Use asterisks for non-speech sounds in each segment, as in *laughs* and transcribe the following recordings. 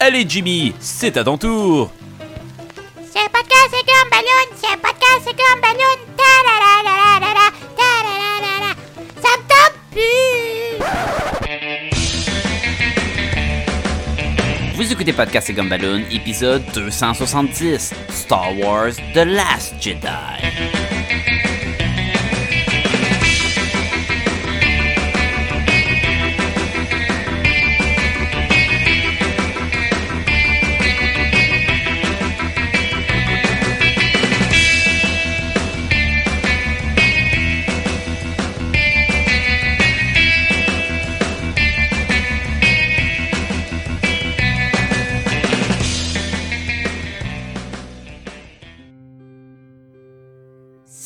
Allez Jimmy, c'est à ton tour. C'est podcast, c'est comme ballon. C'est podcast, c'est comme ballon. Ta la la la la la ta la la la la. Ça me tente plus. Vous écoutez Podcast et Gumballoon, épisode 270, Star Wars The Last Jedi.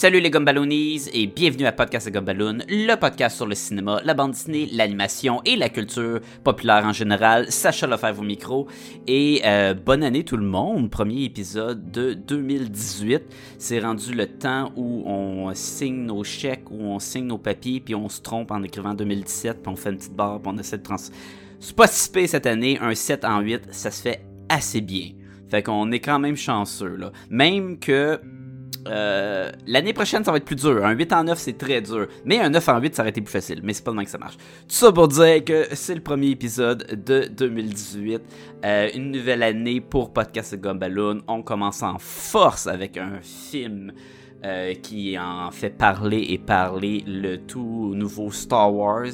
Salut les Gumballoonies et bienvenue à Podcast de le podcast sur le cinéma, la bande dessinée, l'animation et la culture populaire en général. Sacha Lefebvre au micro et euh, bonne année tout le monde. Premier épisode de 2018. C'est rendu le temps où on signe nos chèques, où on signe nos papiers, puis on se trompe en écrivant 2017, puis on fait une petite barre, puis on essaie de trans... C'est pas si cette année, un 7 en 8, ça se fait assez bien. Fait qu'on est quand même chanceux, là. Même que euh, l'année prochaine, ça va être plus dur. Un 8 en 9, c'est très dur. Mais un 9 en 8, ça aurait été plus facile. Mais c'est pas même que ça marche. Tout ça pour dire que c'est le premier épisode de 2018. Euh, une nouvelle année pour Podcast Gumballoon. On commence en force avec un film euh, qui en fait parler et parler le tout nouveau Star Wars.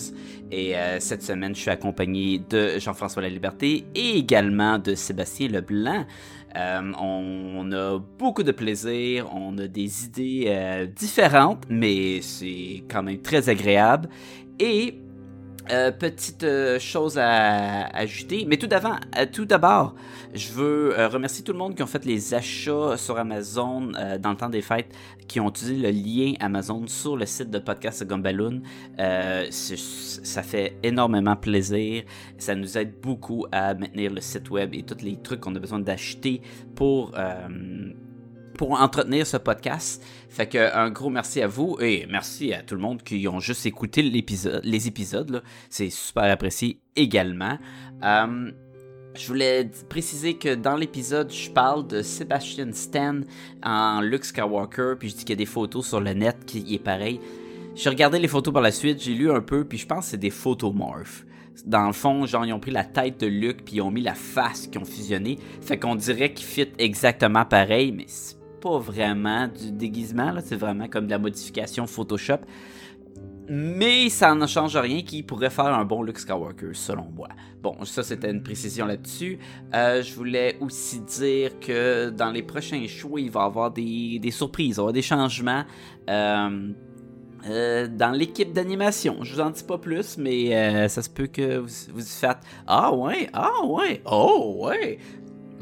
Et cette semaine, je suis accompagné de Jean-François La Liberté et également de Sébastien Leblanc. Euh, on, a beaucoup de plaisir, on a des idées euh, différentes, mais c'est quand même très agréable. Et euh, petite chose à, ajouter, mais tout d'abord, tout d'abord, je veux remercier tout le monde qui ont fait les achats sur Amazon dans le temps des fêtes, qui ont utilisé le lien Amazon sur le site de podcast Gumballoon. ça fait énormément plaisir, ça nous aide beaucoup à maintenir le site web et tous les trucs qu'on a besoin d'acheter pour pour entretenir ce podcast. Fait que un gros merci à vous et merci à tout le monde qui ont juste écouté l'épisode, les épisodes. C'est super apprécié également. Euh, je voulais préciser que dans l'épisode, je parle de Sebastian Stan en Luke Skywalker, puis je dis qu'il y a des photos sur le net qui est pareil. J'ai regardé les photos par la suite, j'ai lu un peu, puis je pense que c'est des photomorphes dans le fond, genre, ils ont pris la tête de Luke puis ils ont mis la face qui ont fusionné. Fait qu'on dirait qu'ils fit exactement pareil, mais pas vraiment du déguisement, là, c'est vraiment comme de la modification Photoshop. Mais ça ne change rien qui pourrait faire un bon Luke Skywalker, selon moi. Bon, ça c'était une précision là-dessus. Euh, je voulais aussi dire que dans les prochains shows, il va y avoir des, des surprises, il y avoir des changements. Euh, euh, dans l'équipe d'animation. Je vous en dis pas plus, mais ça se peut que vous vous faites Ah ouais, ah ouais, oh ouais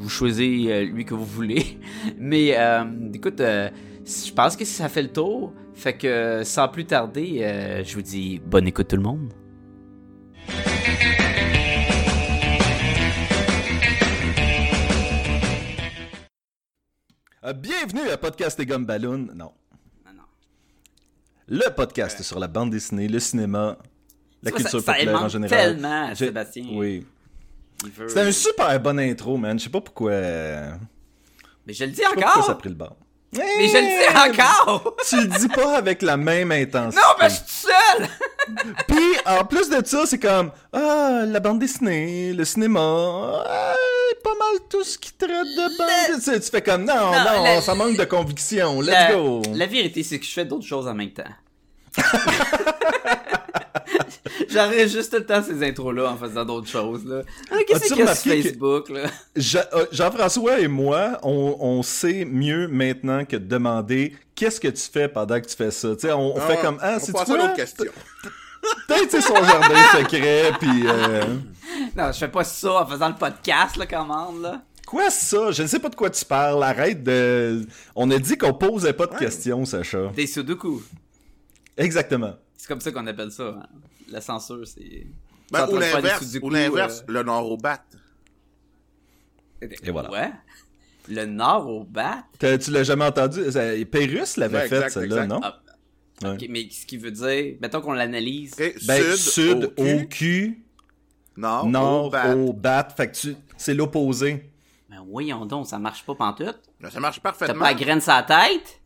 vous choisissez euh, lui que vous voulez. *laughs* Mais euh, écoute, euh, je pense que ça fait le tour. Fait que sans plus tarder, je vous dis bonne écoute tout le monde. bienvenue à Podcast et Gomme Balloon. Non. non. Le podcast sur la bande dessinée, le cinéma, la culture populaire en général. tellement, Sébastien. Oui. C'était un super bon intro, man. Je sais pas pourquoi. Mais je le dis encore. ça a pris le bord. Mais je le dis encore! *laughs* tu le dis pas avec la même intensité. Non, mais je suis seul! *laughs* Puis, en plus de ça, c'est comme, ah, la bande dessinée, le cinéma, ah, pas mal tout ce qui traite de bande dessinée. Tu fais comme, non, non, ça manque de conviction, let's go! La vérité, c'est que je fais d'autres choses en même temps. *laughs* J'arrête juste le temps ces intros-là en faisant d'autres choses. Là. Ah, qu'est-ce a sur Facebook? Là? Euh, Jean-François et moi, on, sait mieux maintenant que de demander qu'est-ce que tu fais pendant que tu fais ça? sais, on, fait ah, comme Ah, c'est quoi? Une autre question. *laughs* Peut-être son jardin secret, puis. Euh... *laughs* Non, je fais pas ça en faisant le podcast, là, commande, là. Quoi ça? Je ne sais pas de quoi tu parles. Arrête de. On a dit qu'on posait pas de questions, Sacha. Des sudoku. Exactement. C'est comme ça qu'on appelle ça. Hein. La censure, c'est. Ben, ou l'inverse, ou l'inverse, euh. le nord au bat. Et voilà. Ouais. Le nord au bat. Tu l'as jamais entendu? Pérus l'avait fait, celle-là, non? Ah, ok, mais ce qui veut dire, mettons qu'on l'analyse. ben, sud, au cul? Nord, Nord au bat. au bat. Fait que tu... c'est l'opposé. Ben voyons donc, ça marche pas pantoute. Ben, Ça marche T'as parfaitement. pas la graine la tête?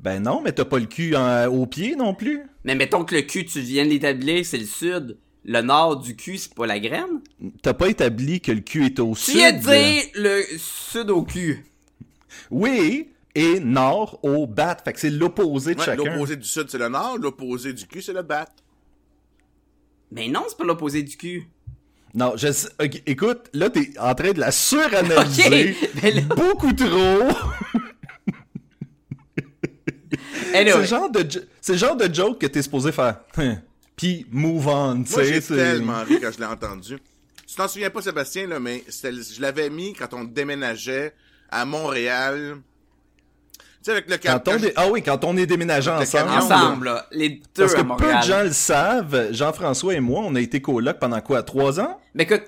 Ben non, mais t'as pas le cul en- au pied non plus. Mais mettons que le cul, tu viens de l'établir, c'est le sud. Le nord du cul, c'est pas la graine? T'as pas établi que le cul est au Tu sud? viens de dire le sud au cul. Oui, et nord au bat. Fait que c'est l'opposé de Ouais, chacun. l'opposé du sud, c'est le nord. L'opposé du cul, c'est le bat. Mais non, c'est pas l'opposé du cul. Non, je sais- ok, écoute, là, t'es en train de la suranalyser *laughs* là- beaucoup trop. Anyway. C'est le genre de c'est le genre de joke que t'es supposé faire. *laughs* Puis move on, tu sais. j'ai c'est- tellement ri quand je l'ai entendu. Tu t'en souviens pas, Sébastien, là, mais je l'avais mis quand on déménageait à Montréal. Tu sais, avec le Quand on Ah oui, quand on est déménagé ensemble. Ensemble, là. Les deux Parce que à peu de gens le savent, Jean-François et moi, on a été coloc pendant quoi, trois ans? Mais écoute,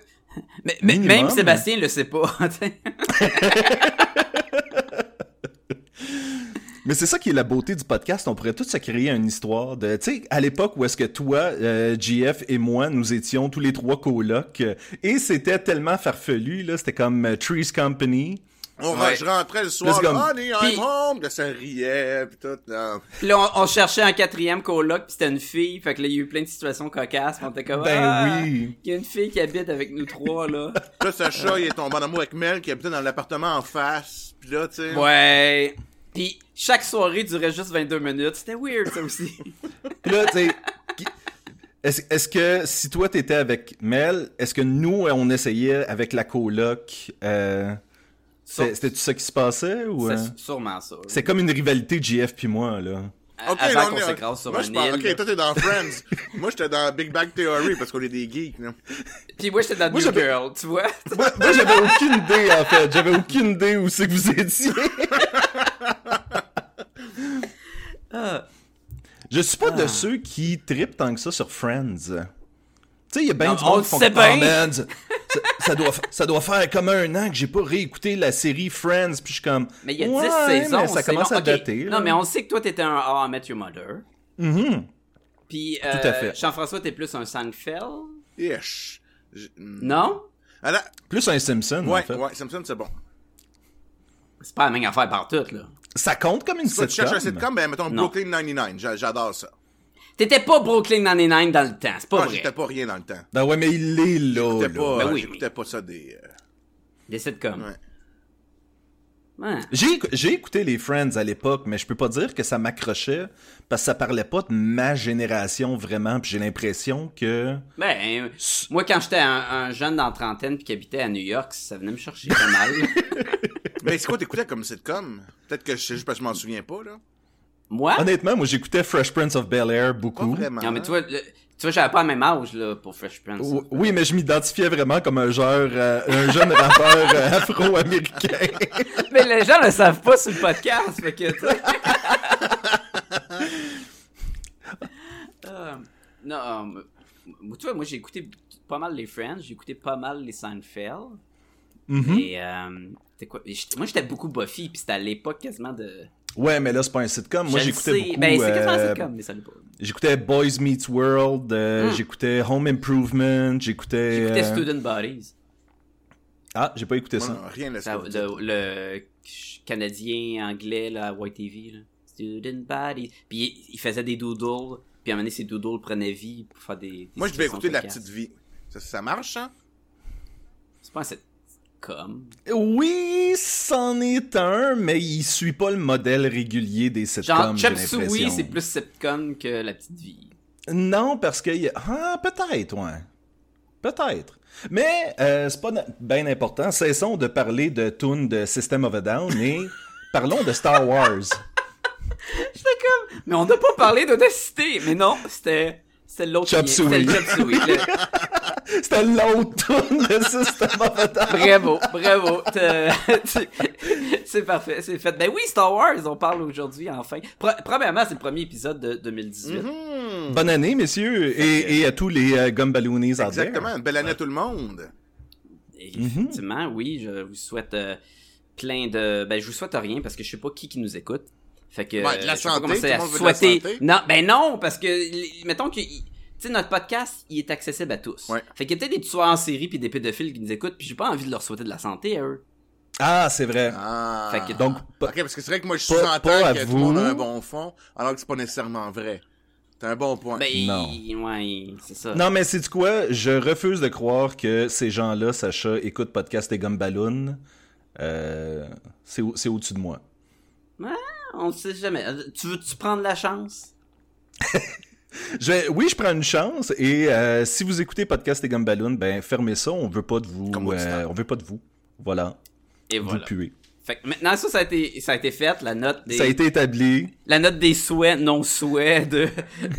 mais, Minimum. même Sébastien le sait pas. *laughs* *laughs* Mais c'est ça qui est la beauté du podcast. On pourrait tous se créer une histoire de, tu sais, à l'époque où est-ce que toi, euh, JF et moi, nous étions tous les trois colocs, euh, et c'était tellement farfelu, là, c'était comme euh, Trees Company. on, Ouais. je rentrais le soir, là, Honey, I'm Puis- home, que ça riait, pis tout. non. Là, on, on cherchait un quatrième coloc, puis c'était une fille. Fait que là, il y a eu plein de situations cocasses. On était comme, Ben ah, oui. Il y a une fille qui habite avec nous trois, là. *laughs* Là, Sacha, il est tombé en amour avec Mel, qui habitait dans l'appartement en face. Pis là, tu sais. Ouais. Puis chaque soirée durait juste 22 minutes. C'était weird, ça aussi. *laughs* Puis là, tu sais, est-ce est-ce que si toi t'étais avec Mel, est-ce que nous, on essayait avec la coloc, euh, c'était ça qui se passait ou? euh? C'est sûrement ça. C'est comme une rivalité JF puis moi, là. Ok, Avant qu'on s'écrase sur moi, un je parle- île. Ok, toi, t'es dans Friends. *laughs* moi, j'étais dans Big Bang Theory parce qu'on est des geeks, là. Puis moi, j'étais dans Moi, New j'avais- Girl, tu vois? Moi, moi, j'avais aucune idée, en fait. J'avais aucune idée où c'est que vous étiez. *laughs* Ah. Je suis pas de ceux qui trippent tant que ça sur Friends. Tu sais, il y a bien Non, du on monde qui font Ah, bien. man, ça, ça doit, fa- ça doit faire comme un an que j'ai pas réécouté la série Friends, puis je suis comme... Mais il y a 10 ouais, saisons. mais ça commence long. à dater. là. Non, mais on sait que toi, t'étais un How I Met Your Mother. Mhm. Puis, Tout à fait. Jean-François, t'es plus un Seinfeld? Yesh. J- Non? Alors, Plus un Simpson, en ouais, fait. ouais, Simpson, c'est bon. C'est pas la même affaire partout, là. Ça compte comme une Si tu cherches un sitcom? sitcom, ben, mettons Non. Brooklyn 99. J'a- J'adore ça. T'étais pas Brooklyn 99 dans le temps, c'est pas Moi, vrai. j'étais pas rien dans le temps. Ben ouais, mais il est là, J'écoutais là. pas, Ben oui, j'écoutais pas ça des... euh, Des sitcoms. Ouais. Ouais. J'ai j'ai écouté les Friends à l'époque, mais je peux pas dire que ça m'accrochait parce que ça parlait pas de ma génération vraiment, puis j'ai l'impression que Ben, moi, quand j'étais un, un jeune dans la trentaine puis qui habitait à New York, ça venait me chercher pas mal. *laughs* Mais c'est quoi t'écoutais comme sitcom? Peut-être que c'est juste parce que je m'en souviens pas, là. moi? honnêtement, moi j'écoutais Fresh Prince of Bel-Air Pas beaucoup. vraiment. Non, mais tu vois, le- tu vois, j'avais pas le même âge, là, pour Fresh Prince. O- Oui, mais je m'identifiais vraiment comme un genre, euh, un jeune rappeur euh, afro-américain. *laughs* Mais les gens le savent pas sur le podcast, fait que, tu sais. *laughs* Euh, non, euh, moi, tu vois, moi, j'ai écouté pas mal les Friends, j'ai écouté pas mal les Seinfeld. Mhm. Et, euh, quoi? Moi, j'étais beaucoup Buffy, puis c'était à l'époque quasiment de... Ouais, mais là c'est pas un sitcom. Moi j'écoutais beaucoup. Ben, c'est quasiment euh, un sitcom, mais ça l'est pas. J'écoutais Boys Meets World, euh, Mm. j'écoutais Home Improvement, j'écoutais. J'écoutais euh, Student Bodies. Ah, j'ai pas écouté Moi, ça. non, rien de Ça, le, le canadien anglais là, à YTV là. Student Bodies. Puis il, faisait des doodles. Puis à un moment donné, ces doodles prenaient vie pour faire des. des Moi, je situations écouter La. Petite Vie. Ça, ça marche, hein? C'est pas un sitcom. Oui, c'en est un, mais il suit pas le modèle régulier des sitcoms. Genre, Chop Suey, c'est plus sitcom que La Petite Vie. Non, parce que. y a- Ah, peut-être, ouais. Peut-être. Mais euh, c'est pas bien important. Cessons de parler de Toon de System of a Down et *laughs* parlons de Star Wars. J'étais comme. Mais on n'a pas parlé d'Audacité. Mais non, c'était. C'était l'autre. Chop C'était Suey. C'était *laughs* l'autre Toon de System of a Down. Bravo, bravo. *laughs* C'est parfait, c'est fait. Ben oui, Star Wars, on parle aujourd'hui, enfin. Pre- premièrement, c'est le premier épisode de 2018. Mhm. Bonne année, messieurs, et, et à tous les euh, Gumballoonies. Exactement. Une belle année à tout le monde. Effectivement, oui, je vous souhaite euh, plein de. Ben, je vous souhaite rien parce que je sais pas qui qui nous écoute. Fait que. Ouais, de la je vais pas santé, tout à monde veut de la souhaiter. santé. Non, ben non, parce que, mettons que. sais, notre podcast, il est accessible à tous. Ouais. Fait qu'il y a peut-être des tueurs en série puis des pédophiles qui nous écoutent, puis j'ai pas envie de leur souhaiter de la santé à eux. Ah, c'est vrai. Ah. Fait que- Donc, pas- Ok, parce que c'est vrai que moi, je Pas- sous-entends pas à que tout le monde a vous. un bon fond, alors que c'est pas nécessairement vrai. T'as un bon point. Ben, Non. ouais, c'est ça. Non, mais c'est quoi? Je refuse de croire que ces gens-là, Sacha, écoutent podcast des Gumballoon. Euh, c'est au- c'est au-dessus de moi. On sait jamais. Euh, Tu veux-tu prendre la chance? *laughs* Je vais- oui, je prends une chance et euh, si vous écoutez podcast des Gumballoon, ben fermez ça. On veut pas de vous. Euh, on veut pas de vous. Voilà. Et Vous voilà. puez. Fait que maintenant, ça, ça a été, ça a été fait, la note des, Ça a été établi. la note des souhaits, non-souhaits de,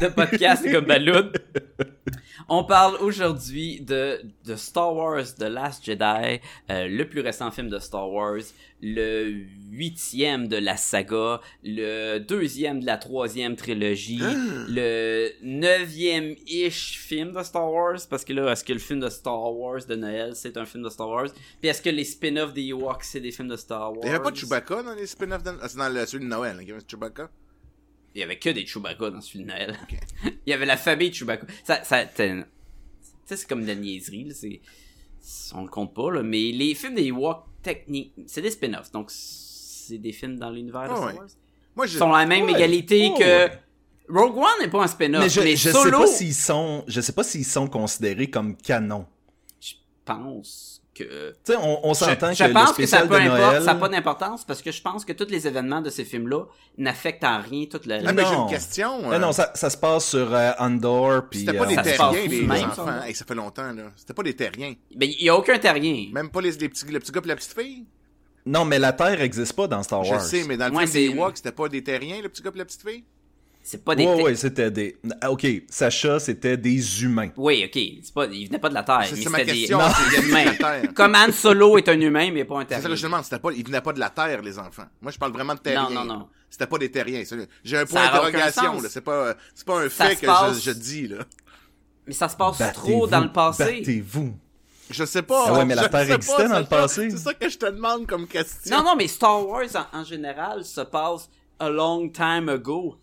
de podcast comme Balloon. *laughs* On parle aujourd'hui de, de Star Wars The Last Jedi, euh, le plus récent film de Star Wars, le huitième de la saga, le deuxième de la troisième trilogie, le neuvième-ish film de Star Wars, parce que là, est-ce que le film de Star Wars de Noël, c'est un film de Star Wars? Puis est-ce que les spin-offs des Ewoks, c'est des films de Star Wars? Il y avait pas de Chewbacca dans les spin-offs de... ah, c'est dans le, celui de Noël, hein, il y avait Chewbacca? Il y avait que des Chewbacca dans celui de Noël. *laughs* Il y avait la famille Chewbacca. Ça, ça, c'est comme de la niaiserie, là, c'est, on le compte pas, là, mais les films des Ewoks, techniques, c'est des spin-offs, donc c'est des films dans l'univers de Ah Star ouais. Wars. Moi, je... Ils sont à la même Ouais. égalité Oh, que ouais. Rogue One n'est pas un spin-off, Mais mais, je, je sais pas s'ils sont. Je sais pas s'ils sont considérés comme canon. je pense que... Tu sais, on, on s'entend je, que je pense le que ça spécial peut de importe, Noël. ça n'a pas d'importance parce que je pense que tous les événements de ces films-là n'affectent en rien toute la. Ah, mais j'ai une question. Euh, non, ça, ça se passe sur euh, Andor puis. C'était pas euh, des Ça se terriens, les, même, enfants. ça. Hey, ça fait longtemps, là. C'était pas des terriens. Ben, il y a aucun terrien. Même pas les, les petits, le petit gars et la petite fille? Non, mais la Terre existe pas dans Star Je Wars. sais, mais dans le Ouais, film des Ewoks, c'était pas des terriens, le petit gars et la petite fille? C'est pas des. Ouais, ouais, c'était des. Ah, Ok, Sacha, c'était des humains. Oui, ok. C'est pas, il venait pas de la Terre. C'est ma question, c'est- des de humains. la Terre. Comme Han Solo est un humain, mais pas un C'est terrien. ça que je demande, c'était pas, ils venaient pas de la Terre, les enfants. Moi, je parle vraiment de terriens. Non, non, non. C'était pas des terriens. J'ai un Ça point a aucun d'interrogation. C'est pas, c'est pas un Ça fait que passe- je, je dis, là. Mais ça se passe trop dans le passé. Battez-vous. Je sais pas. Ah ouais, mais la Terre existait dans le passé. C'est ça que je te demande comme question. Non, non, mais Star Wars en, en général se passe a long time ago.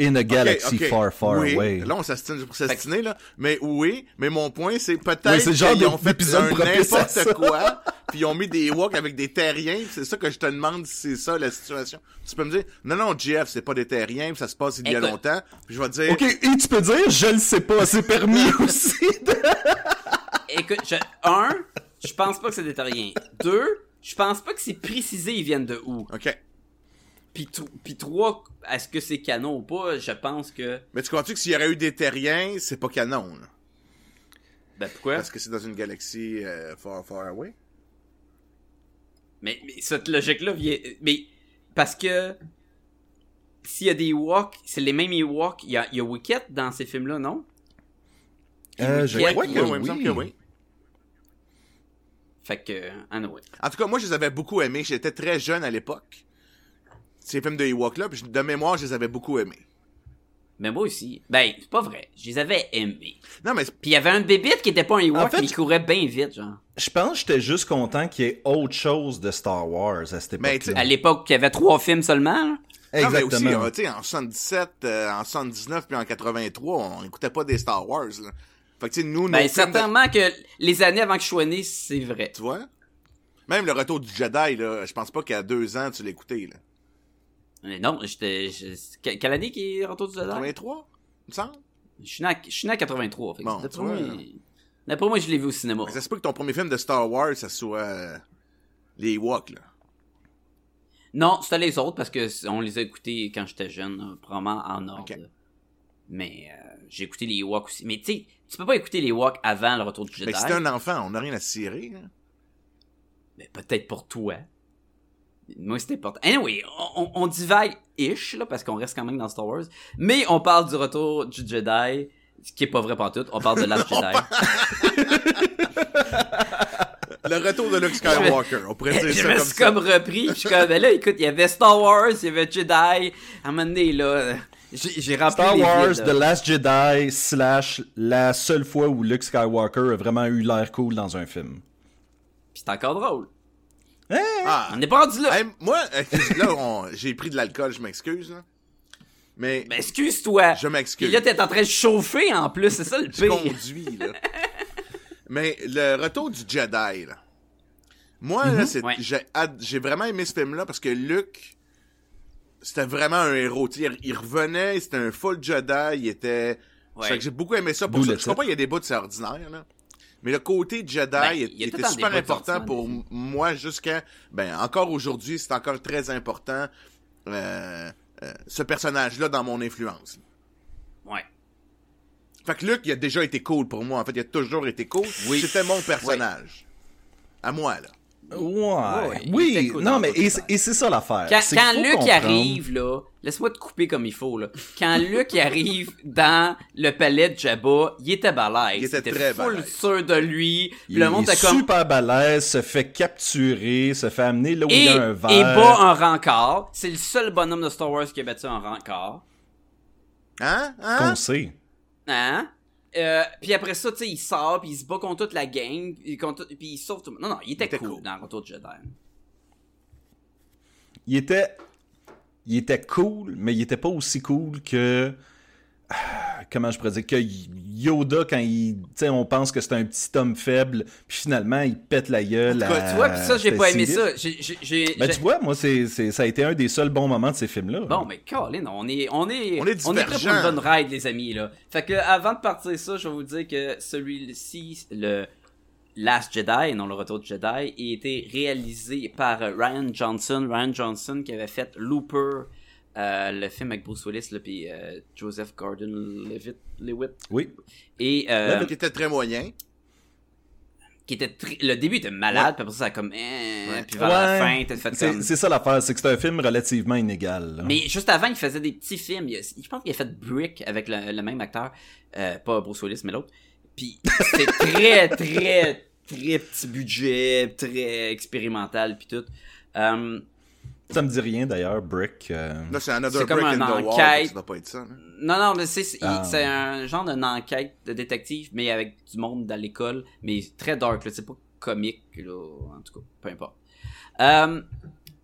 In a galaxy ok. far, far oui. away. Là, on s'astine pour s'astiner, là. Mais oui, mais mon point, c'est peut-être Oui, qu'ils ont fait un n'importe quoi, *laughs* puis ils ont mis des walks avec des terriens, c'est ça que je te demande si c'est ça la situation. Tu peux me dire, non, non, Jeff, c'est pas des terriens, ça se passe il y a Écoute. longtemps, puis je vais te dire, Ok, et tu peux dire, je le sais pas, c'est permis *laughs* aussi. de- Écoute, je, un, je pense pas que c'est des terriens. Deux, je pense pas que c'est précisé ils viennent de où. ok. Puis, tr- puis trois, est-ce que c'est canon ou pas? Je pense que... Mais tu comprends que s'il y aurait eu des terriens, c'est pas canon, là? Ben pourquoi? Parce que c'est dans une galaxie euh, far, far away. Mais, mais cette logique-là vient. Mais parce que s'il y a des Ewoks, c'est les mêmes Ewoks. Il y a, il y a Wicket dans ces films-là, non? Euh, je crois que ouais, il me semble que oui. oui. Fait que, anyway. En tout cas, moi, je les avais beaucoup aimés. J'étais très jeune à l'époque. Ces films de Ewok-là, puis de mémoire, je les avais beaucoup aimés. Mais moi aussi. Ben, c'est pas vrai. Je les avais aimés. Non, mais Puis il y avait un bébite qui était pas un Ewok, En fait, mais il courait bien vite, genre. Je pense que j'étais juste content qu'il y ait autre chose de Star Wars à cette Mais, époque-là. À l'époque, il y avait trois films seulement, là. Non, mais aussi, Exactement. euh, en 77, euh, en 79 puis en 83, on n'écoutait pas des Star Wars, là. Fait que, tu sais, nous, Ben, de- certainement que les années avant que je sois né, c'est vrai. Tu vois? Même le retour du Jedi, là, je pense pas qu'à deux ans, tu l'écoutais, là. Mais non, j'étais. Quelle année qui est Retour du Jedi? 83, il me semble? Je suis né à, je suis né à 83. Fait Bon, d'après moi, d'après moi, je l'ai vu au cinéma. Mais ça se peut que ton premier film de Star Wars, ça soit euh, les Ewoks, là. Non, c'était les autres parce que on les a écoutés quand j'étais jeune, probablement en ordre. Mais euh, j'ai écouté les Ewoks aussi. Mais tu sais, tu peux pas écouter les Ewoks avant le retour du Jedi. Que si t'es un enfant, on n'a rien à cirer, là. Mais peut-être pour toi. Moi, c'était important. Anyway, on, on, divague ish, là, parce qu'on reste quand même dans Star Wars. Mais on parle du retour du Jedi, ce qui est pas vrai tout. On parle de Last *laughs* Jedi. *laughs* Le retour de Luke Skywalker, on pourrait dire je ça me comme suis ça. comme repris, je suis comme, ben là, écoute, il y avait Star Wars, il y avait Jedi. À un moment donné, là, j'ai rempli Star les Wars, vides, The. Last Jedi, slash la seule fois où Luke Skywalker a vraiment eu l'air cool dans un film. Puis c'est encore drôle. Ah, On n'est pas rendu là. Hey, moi, là, on- j'ai pris de l'alcool, je m'excuse, là. Mais Ben, excuse-toi. je Puis m'excuse. là, t'es en train de chauffer en plus, c'est ça le Je pire. conduis, là. Mais le retour du Jedi, là. Moi, là, c'est, Ouais. j'ai, ad- j'ai vraiment aimé ce film-là parce que Luke, c'était vraiment un héros. Sais, il, il revenait, c'était un full Jedi, il était... Ouais. Fait que j'ai beaucoup aimé ça pour D'où ça. Je comprends, il y a des bouts, c'est ordinaire, là. Mais le côté Jedi Ben, il, était super important pour moi jusqu'à... Ben, encore aujourd'hui, c'est encore très important, euh, euh, ce personnage-là dans mon influence. Ouais. Fait que Luke, il a déjà été cool pour moi. En fait, il a toujours été cool. Oui. C'était mon personnage. À moi, là. Ouais. Il oui, non, mais et, c'est- et c'est ça l'affaire. Quand, quand Luc comprendre- arrive, là, laisse-moi te couper comme il faut, là. Quand Luc arrive dans le palais de Jabba, il était balèze. Il était était très full balèze. sûr de lui. Il le monde est était comme... super balèze, se fait capturer, se fait amener là où il Et, y a un verre. et bat un rencard. C'est le seul bonhomme de Star Wars qui a battu un rencard. Hein? qu'on Hein? sait. Hein? Euh, puis après ça, tu sais, il sort, puis il se bat contre toute la gang, puis, contre, puis il sauve tout le monde. Non, non, il était, Il était cool, cool. dans Retour de Jedi. Il était il était cool, mais il était pas aussi cool que *sighs* comment je pourrais dire que Yoda quand il tu sais on pense que c'est un petit homme faible, puis finalement il pète la gueule. En tout cas, à- Tu vois, puis ça, j'ai pas aimé ça. Ben, tu vois, moi, c'est, c'est- ça a été un des seuls bons moments de ces films-là. Bon, mais Colin, on est, on est, On est prêt pour une bonne ride, les amis, là. Fait que, avant de partir ça, je vais vous dire que celui-ci, le Last Jedi, non le Retour du Jedi, a été réalisé par Ryan Johnson. Ryan Johnson qui avait fait Looper, euh, le film avec Bruce Willis, là, puis euh, Joseph Gordon-Levitt, Lewitt, Oui. et euh, Qui était très moyen. qui était très- le début était malade, puis après ça, ça a comme, eh, Ouais. puis vers la fin, t'as fait C'est, comme... c'est ça l'affaire, c'est que c'est un film relativement inégal. là. Mais juste avant, il faisait des petits films. Il je pense qu'il a fait Brick avec le, le même acteur. Euh, pas Bruce Willis, mais l'autre. Puis c'est *laughs* très, très, très petit budget, très expérimental, puis tout. Euh, Ça me dit rien d'ailleurs, Brick. euh, Là, c'est Another Brick in the Wall. enquête. Ça doit pas être ça. non, non, mais c'est Ah. c'est un genre d'une enquête de détective, mais avec du monde dans l'école, mais très dark, là. C'est pas comique, là. En tout cas, peu importe. Euh,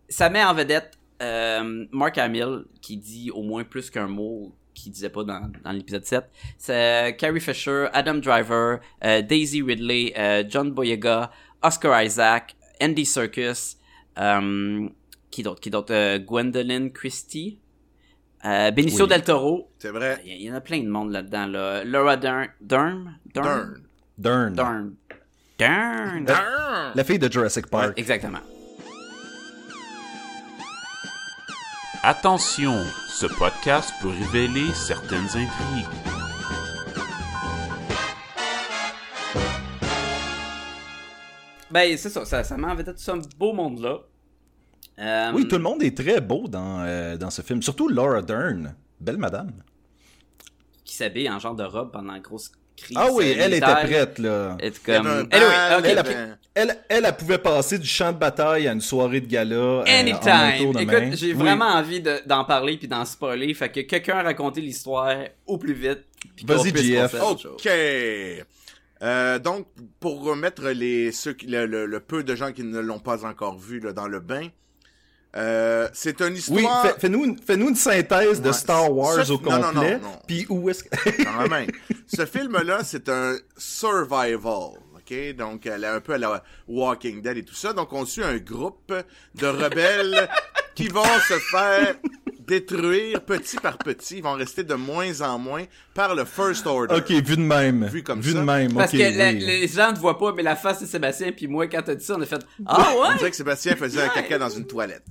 ça met en vedette euh, Mark Hamill, qui dit au moins plus qu'un mot qu'il disait pas dans, dans l'épisode 7. C'est euh, Carrie Fisher, Adam Driver, Daisy Ridley, John Boyega, Oscar Isaac, Andy Serkis, euh, qui d'autre, qui d'autre, euh, Gwendolyn Christie, euh, Benicio Oui. del Toro. C'est vrai. Il y, en a plein de monde là-dedans, là. Laura Dern, Dern, Dern? Dern. Dern. Dern. Dern. La fille de Jurassic Park. Exactement. Attention, ce podcast peut révéler certaines intrigues. Ben, c'est ça, ça, ça m'a tout ce beau monde-là. Euh, Oui, tout le monde est très beau dans, euh, dans ce film. Surtout Laura Dern. Belle madame. Qui s'habille en genre de robe pendant la grosse crise. Ah oui, elle était prête, là. Elle comme... elle, Elle, elle, elle pouvait passer du champ de bataille à une soirée de gala. euh, Anytime. Écoute, j'ai Oui. vraiment envie de- d'en parler puis d'en spoiler. Fait que quelqu'un raconter l'histoire au plus vite. Vas-y, chose. OK. Euh, donc, pour remettre les, ceux le- le peu de gens qui ne l'ont pas encore vu là, dans le bain, euh, c'est une Oui, histoire... fais- fais-nous une, synthèse de Star Wars au non, non, complet. non, non. Puis où est-ce que. quand même. *laughs* Ce film-là, c'est un survival. OK? Donc, elle est un peu à la Walking Dead et tout ça. Donc, on suit un groupe de rebelles *laughs* qui vont se faire détruire petit par petit. Ils vont rester de moins en moins par le First Order. Ok, vu de même. Vu comme Vu ça. de même. Parce ok, que la- les gens ne voient pas, mais la face de Sébastien puis moi, quand t'as dit ça, on a fait Ah On ouais? dirait que Sébastien faisait un caca dans une toilette.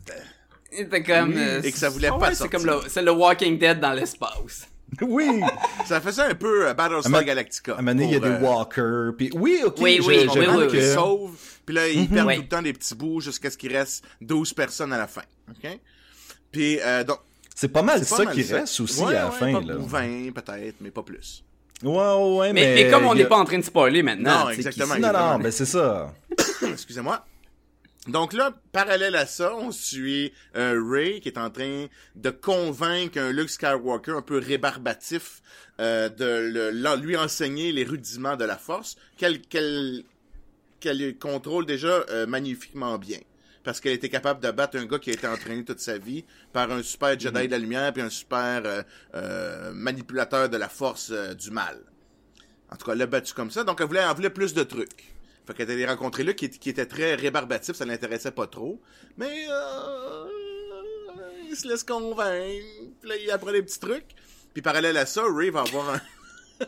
C'était comme. euh, et que ça voulait ah pas ouais, C'est sortir. comme le, c'est le Walking Dead dans l'espace. Oui. Ça faisait un peu euh, Battlestar À Galactica. À un moment donné, il y a des euh, walkers. Puis oui, ok. Oui, je- oui, j'avoue oui, oui, que- Ils sauvent, puis là, ils perdent Ouais. tout le temps des petits bouts jusqu'à ce qu'il reste 12 personnes à la fin. OK? Puis, euh, donc, C'est pas mal c'est pas ça mal qui reste aussi Ouais, à la ouais, fin. pas- là. Ou 20, peut-être, mais pas plus. Ouais, ouais, ouais, Mais, mais. mais comme on n'est a- pas en train de spoiler maintenant. Non, exactement. qui- Non, exactement. non, ben c'est ça. *coughs* Excusez-moi. Donc là, parallèle à ça, on suit euh, Ray qui est en train de convaincre un Luke Skywalker un peu rébarbatif euh, de le- lui enseigner les rudiments de la force qu'elle qu'elle qu'elle contrôle déjà euh, magnifiquement bien. parce qu'elle était capable de battre un gars qui a été entraîné toute sa vie par un super Jedi de la lumière puis un super euh, euh, manipulateur de la force du mal. En tout cas, elle l'a battu comme ça. Donc, elle voulait, elle voulait plus de trucs. Fait qu'elle allait rencontrer là qui, qui était très rébarbatif, ça l'intéressait pas trop. Mais euh, il se laisse convaincre. Puis là, il apprend des petits trucs. Puis parallèle à ça, Ray va avoir un... *laughs*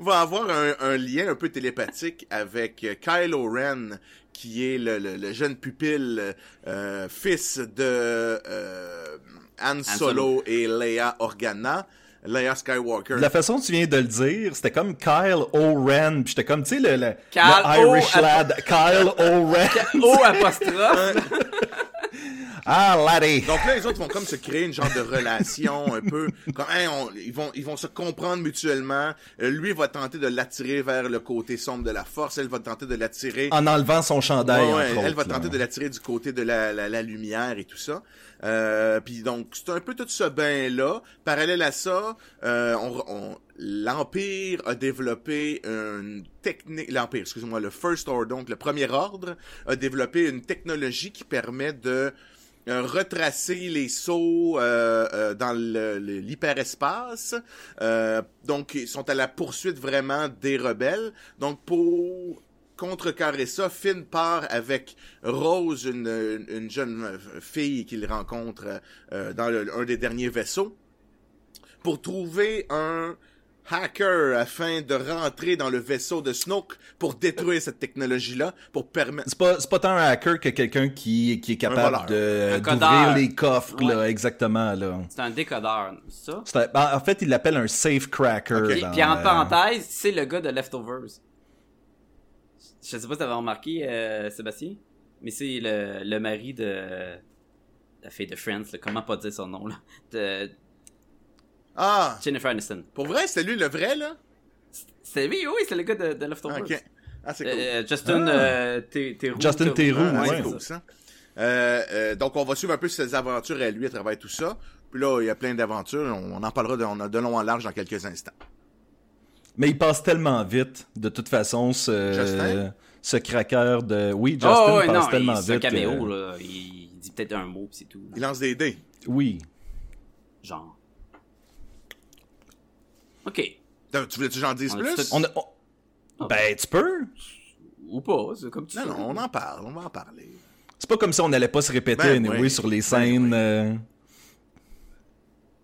va avoir un, un lien un peu télépathique avec euh, Kylo Ren, qui est le, le- le jeune pupille euh, fils de euh, Han Solo, Solo. et Leia Organa, Leia Skywalker. De la façon dont tu viens de le dire, c'était comme Kyle O'Ren, puis j'étais comme, tu sais, le, le, Irish O- lad, Kyle *laughs* O'Ren. O apostrophe. *laughs* ah, laddie. Donc là, les autres vont comme se créer une genre de relation un peu. Comme, hein, on- ils vont, ils vont se comprendre mutuellement. Euh, lui va tenter de l'attirer vers le côté sombre de la force. Elle va tenter de l'attirer. En enlevant son chandail, Ouais, ouais, entre elle va tenter là. de l'attirer du côté de la, la, la lumière et tout ça. Euh, puis donc c'est un peu tout ce bain là. Parallèle à ça, euh, on, on- l'empire a développé une technique. L'empire, excusez-moi, le First Order, donc le premier ordre, a développé une technologie qui permet de euh, retracer les sauts euh, euh, dans l'hyperespace. Euh, donc, ils sont à la poursuite vraiment des rebelles. Donc, pour contrecarrer ça, Finn part avec Rose, une, une- une jeune fille qu'il rencontre euh, dans le- un des derniers vaisseaux, pour trouver un hacker afin de rentrer dans le vaisseau de Snoke pour détruire cette technologie-là, pour permettre... C'est pas, c'est pas tant un hacker que quelqu'un qui, qui est capable de, d'ouvrir les coffres, là, exactement, là. C'est un décodeur, ça. C'est un- ben, en fait, il l'appelle un safe cracker. Ok. Puis, dans, puis en euh, parenthèse, c'est le gars de Leftovers. Je sais pas si t'avais remarqué, euh, Sébastien, mais c'est le, le mari de la fille de Friends, là, comment pas dire son nom, là, de Ah! Jennifer Aniston. Pour vrai, c'était lui le vrai, là? C'est oui, oui, c'est le gars de, de Leftovers. Ok. Ah, c'est cool. Euh, Justin Ah. euh, Theroux. Justin Theroux, Ah, ouais. c'est cool, ça. Euh, euh, donc, on va suivre un peu ses aventures à lui à travers tout ça. Puis là, il y a plein d'aventures. On, on en parlera de, on a de long en large dans quelques instants. Mais il passe tellement vite, de toute façon, ce, Justin? ce cracker de... Oui, Justin Oh, ouais, passe non, tellement il- c'est un vite. caméo, que- là. Il, dit peut-être un mot, pis c'est tout. Il lance des dés. Oui. Genre. Ok. Tu voulais-tu que j'en dise plus? tout- On a- on- Ben, tu peux. Ou pas, c'est comme tu Non, veux. non, on en parle. On va en parler. C'est pas comme si on n'allait pas se répéter, Ben anyway, oui. sur les Ben scènes. oui. euh,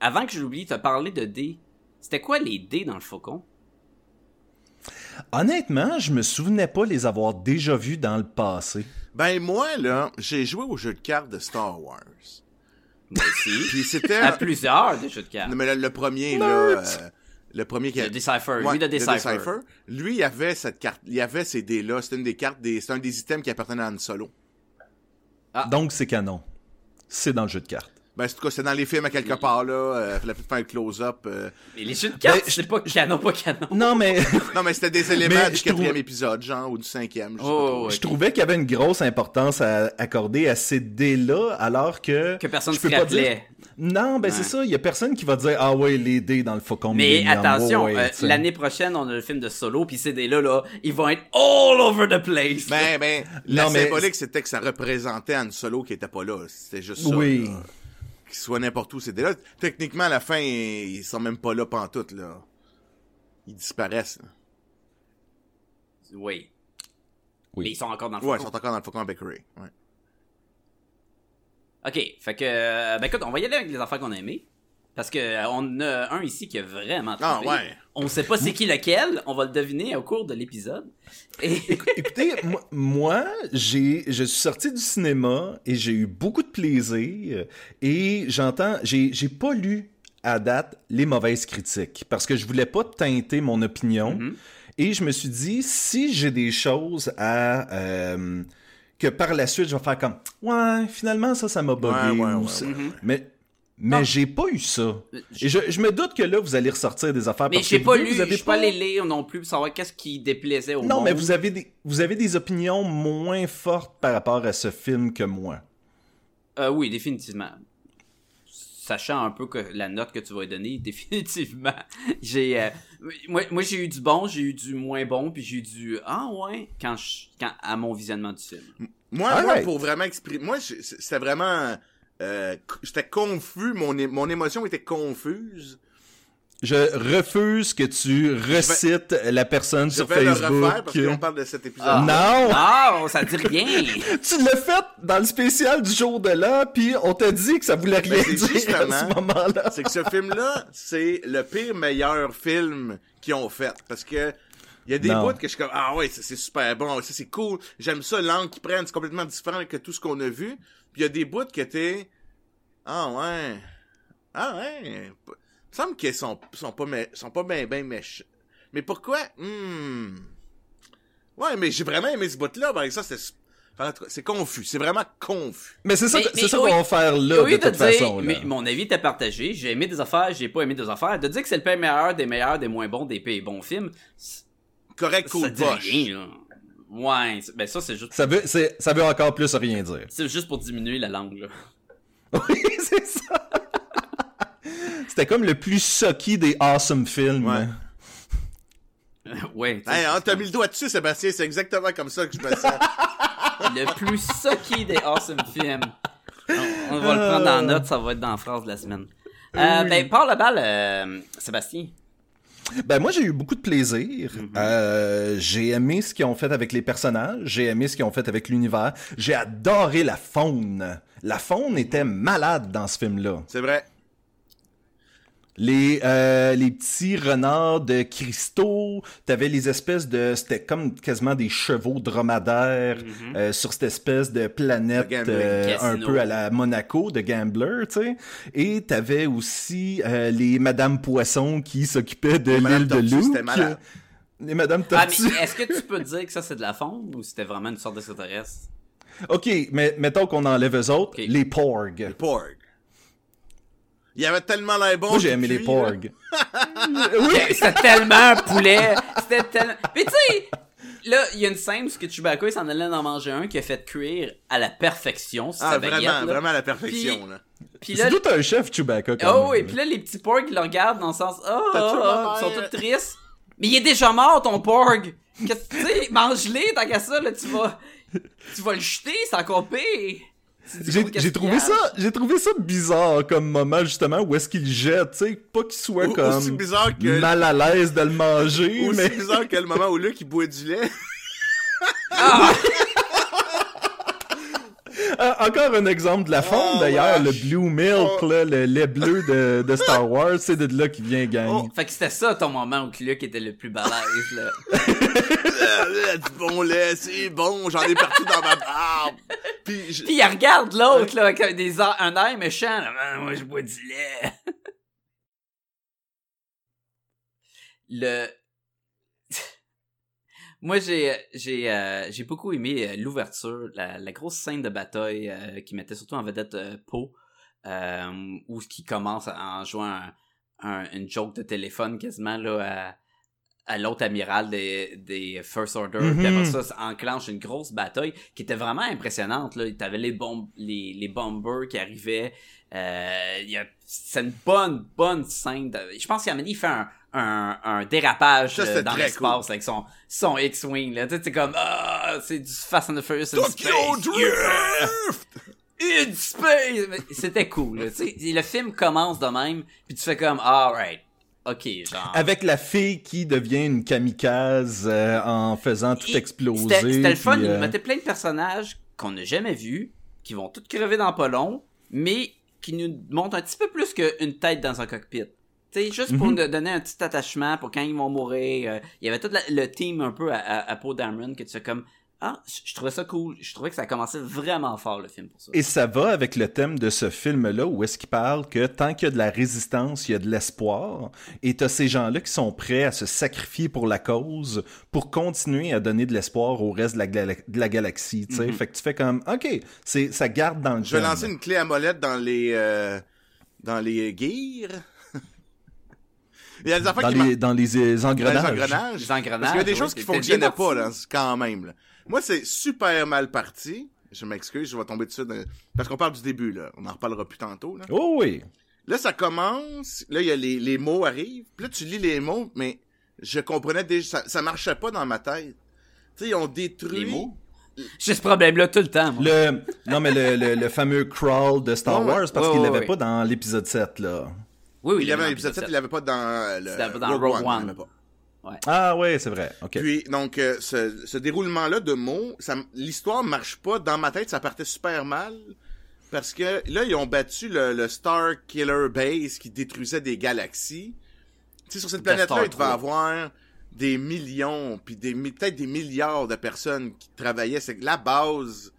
Avant que je l'oublie, t'as parlé de dés. C'était quoi les dés dans le faucon? Honnêtement, je me souvenais pas les avoir déjà vus dans le passé. Ben, moi, là, j'ai joué au jeu de cartes de Star Wars. Moi aussi. *laughs* Puis c'était... à plusieurs des jeux de cartes. Non, mais le, le premier, là... Euh, le premier qui a... Le Decipher. Ouais, lui, de le Decipher. Decipher. Lui, il avait cette carte, il avait ces dés-là. C'était une des cartes des, c'est un des items qui appartenait à Han Solo. Ah. Donc, c'est canon. C'est dans le jeu de cartes. Ben, en tout cas, c'est dans les films à quelque part, là. Euh, fallait peut-être faire un close-up. euh. Mais les jeux de cartes, Ben, c'est pas canon, pas canon. Non, mais *laughs* Non, mais c'était des éléments Mais du je trouve- quatrième épisode, genre, ou du cinquième. Je sais Oh, pas trop. ouais. je trouvais qu'il y avait une grosse importance à accorder à ces dés-là, alors que... Que personne je se pas dire-. Non, ben Ouais. c'est ça, il y a personne qui va dire « Ah ouais, les dés dans le faucon Mais Millennium. attention, Ouais, euh, l'année prochaine, on a le film de Solo, puis ces dés-là, là, ils vont être all over the place. Ben, ben, la Non, mais- symbolique, c'était que ça représentait Han Solo qui était pas là. C'était juste ça. Oui. là. Qu'il soit n'importe où, c'était là. Techniquement, à la fin, ils ils sont même pas là pantoute, là. Ils disparaissent. là. Oui. Oui. Mais ils sont encore dans le Ouais, ils faucon. sont encore dans le faucon avec Ray. Ouais. Ok, fait que, euh, ben écoute, on va y aller avec les affaires qu'on a aimées. Parce que euh, on a un ici qui a vraiment Ah, trippé. ouais. On sait pas c'est qui lequel, on va le deviner au cours de l'épisode. Et Écoutez, *laughs* moi, moi, j'ai, je suis sorti du cinéma et j'ai eu beaucoup de plaisir et j'entends, j'ai, j'ai pas lu à date les mauvaises critiques parce que je voulais pas teinter mon opinion Mhm. et je me suis dit si j'ai des choses à euh, que par la suite je vais faire comme ouais finalement ça ça m'a bugué Ouais, ouais. mais mais j'ai pas eu ça. Je- Et je, je me doute que là vous allez ressortir des affaires mais parce j'ai que pas vous, lu, vous avez pas allé lire non plus pour savoir qu'est-ce qui déplaisait au non, monde. mais vous avez, des, vous avez des opinions moins fortes par rapport à ce film que moi. Euh, oui, définitivement. Sachant un peu que la note que tu vas donner, *laughs* définitivement. J'ai, euh, moi, moi j'ai eu du bon, j'ai eu du moins bon, puis j'ai eu du ah ouais quand je, quand à mon visionnement du film. Moi, pour vraiment exprimer, moi, c'était vraiment, euh, j'étais confus, mon, mon émotion était confuse. Je refuse que tu recites la personne Je sur vais le Facebook. refaire parce qu'on parle de cet épisode. Ah. Non! Non, ça dit rien. *laughs* Tu l'as fait dans le spécial du jour de là, puis on t'a dit que ça voulait rien Ben, c'est dire à justement- ce moment-là. C'est que ce film-là, c'est le pire meilleur film qu'ils ont fait. Parce que il y a des bouts que je suis comme ah ouais, c'est super bon, ça c'est cool. J'aime ça l'angle qu'ils prennent, c'est complètement différent que tout ce qu'on a vu. Puis il y a des bouts qui étaient ah ouais. Ah ouais. Il me semble qu'ils sont sont pas sont pas bien ben méchants. Mais pourquoi? Hmm. Ouais, mais j'ai vraiment aimé ce bout-là, ben ça c'est c'est confus, c'est vraiment confus. Mais c'est ça, que- c'est ça oui. qu'on va faire là, lieu de de toute dire, façon. là. mais mon avis était partagé, j'ai aimé des affaires, j'ai pas aimé des affaires, de dire que c'est le pire meilleur des meilleurs, des moins bons, des pires bons films, Correct, ça cool, dit poche. rien, là. Ouais, ben ça c'est juste, Ça veut, c'est- ça veut encore plus rien dire. c'est juste pour diminuer la langue, là. *laughs* Oui, c'est ça. C'était comme le plus sucky des awesome films. Ouais. *laughs* ouais, Hey, hein, c'est t'as mis le doigt dessus, Sébastien, c'est exactement comme ça que je me sens. *laughs* le plus sucky des awesome films. On, on va le prendre en note, ça va être dans la phrase de la semaine. Euh, ben, parle la balle, euh, Sébastien. Ben moi j'ai eu beaucoup de plaisir. Euh, j'ai aimé ce qu'ils ont fait avec les personnages, j'ai aimé ce qu'ils ont fait avec l'univers, j'ai adoré la faune. La faune était malade dans ce film-là. C'est vrai. Les euh, les petits renards de cristaux, t'avais les espèces de c'était comme quasiment des chevaux dromadaires euh, sur cette espèce de planète euh, un peu à la Monaco de gambler, tu sais. Et t'avais aussi les Madame Poisson qui s'occupaient de l'île de Luke. Les Madame Ah, Tortue. est-ce que tu peux dire que ça c'est de la faune ou c'était vraiment une sorte d'extraterrestre? Ok, mais mettons qu'on enlève eux autres, les porgs. Porg. Il avait tellement l'air bon. Moi j'ai aimé les porgs. *laughs* C'était tellement un poulet. C'était tellement. Mais tu sais, là, il y a une scène où ce que Chewbacca il s'en allait en manger un qui a fait cuire à la perfection. Ah, sa baguette, vraiment, là. vraiment à la perfection, Puis- là. Puis C'est là, tout un chef Chewbacca quand oh même. oui, puis là les petits porgs ils le regardent dans le sens oh, oh, oh, ils sont tous tristes. Mais il est déjà mort ton porg. Qu'est-ce que tu sais, mange-les tant qu'à ça là, tu vas tu vas le jeter, c'est encore pire. J'ai trouvé ça, j'ai trouvé ça bizarre comme moment justement où est-ce qu'il jette, tu sais, pas qu'il soit comme aussi bizarre que- mal à l'aise de le manger, Aussi mais bizarre que le moment où Luc il boit du lait. Ah, *laughs* encore un exemple de la faune Oh, d'ailleurs, le blue milk, Oh. là, le lait bleu de, de Star Wars, c'est de là qu'il vient gang. Oh. Fait que c'était ça ton moment où Luke était le plus balèze là. Ah, *laughs* là, du bon lait, c'est bon, j'en ai partout dans ma barbe. Puis, je- Puis il regarde l'autre, là, avec des a- un air méchant. Là. Ah, Moi, je bois du lait. *laughs* Le... Moi, j'ai j'ai euh, j'ai beaucoup aimé euh, l'ouverture, la, la grosse scène de bataille euh, qui mettait surtout en vedette euh, Poe, euh, où qui commence en jouant un, un- une joke de téléphone quasiment là à, à l'autre amiral des, des First Order. Puis après ça, ça enclenche une grosse bataille qui était vraiment impressionnante. Là. T'avais les, bombes, les, les bombers qui arrivaient. Euh, il y a- c'est une bonne, bonne scène. de- je pense qu'à un moment donné, il fait un, un, un dérapage Ça, euh, dans l'espace avec son, son X-Wing. là. Tu sais, c'est comme, ah, c'est du Fast and the Furious in Tokyo space. Yeah! Drift! In space! C'était cool. là. Le film commence de même, puis tu fais comme, alright. Ok, genre. Avec la fille qui devient une kamikaze euh, en faisant tout exploser. C'était le fun, il euh, nous mettait plein de personnages qu'on n'a jamais vus, qui vont tous crever dans pas long, mais qui nous montrent un petit peu plus qu'une tête dans un cockpit. Tu sais, juste pour Mhm. nous donner un petit attachement pour quand ils vont mourir. euh, il y avait tout la- le team un peu à, à, à Poe Dameron que tu fais comme Ah, je trouvais ça cool. Je trouvais que ça commençait vraiment fort le film pour ça. Et ça va avec le thème de ce film-là, où est-ce qu'il parle que tant qu'il y a de la résistance, il y a de l'espoir, et t'as ces gens-là qui sont prêts à se sacrifier pour la cause, pour continuer à donner de l'espoir au reste de la, gala- de la galaxie, tu sais. Mhm. Fait que tu fais comme, ok, c'est, ça garde dans le Je vais lancer une clé à molette dans les, euh, dans les gears. Il y a des affaires dans qui les, dans les, euh, Dans les engrenages. Les engrenages, Parce qu'il y a des oui, choses qui fonctionnaient pas, là, quand même. là. Moi, c'est super mal parti. Je m'excuse, je vais tomber dessus. dans- Parce qu'on parle du début, là. On en reparlera plus tantôt, là. Oh oui. Là, ça commence. Là, il y a les, les mots arrivent. Puis là, tu lis les mots, mais je comprenais déjà. Ça, ça marchait pas dans ma tête. Tu sais, ils ont détruit. Les mots? J'ai ce problème-là tout le temps. moi. Le, non, mais le, le, le fameux crawl de Star Ouais, Wars, parce ouais, qu'il ouais, l'avait pas dans l'épisode 7, là. Oui, oui, Il y avait dans un épisode 7, il l'avait pas dans le C'était dans Rogue il One. l'avait pas. Ah, ouais, c'est vrai. OK. Puis, donc, euh, ce, ce déroulement-là de mots, l'histoire marche pas. Dans ma tête, ça partait super mal. Parce que là, ils ont battu le, le Star Killer Base qui détruisait des galaxies. Tu sais, sur cette planète-là, il devait 3. avoir des millions, puis des, peut-être des milliards de personnes qui travaillaient. C'est que la base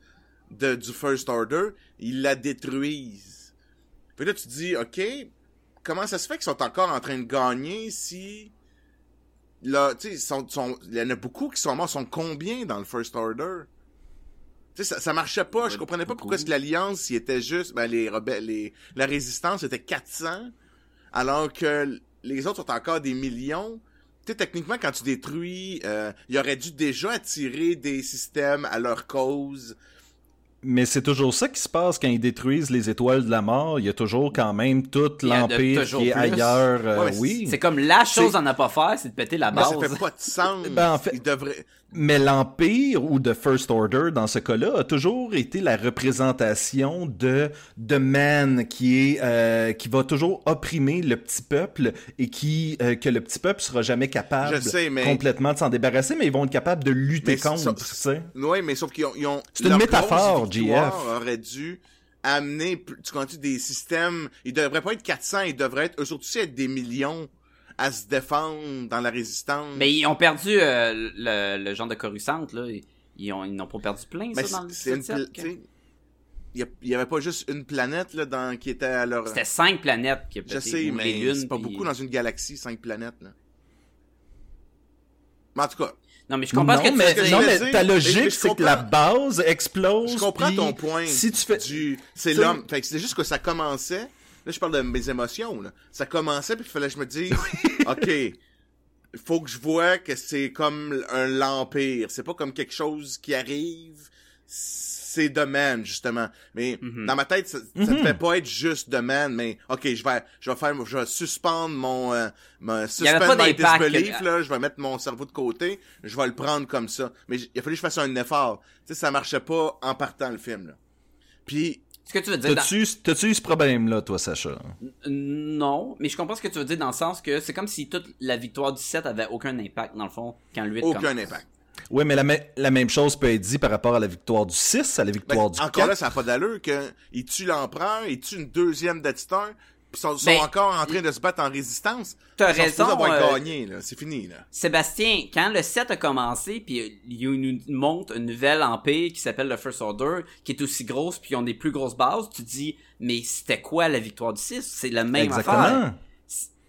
de, du First Order, ils la détruisent. Puis là, tu te dis, OK, comment ça se fait qu'ils sont encore en train de gagner si là, tu sais, sont, sont, il y en a beaucoup qui sont morts. Sont combien dans le First Order? Tu sais, ça, ça marchait pas. Je comprenais pas beaucoup. pourquoi est-ce que l'Alliance, il était juste, ben, les rebelles, les, la Résistance était 400, alors que les autres sont encore des millions. Tu sais, techniquement, quand tu détruis, euh, il aurait dû déjà attirer des systèmes à leur cause. Mais c'est toujours ça qui se passe quand ils détruisent les étoiles de la mort. Il y a toujours quand même tout Il y en a l'Empire qui est plus. ailleurs. euh, Ouais, oui. C'est comme la chose à ne pas faire, c'est de péter la Mais base. ça fait pas de *laughs* sens. Ben, en fait- Il devrait... Mais l'Empire ou de First Order, dans ce cas-là, a toujours été la représentation de de man qui est euh, qui va toujours opprimer le petit peuple et qui euh, que le petit peuple sera jamais capable sais, mais- complètement de s'en débarrasser, mais ils vont être capables de lutter Mais contre. tu sais. Oui, mais sauf qu'ils ont, ont C'est une métaphore, JF. aurait dû amener, tu comprends des systèmes, ils devraient pas être 400, ils devraient être, eux surtout être des millions à se défendre dans la résistance. Mais ils ont perdu euh, le, le genre de Coruscant, là. Ils- Ils ont- ils n'ont pas perdu plein, Mais ça, dans le c'est une, 17, pla- tu sais, il y, a- il y avait pas juste une planète, là, dans, qui était à leur... C'était cinq planètes qui Je sais, mais c'est pas puis- beaucoup dans une galaxie, cinq planètes, là. Mais en tout cas, Non, mais je comprends ce que non, tu mais, veux dire. non, je mais veux ta logique, c'est que la base explose. je comprends ton point. Si tu fais, du, c'est l'homme. Fait que c'est juste que ça commençait. Là, je parle de mes émotions, là. Ça commençait, puis il fallait que je me dise, *laughs* OK, il faut que je vois que c'est comme un l'Empire. C'est pas comme quelque chose qui arrive. C'est de man, justement. Mais Mhm. dans ma tête, ça, ça ne fait pas être juste de man, mais OK, je vais, je vais faire, je vais suspendre mon, euh, mon suspend pas my disbelief, là. Je vais mettre mon cerveau de côté. Je vais le prendre comme ça. Mais il a fallu que je fasse un effort. Tu sais, ça marchait pas en partant le film, là. Puis, Ce que tu veux dire. dans- T'as-tu t'as-tu eu ce problème-là, toi, Sacha? Non, mais je comprends ce que tu veux dire dans le sens que c'est comme si toute la victoire du 7 avait aucun impact, dans le fond, quand le 8 aucun commence. impact. Oui, mais la, me- la même chose peut être dit par rapport à la victoire du 6, à la Ben, victoire du encore 4. là, ça n'a pas d'allure que il tue l'empereur, il tue une deuxième puis sont, sont Ben, encore en train de se battre en résistance. T'as Ils sont raison, avoir euh, gagné, là. C'est fini, là. Sébastien, quand le 7 a commencé, puis euh, il nous montre une nouvelle empire qui s'appelle le First Order, qui est aussi grosse, puis ils ont des plus grosses bases, tu te dis, mais c'était quoi la victoire du 6? C'est la même affaire. Exactement.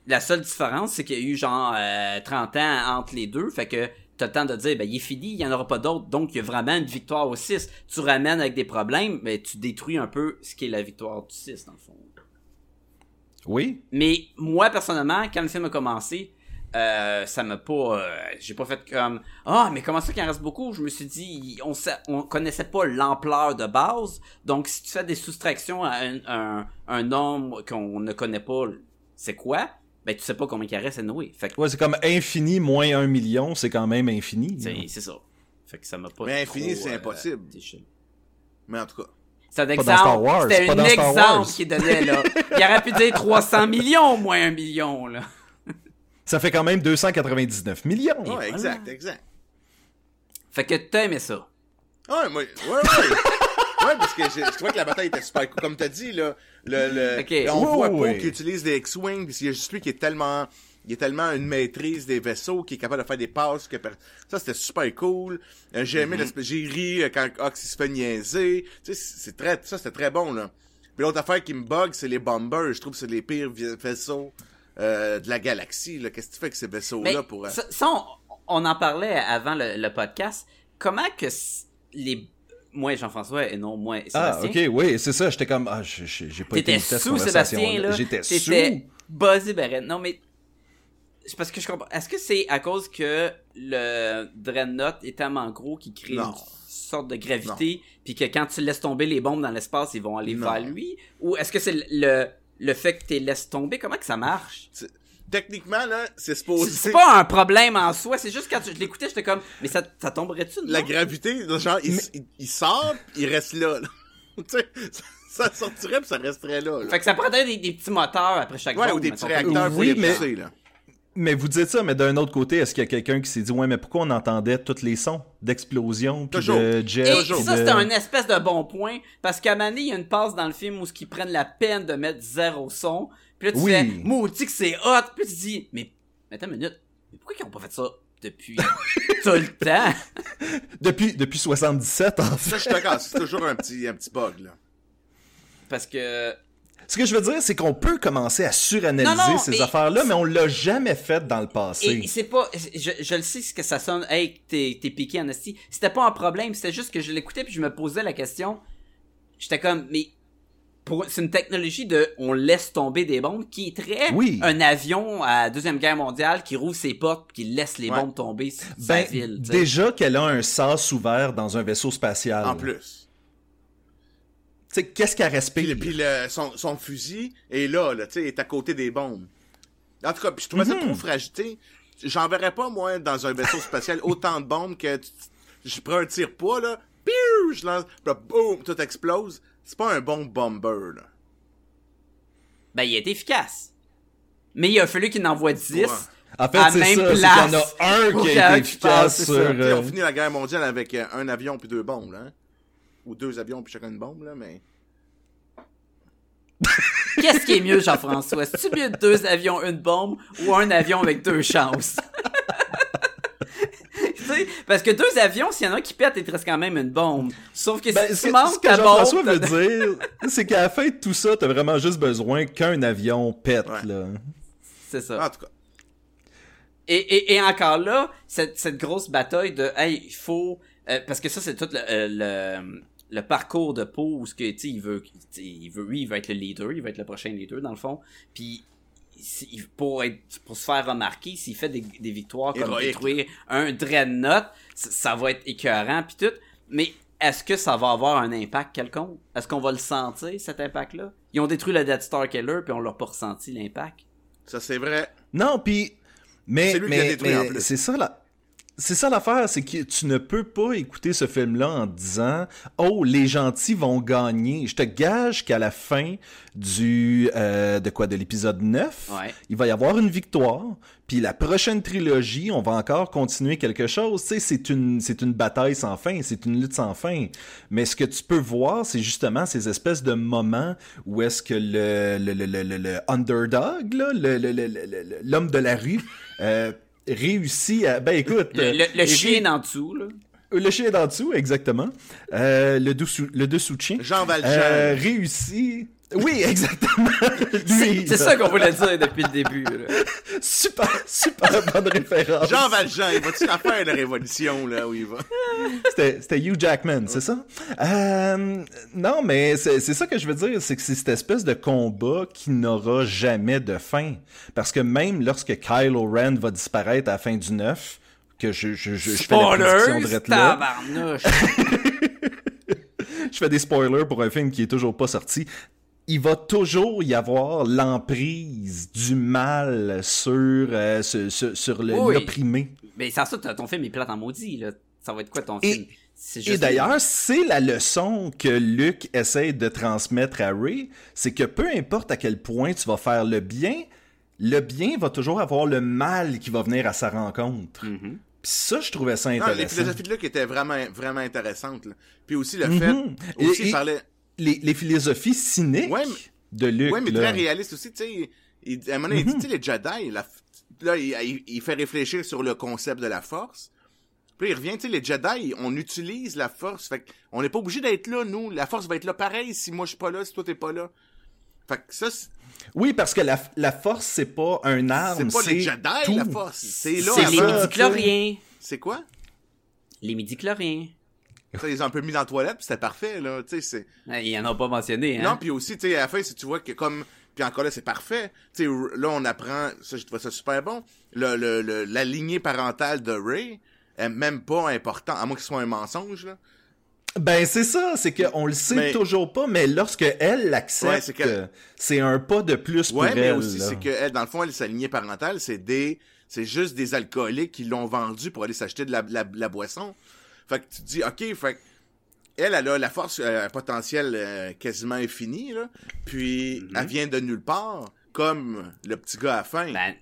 La seule différence, c'est qu'il y a eu genre euh, 30 ans entre les deux, fait que t'as le temps de dire, ben il est fini, il y en aura pas d'autres, donc il y a vraiment une victoire au 6. Tu ramènes avec des problèmes, mais tu détruis un peu ce qui est la victoire du 6, dans le fond. Oui. Mais moi, personnellement, quand le film a commencé, euh, ça m'a pas... euh, J'ai pas fait comme... Ah, mais comment ça qu'il en reste beaucoup? Je me suis dit, on, sa- on connaissait pas l'ampleur de base, donc si tu fais des soustractions à un, un, un nombre qu'on ne connaît pas, c'est quoi? Ben, tu sais pas combien il reste à Noé. Fait que Ouais, c'est comme infini moins un million, c'est quand même infini. c'est ça. Fait que ça m'a pas Mais infini, trop, c'est euh, impossible. déchiré. Mais en tout cas. C'est un exemple. C'était un exemple qu'il donnait, là. Il aurait pu dire 300 millions, moins un million, là. Ça fait quand même 299 millions. Ouais, voilà. exact, exact. Fait que t'as aimé ça. Ouais, moi, ouais, ouais. *laughs* ouais, parce que j'ai- je trouvais que la bataille était super cool. Comme t'as dit, là, le, le, là, on voit ouais. pas qu'il utilise des X-Wing, puis il y a juste lui qui est tellement, il est tellement une maîtrise des vaisseaux, qui est capable de faire des passes, que per- ça c'était super cool. Euh, j'ai aimé l'espèce, j'ai ri euh, quand Ox il se fait niaiser. Tu sais, c'est très, ça c'était très bon, là. Puis l'autre affaire qui me bug, c'est les bombers. Je trouve que c'est les pires vaisseaux, euh, de la galaxie, là. Qu'est-ce que tu fais avec ces vaisseaux-là Mais pour, euh, ça, ça, on, on en parlait avant le, le podcast. Comment que les... Moi, Jean-François, et non moi, Ah, Sébastien. ok, oui, c'est ça. J'étais comme, ah, j'ai- pas été T'étais sous Sébastien, là. J'étais sous. Buzzé, Barrett. Non, mais... C'est parce que je comprends. Est-ce que c'est à cause que le Dreadnought est tellement gros qu'il crée Non. une sorte de gravité, puis que quand tu laisses tomber les bombes dans l'espace, ils vont aller Non. vers lui? Ou est-ce que c'est le, le fait que tu les laisses tomber? Comment que ça marche? techniquement, là, c'est supposé... C'est pas un problème en soi, c'est juste quand tu- je l'écoutais, j'étais comme, mais ça, ça tomberait-tu? La gravité, genre, il, il, il sort, il reste là, là. *laughs* tu sais, ça sortirait puis ça resterait là, là. Fait que ça prendrait des, des petits moteurs après chaque Ouais, bombe, ou des petits réacteurs pour Oui, les mais- pousser, là. Mais vous dites ça, mais d'un autre côté, est-ce qu'il y a quelqu'un qui s'est dit Ouais, mais pourquoi on entendait tous les sons d'explosion, puis Toujours. de jet, Et ça, de- c'était un espèce de bon point, parce qu'à un moment donné, il y a une passe dans le film où ils prennent la peine de mettre zéro son, puis là, tu Oui. fais, maudit que c'est hot, puis tu te dis, mais, mais attends une minute, mais pourquoi ils ont pas fait ça depuis *laughs* tout le temps? Depuis, depuis 77, en fait. Ça, je suis d'accord, c'est toujours un petit, un petit bug, là. Parce que, Ce que je veux dire, c'est qu'on peut commencer à suranalyser Non, non, ces affaires-là, mais on l'a jamais fait dans le passé. et c'est pas, je, je le sais ce que ça sonne, hey, t'es, t'es piqué en esti, c'était pas un problème, c'était juste que je l'écoutais puis je me posais la question, j'étais comme, mais, pour, c'est une technologie de on laisse tomber des bombes qui est très Oui. un avion à la deuxième guerre mondiale qui rouvre ses portes puis qui laisse les Ouais. bombes tomber sur sa Ben, ville. déjà qu'elle a un sas ouvert dans un vaisseau spatial. En plus. Tu sais, qu'est-ce qu'elle Puis, respire? le- puis le- son, son fusil est là, là, tu sais, est à côté des bombes. En tout cas, puis je trouvais ça trop fragile. J'enverrais pas, moi, dans un vaisseau spatial, *laughs* autant de bombes que tu- je prends un tire pas là, piou, je lance, puis là, boum, tout explose. C'est pas un bon bomber, là. Ben, il est efficace. Mais il a fallu qu'il en envoie 10 Ouais. En fait, à c'est même ça, c'est place. qu'il y en a un qui qu'il y a été efficace c'est sur... ça. Puis on finit la guerre mondiale avec euh, un avion puis deux bombes, là. hein. Ou deux avions puis chacun une bombe, là, mais... *laughs* Qu'est-ce qui est mieux, Jean-François? C'est-tu mieux deux avions, une bombe ou un avion avec deux chances? *laughs* Tu sais, parce que deux avions, s'il y en a un qui pète, il te reste quand même une bombe. Sauf que Ben, si ce tu que, manques ce que ta Jean-François bombe, veut dire, c'est qu'à la fin de tout ça, t'as vraiment juste besoin qu'un avion pète, Ouais. là. c'est ça. En tout cas. Et, et, et encore là, cette, cette grosse bataille de hey, il faut euh, parce que ça c'est tout le, euh, le, le parcours de Poe où ce que tu sais, il veut il veut lui il veut être le leader, il veut être le prochain leader dans le fond. Puis pour être pour se faire remarquer, s'il fait des, des victoires comme Héroïque. détruire un dreadnought, ça, ça va être écœurant puis tout. Mais est-ce que ça va avoir un impact quelconque? Est-ce qu'on va le sentir cet impact là Ils ont détruit le Death Star Killer puis on l'a pas ressenti l'impact. Ça, c'est vrai. Non, puis mais C'est lui qui l'a mais, détruit, mais en plus. c'est ça là. C'est ça l'affaire, c'est que tu ne peux pas écouter ce film-là en disant Oh, les gentils vont gagner. Je te gage qu'à la fin du euh, de quoi de l'épisode 9, Ouais. il va y avoir une victoire. Puis la prochaine trilogie, on va encore continuer quelque chose. Tu sais, c'est une c'est une bataille sans fin, c'est une lutte sans fin. Mais ce que tu peux voir, c'est justement ces espèces de moments où est-ce que le le, le, le, le- le underdog, là, le- le- le- le- le- l'homme de la rue, euh, réussit à ben écoute, Le, le, le chien d'en dessous là. le chien d'en dessous, exactement. Euh, le dessous le dessous de chien. Jean Valjean. Euh, réussit. Oui, exactement. *laughs* C'est ça qu'on voulait dire depuis le début. là. Super, super bonne référence. Jean Valjean, il va-tu la faire, la révolution, là, où il va? C'était Hugh Jackman, c'est ça? Euh, non, mais c'est ça que je veux dire, c'est que c'est cette espèce de combat qui n'aura jamais de fin. Parce que même lorsque Kylo Ren va disparaître à la fin du 9, que je, je, je, je fais la prédiction de là, *laughs* je fais des spoilers pour un film qui est toujours pas sorti. Il va toujours y avoir l'emprise du mal sur, euh, sur, sur- sur le- Oui. l'opprimé. Mais sans ça, ton film est plate en maudit. Là. Ça va être quoi ton Et- film? Et d'ailleurs, c'est la leçon que Luke essaie de transmettre à Ray, c'est que peu importe à quel point tu vas faire le bien, le bien va toujours avoir le mal qui va venir à sa rencontre. Mhm. Puis ça, je trouvais ça Non, les intéressant. philosophies de Luc étaient vraiment, vraiment intéressantes, là. Puis aussi le Mhm. fait, Et- aussi, et- il parlait, les, les philosophies cyniques Ouais, mais- de Luke. ouais, mais là. très réaliste aussi, tu sais. Il, à un moment donné, il dit, tu sais, les Jedi, la, là, il, il- fait réfléchir sur le concept de la force. Puis il revient, tu sais, les Jedi, on utilise la force. Fait on n'est pas obligé d'être là, nous. La force va être là pareil si moi je suis pas là, si toi t'es pas là. Fait que ça, c'est Oui, parce que la, la force, c'est pas un arme, c'est pas les Jedi, tout. la force. C'est là. C'est les midi-chloriens. C'est quoi? Les midi-chloriens. Ça, ils ont un peu mis dans la toilette, puis c'était parfait, là. Tu sais, c'est... Ils en ont pas mentionné, hein? Non, puis aussi, tu sais, à la fin, si tu vois que comme... Puis encore là, c'est parfait. Tu sais, là, on apprend... Ça, je trouve ça super bon. Le, le, le- la lignée parentale de Ray est même pas important, à moins que ce soit un mensonge, là. Ben c'est ça, c'est qu'on le sait Mais- toujours pas, mais lorsque elle l'accepte, c'est un pas de plus pour Ouais, elle. mais aussi, c'est que elle, dans le fond, elle, sa lignée parentale, c'est des, c'est juste des alcooliques qui l'ont vendu pour aller s'acheter de la, la, la boisson. Fait que tu te dis, ok, fait elle, elle a la force, euh, un potentiel euh, quasiment infini, là. Puis, Mhm. elle vient de nulle part, comme le petit gars à la fin. Ben,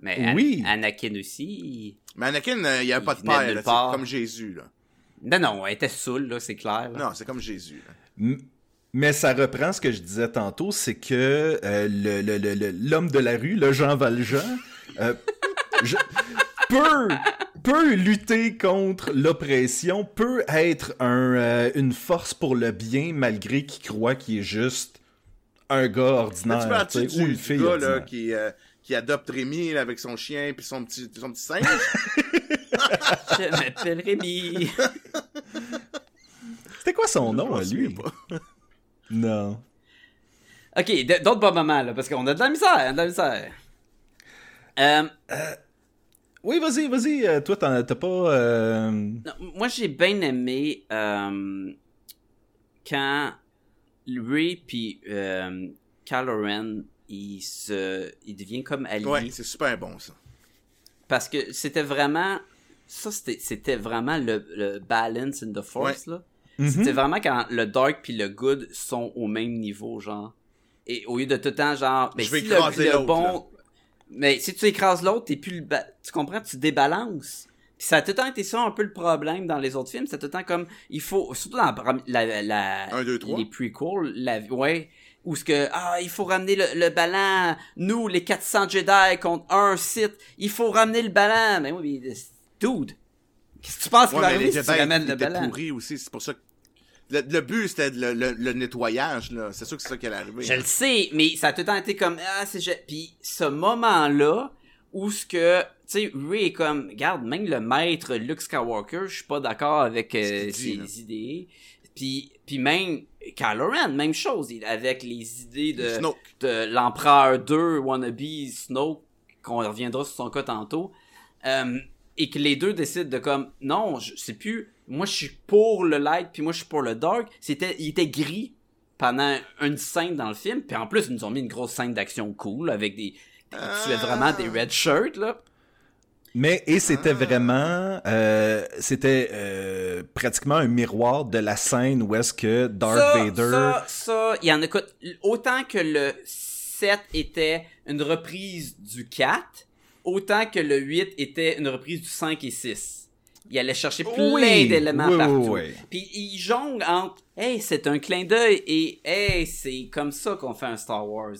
mais An- Oui. Anakin aussi. mais Anakin, euh, il n'y a il pas de père, là, part. comme Jésus, là. Non, non, elle était saoule, là, c'est clair. là. Non, c'est comme Jésus, Mais ça reprend ce que je disais tantôt, c'est que euh, le- le- le- le- l'homme de la rue, le Jean Valjean, euh, je- *laughs* peut, peut lutter contre l'oppression, peut être un, euh, une force pour le bien, malgré qu'il croit qu'il est juste un gars ordinaire, tu ou une fille gars, là, qui, euh, qui adopte Rémi, là, avec son chien puis son petit, son petit singe. *laughs* Je m'appelle Rémi. C'était quoi son nom à lui? pas. *laughs* Non. ok, d'autres bons moments, là, parce qu'on a de la misère, de la misère. Euh, Oui, vas-y, vas-y, euh, toi t'en- t'as pas... euh, non, moi, j'ai bien aimé euh, quand Ray puis euh, Kylo Ren, il se, il devient comme allié. Ouais, c'est super bon, ça. Parce que c'était vraiment. Ça, c'était c'était vraiment le, le balance in the force, là. mhm. C'était vraiment quand le dark puis le good sont au même niveau, genre. Et au lieu de tout le temps, genre. Mais Je vais si écraser le, bon. Mais si tu écrases l'autre, t'es plus le. ba- Tu comprends? Tu débalances. Puis ça a tout le temps été ça un peu le problème dans les autres films. C'est tout le temps comme. Il faut. Surtout dans la la, la, Un, deux, trois. les prequels, la, ouais. Où ce que. Ah, il faut ramener le, le ballon. Nous, les 400 Jedi contre un Sith. Il faut ramener le ballon. Mais oui, mais. Dude! Qu'est-ce que tu penses qu'il va arriver si tu ramènes le ballon? aussi, c'est pour ça que... Le, le but, c'était le, le, le nettoyage, là. C'est sûr que c'est ça qui allait arriver. Je le sais, mais ça a tout le temps été comme ah c'est je... puis ce moment-là où ce que tu sais Ray est comme regarde même le maître Luke Skywalker, je suis pas d'accord avec euh, dit, ses là. idées. Puis puis même Kylo Ren, même chose, avec les idées de Snoke. de l'empereur 2 wannabe Snoke qu'on reviendra sur son cas tantôt. Euh, et que les deux décident de comme non, je c'est plus moi je suis pour le light puis moi je suis pour le dark, c'était il était gris pendant une scène dans le film, puis en plus ils nous ont mis une grosse scène d'action cool avec des tu es vraiment des red shirts là. Mais et c'était vraiment, euh, c'était euh, pratiquement un miroir de la scène où est-ce que Darth ça, Vader. ça, ça, il y en a autant que le 7 était une reprise du 4, autant que le 8 était une reprise du 5 et 6. Il allait chercher plein Oui, d'éléments oui, partout. oui. Puis il jongle entre Hey, c'est un clin d'œil et Hey, c'est comme ça qu'on fait un Star Wars.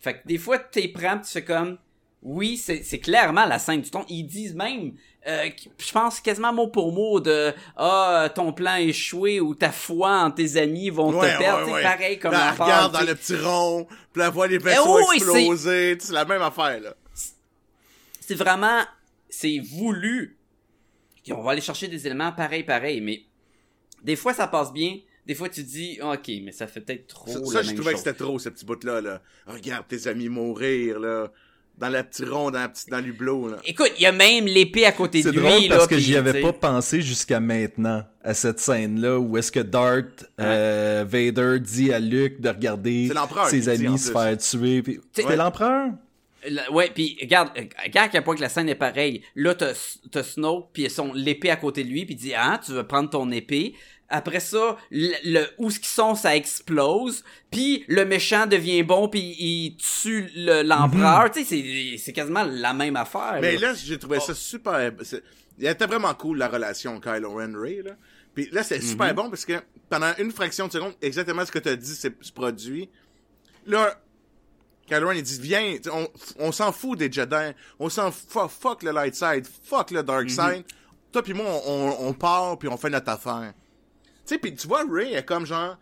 Fait que des fois, t'es prends tu fais comme Oui, c'est c'est clairement la scène du ton. Ils disent même euh, je pense quasiment mot pour mot de Ah, ton plan échoué ou ta foi en tes amis vont Ouais, te perdre. ouais, pareil comme la regarde dans le petit rond, puis la voit les vaisseaux oui, c'est- exploser. C'est la même affaire, là. c'est vraiment c'est voulu on va aller chercher des éléments pareil pareil mais des fois ça passe bien des fois tu dis ok mais ça fait peut-être trop Ça, la ça, je même trouvais que c'était trop, ce petit bout-là, là. Regarde tes amis mourir, là. Dans le petit rond, dans, la petite, dans l'hublot, là. écoute il y a même l'épée à côté de C'est lui drôle parce là, que j'y avais pas pensé jusqu'à maintenant à cette scène-là où est-ce que Darth euh, Vader dit à Luke de regarder ses amis se faire tuer. Puis... C'était Ouais. l'empereur? Ouais puis regarde euh, regarde à quel point que la scène est pareille là t'as t'as Snoke puis son l'épée à côté de lui puis il dit ah tu veux prendre ton épée? Après ça le, le- où ce qu'ils sont ça explose puis le méchant devient bon puis il tue le- l'empereur tu sais c'est c'est quasiment la même affaire Mais là. là, j'ai trouvé ça super. c'est- Il était vraiment cool, la relation Kylo Ren Ray, là. Puis là, c'est super bon parce que pendant une fraction de seconde, exactement ce que tu as dit c'est- produit. Là, Kylo Ren, il dit, viens, on, on s'en fout des Jedi. On s'en fout, fuck le light side, fuck le dark side. Toi puis moi, on, on, on part puis on fait notre affaire. Tu sais, puis tu vois, Ray est comme genre,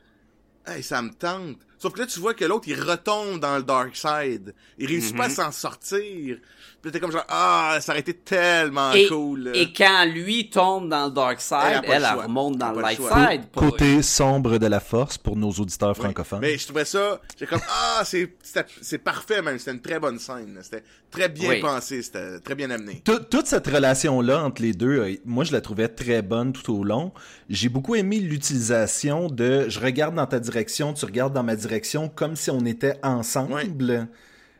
hey, ça me tente. Sauf que là, tu vois que l'autre, il retombe dans le dark side. Il réussit Mhm. pas à s'en sortir. Puis t'es comme genre, ah, ça aurait été tellement Et, cool. et quand lui tombe dans le dark side, Elle remonte dans le light choix. side. pour- Côté sombre de la force pour nos auditeurs Oui. francophones. Mais je trouvais ça, j'ai comme, ah, c'est, parfait même. C'était une très bonne scène. C'était très bien Oui. pensé. C'était très bien amené. Tout- toute cette relation-là entre les deux, euh, moi je la trouvais très bonne tout au long. J'ai beaucoup aimé l'utilisation de je regarde dans ta direction, tu regardes dans ma direction, comme si on était ensemble.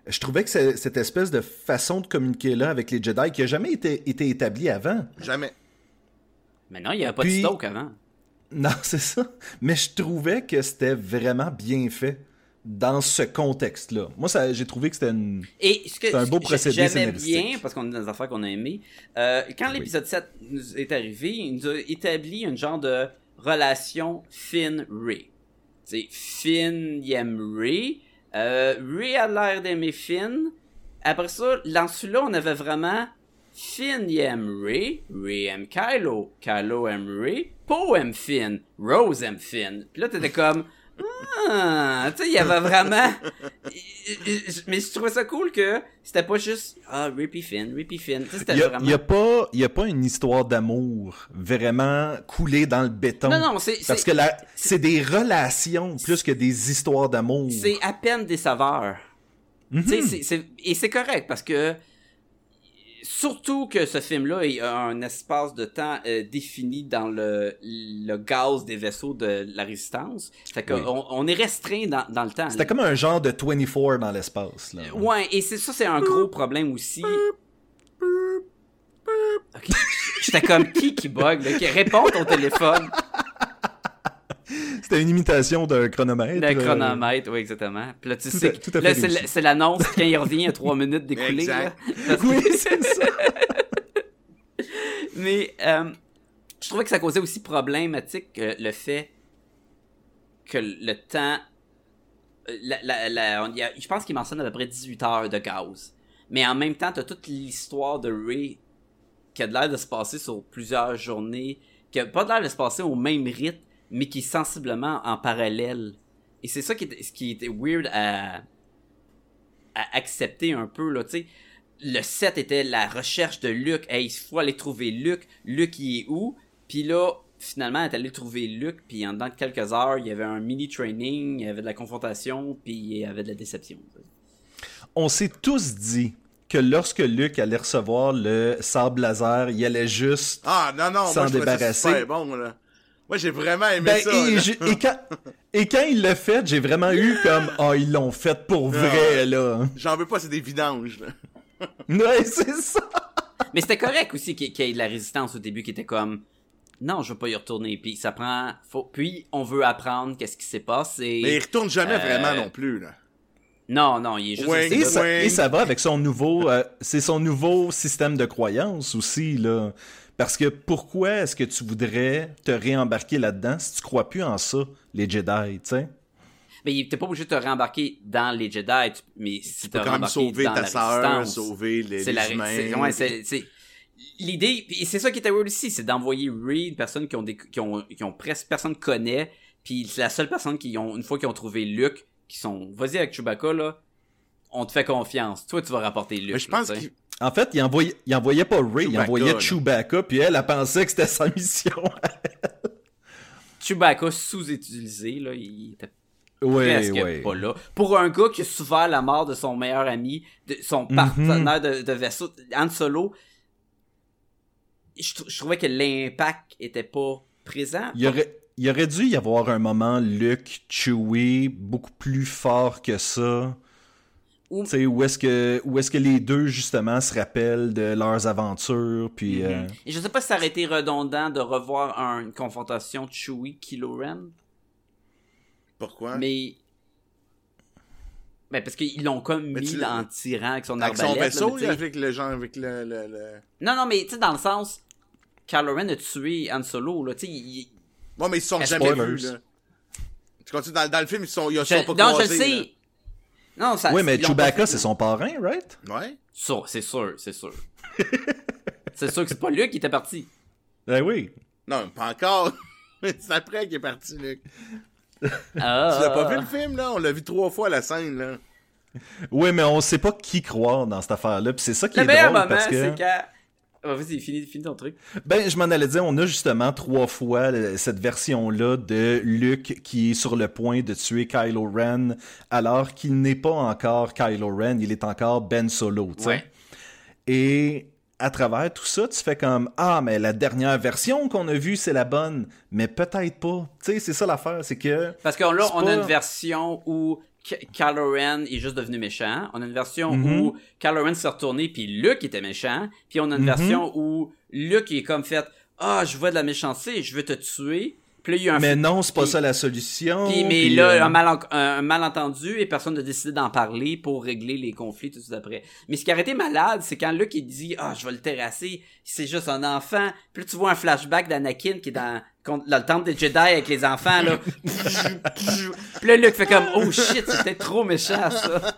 Je trouvais que c'est- cette espèce de façon de communiquer-là avec les Jedi qui a jamais été, été établie avant. Jamais. Mais non, il n'y avait pas Puis- de Snoke avant. Non, *laughs* c'est ça. Mais je trouvais que c'était vraiment bien fait dans ce contexte-là. Moi, ça, j'ai trouvé que c'était une... Et ce que C'est un beau ce que procédé scénaristique. bien, parce qu'on est dans des affaires qu'on a aimées, euh, quand l'épisode 7 nous est arrivé, il nous a établi une genre de relation Finn-Ray. C'est Finn il aime Ray, euh, a l'air d'aimer Finn. Après ça, dans celui-là, on avait vraiment Finn il aime Ray, Ray aime Kylo, Kylo aime Ray, Poe aime Finn, Rose aime Finn. Puis là, t'étais comme... Ah, tu sais, il y avait vraiment. *laughs* Mais je trouvais ça cool que c'était pas juste ah Rippy Finn, Rippy Finn. Tu sais, c'était Il y a, vraiment. il y a pas, il y a pas une histoire d'amour vraiment coulée dans le béton. Non non, c'est Parce c'est que là, c'est des relations plus que des histoires d'amour. c'est à peine des saveurs. Tu sais, c'est- c'est- et c'est correct parce que surtout que ce film-là il a un espace de temps euh, défini dans le, le gaz des vaisseaux de la résistance. Fait qu'on Oui. on est restreint dans, dans le temps. C'était comme un genre de 24 dans l'espace. là. Ouais, et c'est ça, c'est un gros problème aussi. Ok. J'étais comme qui qui bug, là, qui répond au téléphone. C'était une imitation d'un chronomètre. Le euh, chronomètre, oui, exactement. Puis là, tu Tout sais, à- tout à là, fait c'est l'annonce quand il revient, il y a trois minutes *laughs* d'écoulé. Exact. là. Oui, c'est ça. *laughs* Mais euh, je trouvais que ça causait aussi problématique euh, le fait que le temps. euh, la- la- la- on- il y a- je pense qu'il mentionne à peu près 18 heures de gaz. Mais en même temps, t'as toute l'histoire de Ray qui a de l'air de se passer sur plusieurs journées, qui a pas de l'air de se passer au même rythme, mais qui est sensiblement en parallèle. Et c'est ça qui était, ce qui était weird à, à accepter un peu, là, tu sais. Le set était la recherche de Luke. Hey, il faut aller trouver Luke. Luke, il est où? Puis là, finalement, elle est allée trouver Luke, puis en dedans de quelques heures, il y avait un mini-training, il y avait de la confrontation, puis il y avait de la déception. On s'est tous dit que lorsque Luke allait recevoir le sable laser, il allait juste. Ah, non, non, S'en débarrasser. bon, là. Moi, j'ai vraiment aimé Ben, ça. et, *laughs* quand, et quand il l'a fait, j'ai vraiment eu comme Ah, ils l'ont fait pour vrai, là. J'en veux pas, c'est des vidanges, là. *laughs* Ouais, c'est ça. Mais c'était correct aussi qu'il y ait de la résistance au début qui était comme non, je veux pas y retourner. Puis ça prend. Faut... Puis on veut apprendre qu'est-ce qui s'est passé. Mais il retourne jamais Euh, vraiment non plus, là. Non, non, il est juste. Ça, et ça va avec son nouveau, euh, c'est son nouveau système de croyance aussi là. Parce que pourquoi est-ce que tu voudrais te réembarquer là-dedans si tu crois plus en ça, les Jedi, tu sais? Mais était pas obligé de te réembarquer dans les Jedi, tu- mais si Tu te peux quand même sauver ta sœur, sauver les, c'est les la humains. c'est- ouais, c'est c'est- l'idée et c'est ça qui était weird aussi, c'est d'envoyer Reed, une personne qui ont des qui ont qui ont presque personne connaît, puis c'est la seule personne qui ont une fois qu'ils ont trouvé Luke, qui sont vas-y avec Chewbacca là, on te fait confiance. Toi tu vas rapporter Luke. Mais je pense qu'il... En fait, il envoyait, il envoyait pas Ray, il envoyait là. Chewbacca, puis elle, elle pensait que c'était sa mission. Chewbacca sous-utilisé là, il était ouais, presque pas là. Pour un gars qui a souffert la mort de son meilleur ami, de son Mhm. partenaire de, de vaisseau, Han Solo, je trouvais que l'impact était pas présent. Il aurait, il aurait dû y avoir un moment Luke, Chewie, beaucoup plus fort que ça. Sais, où est-ce que, où est-ce que les deux, justement, se rappellent de leurs aventures, puis... euh, Et je sais pas si ça aurait été redondant de revoir un- une confrontation Chewie-Kylo Ren, Pourquoi? mais... Ben parce qu'ils l'ont comme mis tu- en tirant avec son Avec son arbalète. là, vaisseau, avec le genre, avec le... le, le- Non, non, mais tu sais, dans le sens... Kylo Ren a tué Han Solo, là, tu sais, il- Ouais, mais ils se sont jamais vus, là. Tu continues dans, dans le film, ils sont, ils Je- sont pas non, je le croisés, sais. Non, ça. Oui, mais Chewbacca, c'est son parrain, right? Ouais. Ça, c'est sûr, c'est sûr. c'est sûr *laughs* que c'est pas lui qui était parti. Ben oui. Non, pas encore. *laughs* c'est après qu'il est parti, Luc. Ah. Tu l'as pas vu le film, là? On l'a vu trois fois, la scène, là. Oui, mais on sait pas qui croire dans cette affaire-là. Puis c'est ça qui Le est meilleur drôle moment, parce que. c'est quand. Oh, vas-y, finis, finis ton truc. Ben, je m'en allais dire, on a justement trois fois cette version-là de Luke qui est sur le point de tuer Kylo Ren, alors qu'il n'est pas encore Kylo Ren, il est encore Ben Solo, tu sais. Ouais. Et à travers tout ça, tu fais comme Ah, mais la dernière version qu'on a vue, c'est la bonne. Mais peut-être pas. Tu sais, c'est ça l'affaire, c'est que. Parce que là, on a une version où Ren est juste devenu méchant. On a une version Mhm. où Kylo Ren s'est retourné puis Luke était méchant. Puis on a une Mhm. version où Luke est comme fait Ah, je vois de la méchanceté, je veux te tuer. Puis là, il y a un Mais non, c'est pas ça la solution. puis, mais là, euh, un, malen- un malentendu et personne n'a décidé d'en parler pour régler les conflits tout de suite après. Mais ce qui a été malade, c'est quand Luke il dit ah je vais le terrasser, c'est juste un enfant. Puis là, tu vois un flashback d'Anakin qui est dans, contre- le temple des Jedi avec les enfants là. Puis là Luke fait comme oh shit c'était trop méchant ça.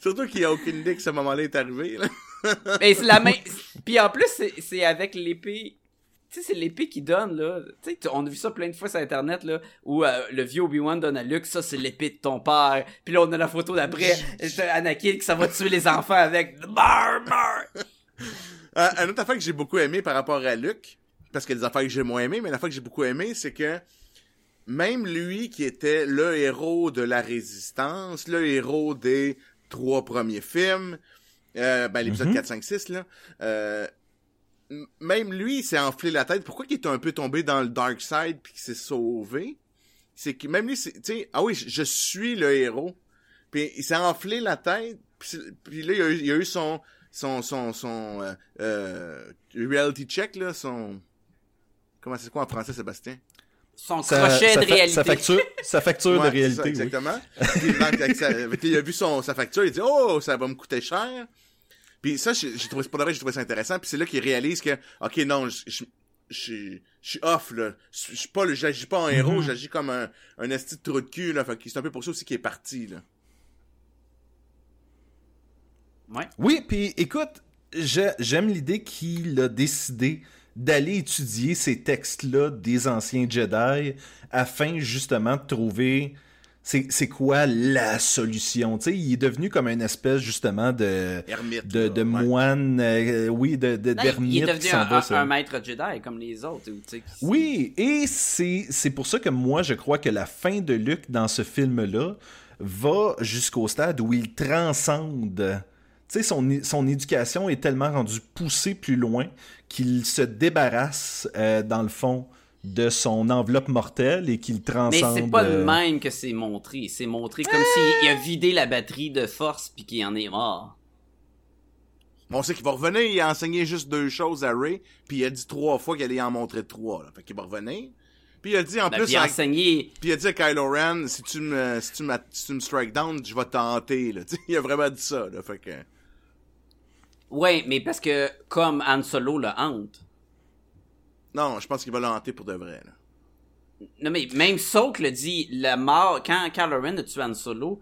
Surtout qu'il n'y a aucune idée que ce moment-là est arrivé, là. Mais c'est la main. Puis en plus c'est avec l'épée. Tu sais, c'est l'épée qui donne, là. Tu sais, on a vu ça plein de fois sur Internet, là, où euh, le vieux Obi-Wan donne à Luke, ça, c'est l'épée de ton père. Puis là, on a la photo d'après, *laughs* Anakin qui ça va tuer les enfants avec. Meurs! Euh, un autre affaire que j'ai beaucoup aimé par rapport à Luke, parce qu'il y a des affaires que j'ai moins aimé, mais l'affaire que j'ai beaucoup aimé, c'est que même lui qui était le héros de la résistance, le héros des trois premiers films, euh, ben l'épisode Mhm. 4, 5, 6, là, euh, même lui, il s'est enflé la tête. Pourquoi qu'il est un peu tombé dans le dark side puis qu'il s'est sauvé? C'est que même lui, c'est- tu sais, ah oui, je, je suis le héros. Puis il s'est enflé la tête. Puis, là, il a, il a eu son son son son euh, euh, reality check là, son comment c'est quoi en français, Sébastien? Son sa- crochet de fa- réalité. Sa facture, sa facture Ouais, de ça, réalité. oui. exactement. Puis, sa- qu'il a vu son sa facture, il dit "Oh, ça va me coûter cher." Puis ça j'ai j'ai trouvé c'est pas vrai, j'ai trouvé ça intéressant, puis c'est là qu'il réalise que OK, non, je je je je suis off là. Je suis pas le j'agis pas en héros, Mhm. j'agis comme un un esti de trou de cul là, fait que c'est un peu pour ça aussi qu'il est parti là. Ouais. Oui, puis écoute, j'aime l'idée qu'il a décidé d'aller étudier ces textes-là des anciens Jedi afin justement de trouver c'est quoi la solution. Tu sais, il est devenu comme une espèce justement de Ermite. de, là, de ouais. moine, euh, oui, de de- Non, il- d'ermite est devenu un, va. un- sur- un maître Jedi comme les autres. tu sais, qui- Oui, et c'est c'est pour ça que moi je crois que la fin de Luke dans ce film-là va jusqu'au stade où il transcende. Tu sais, son, son éducation est tellement rendue poussée plus loin qu'il se débarrasse, euh, dans le fond, de son enveloppe mortelle et qu'il Mais transcende. c'est pas euh, le même que c'est montré. C'est montré comme s'il a vidé la batterie de force puis qu'il en est mort. On sait qu'il va revenir, il a enseigné juste deux choses à Ray, puis il a dit trois fois qu'il allait en montrer trois, là. Fait qu'il va revenir. Puis il a dit en Ben, plus, puis il a à- enseigné. puis il a dit à Kylo Ren, si tu me, si tu me, si tu me strike down, je vais te hanter, là. *laughs* Tu sais, il a vraiment dit ça, là. Fait que. Ouais, mais parce que comme Han Solo le hante. Non, je pense qu'il va le hanter pour de vrai, là. Non mais même Soak le dit, la mort, quand Kylo Ren a tué Han Solo,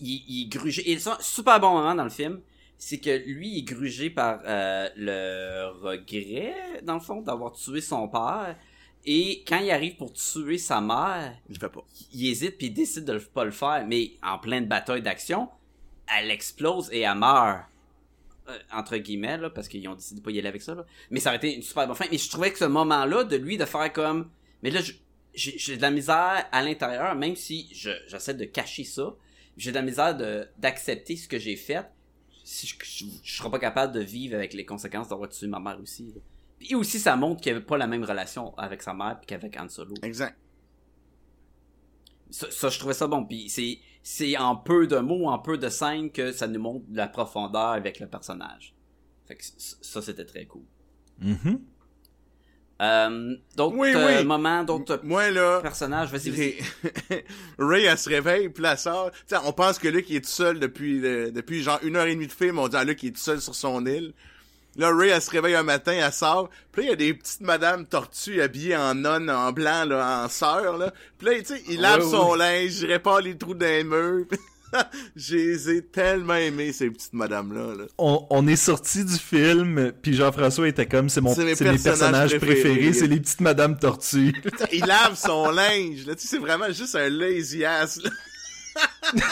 il, il grugé. Et ça, super bon moment dans le film, c'est que lui il est grugé par euh, le regret, dans le fond, d'avoir tué son père. Et quand il arrive pour tuer sa mère, Il le fait pas. il hésite puis il décide de le- pas le faire. Mais en pleine bataille d'action, elle explose et elle meurt. Euh, entre guillemets, là, parce qu'ils ont décidé de pas y aller avec ça. Là. Mais ça aurait été une super bonne fin. Mais je trouvais que ce moment-là, de lui, de faire comme... Mais là, j'ai de la misère à l'intérieur, même si je- j'essaie de cacher ça. J'ai de la misère d'accepter ce que j'ai fait. Si je, je, je serais pas capable de vivre avec les conséquences d'avoir tué ma mère aussi. là. Puis aussi, ça montre qu'il avait pas la même relation avec sa mère qu'avec Han Solo. Exact. Ça, ça, je trouvais ça bon. Puis c'est, c'est en peu de mots, en peu de scènes que ça nous montre de la profondeur avec le personnage. Fait que ça, c'était très cool. mhm. Euh, d'autres Oui, euh, oui. moments, d'autres Moi, là. personnages, vas-y, vas-y. *laughs* Ray, elle se réveille, puis elle sort. Tu sais, on pense que Luke, il est tout seul depuis, le- depuis genre une heure et demie de film. On dit à Luke, il est tout seul sur son île. Là, Ray, elle se réveille un matin, elle sort. Puis là, il y a des petites madames tortues habillées en nonne, en blanc, là, en sœur, là. Puis là, tu sais, il lave son linge, il répare les trous d'un mur. *laughs* Les ai tellement aimés, ces petites madames-là. là. On, on est sorti du film, puis Jean-François était comme, c'est mon, C'est mes personnages personnages préférés, préférés. c'est les petites madames tortues. Il lave son linge. Là. Tu sais, c'est vraiment juste un lazy ass. là. *laughs*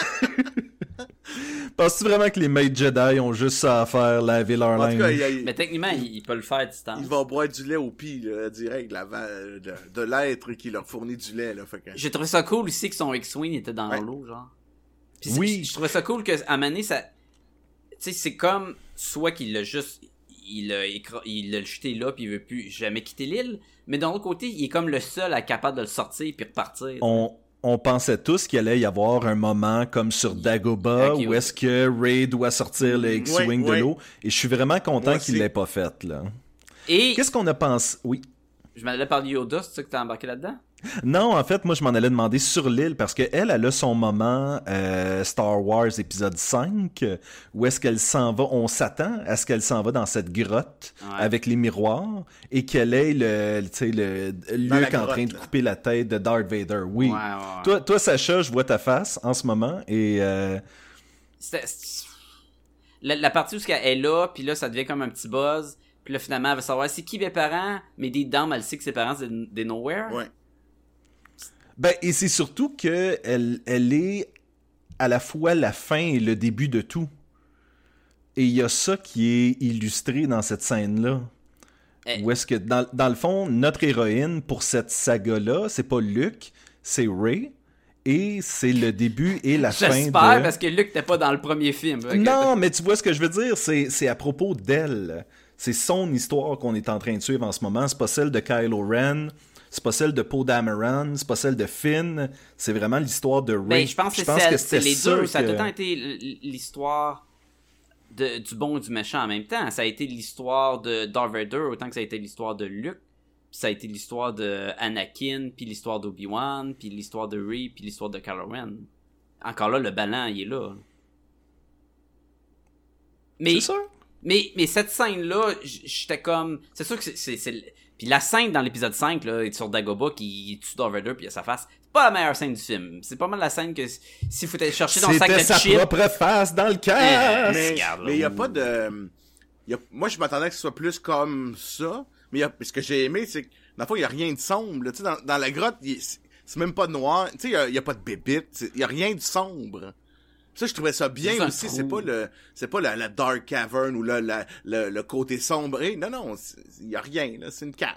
*laughs* Penses-tu vraiment que les maîtres Jedi ont juste ça à faire, laver leur linge? Mais techniquement, il, il peut le faire à distance. il va boire du lait au pis, là, direct, de, la va- de, de l'être qui leur fournit du lait. Là, fait que... J'ai trouvé ça cool aussi que son X-Wing était dans Ouais. l'eau, genre. Oui. Je trouvais ça cool que à Mané, ça. Tu sais, c'est comme soit qu'il l'a juste. Il l'a écra- il l'a jeté là, puis il veut plus jamais quitter l'île. Mais d'un autre côté, il est comme le seul à capable de le sortir puis repartir. on, on pensait tous qu'il allait y avoir un moment comme sur Dagobah Ok, où est-ce que Ray doit sortir le X-Wing Ouais, de l'eau. Et je suis vraiment content qu'il l'ait pas fait, là. Et Qu'est-ce qu'on a pensé? Oui. je m'allais parler Yoda, c'est ça que t'as embarqué là-dedans? Non, en fait, moi, je m'en allais demander sur l'île parce que elle, elle a son moment euh, Star Wars épisode 5 euh, où est-ce qu'elle s'en va? On s'attend à ce qu'elle s'en va dans cette grotte Ouais. avec les miroirs et qu'elle ait le, tu sais, le Luke en train de là. couper la tête de Darth Vader. Oui. Ouais, ouais, ouais. Toi, toi, Sacha, je vois ta face en ce moment et euh, La, la partie où ce qu'elle est là, puis là, ça devient comme un petit buzz. Puis là, finalement, elle va savoir c'est qui mes parents, mais des dames, elle sait que ses parents, c'est des nowhere. Ouais. Ben, et c'est surtout que elle, elle est à la fois la fin et le début de tout. Et il y a ça qui est illustré dans cette scène-là. Eh. Où est-ce que, dans, dans le fond, notre héroïne pour cette saga-là, c'est pas Luke, c'est Ray. Et c'est le début et la *laughs* fin J'espère, de... parce que Luke n'était pas dans le premier film. Non, mais tu vois ce que je veux dire, c'est c'est à propos d'elle. C'est son histoire qu'on est en train de suivre en ce moment. C'est pas celle de Kylo Ren, c'est pas celle de Poe Dameron, c'est pas celle de Finn. C'est vraiment l'histoire de Ray. Ben, je pense que c'est celle- c'est c'était les deux. Ça a que- tout le temps été l'histoire de- du bon et du méchant en même temps. Ça a été l'histoire de Darth Vader autant que ça a été l'histoire de Luke. Puis ça a été l'histoire de Anakin, puis l'histoire d'Obi-Wan, puis l'histoire de Rey, puis l'histoire de Kylo Ren. Encore là, le ballon, il est là. Mais, C'est sûr. mais, mais cette scène-là, j'étais comme. C'est sûr que c'est. Puis la scène dans l'épisode 5, là, sur Dagobah qui tue Darth Vader puis il a sa face, c'est pas la meilleure scène du film. C'est pas mal la scène que s'il faut aller chercher dans le sac de sa chips. propre face dans le Eh, casque. Mais regarde, là. mais il y a pas de... y a- Moi, je m'attendais que ce soit plus comme ça. Mais y a... ce que j'ai aimé, c'est que, dans le fond, il y a rien de sombre. là. Tu sais, dans, dans la grotte, il- c'est même pas noir. Tu sais, il y y a pas de bébite. Il y a rien de sombre. Ça, je trouvais ça bien aussi. C'est pas le, c'est pas la, la dark cavern ou là, la, le, le côté sombré. Non, non, c'est- il y a rien, là. C'est une cave.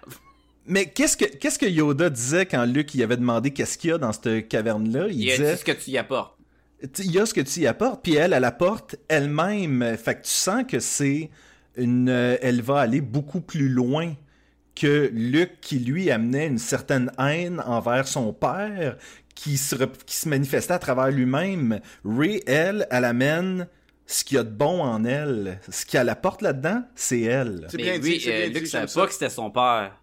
Mais qu'est-ce que qu'est-ce que Yoda disait quand Luke il avait demandé qu'est-ce qu'il y a dans cette caverne-là? Il Il y a disait tout ce que tu y apportes. Il y a ce que tu y apportes, puis elle, elle apporte elle-même. Fait que tu sens que c'est une. euh, elle va aller beaucoup plus loin que Luke qui lui amenait une certaine haine envers son père, qui se, rep- qui se manifestait à travers lui-même. Ray, elle, elle amène ce qu'il y a de bon en elle. Ce qu'elle apporte là-dedans, c'est elle. C'est Mais bien lui, dit, c'est euh, bien Luke dit, savait pas que c'était son père.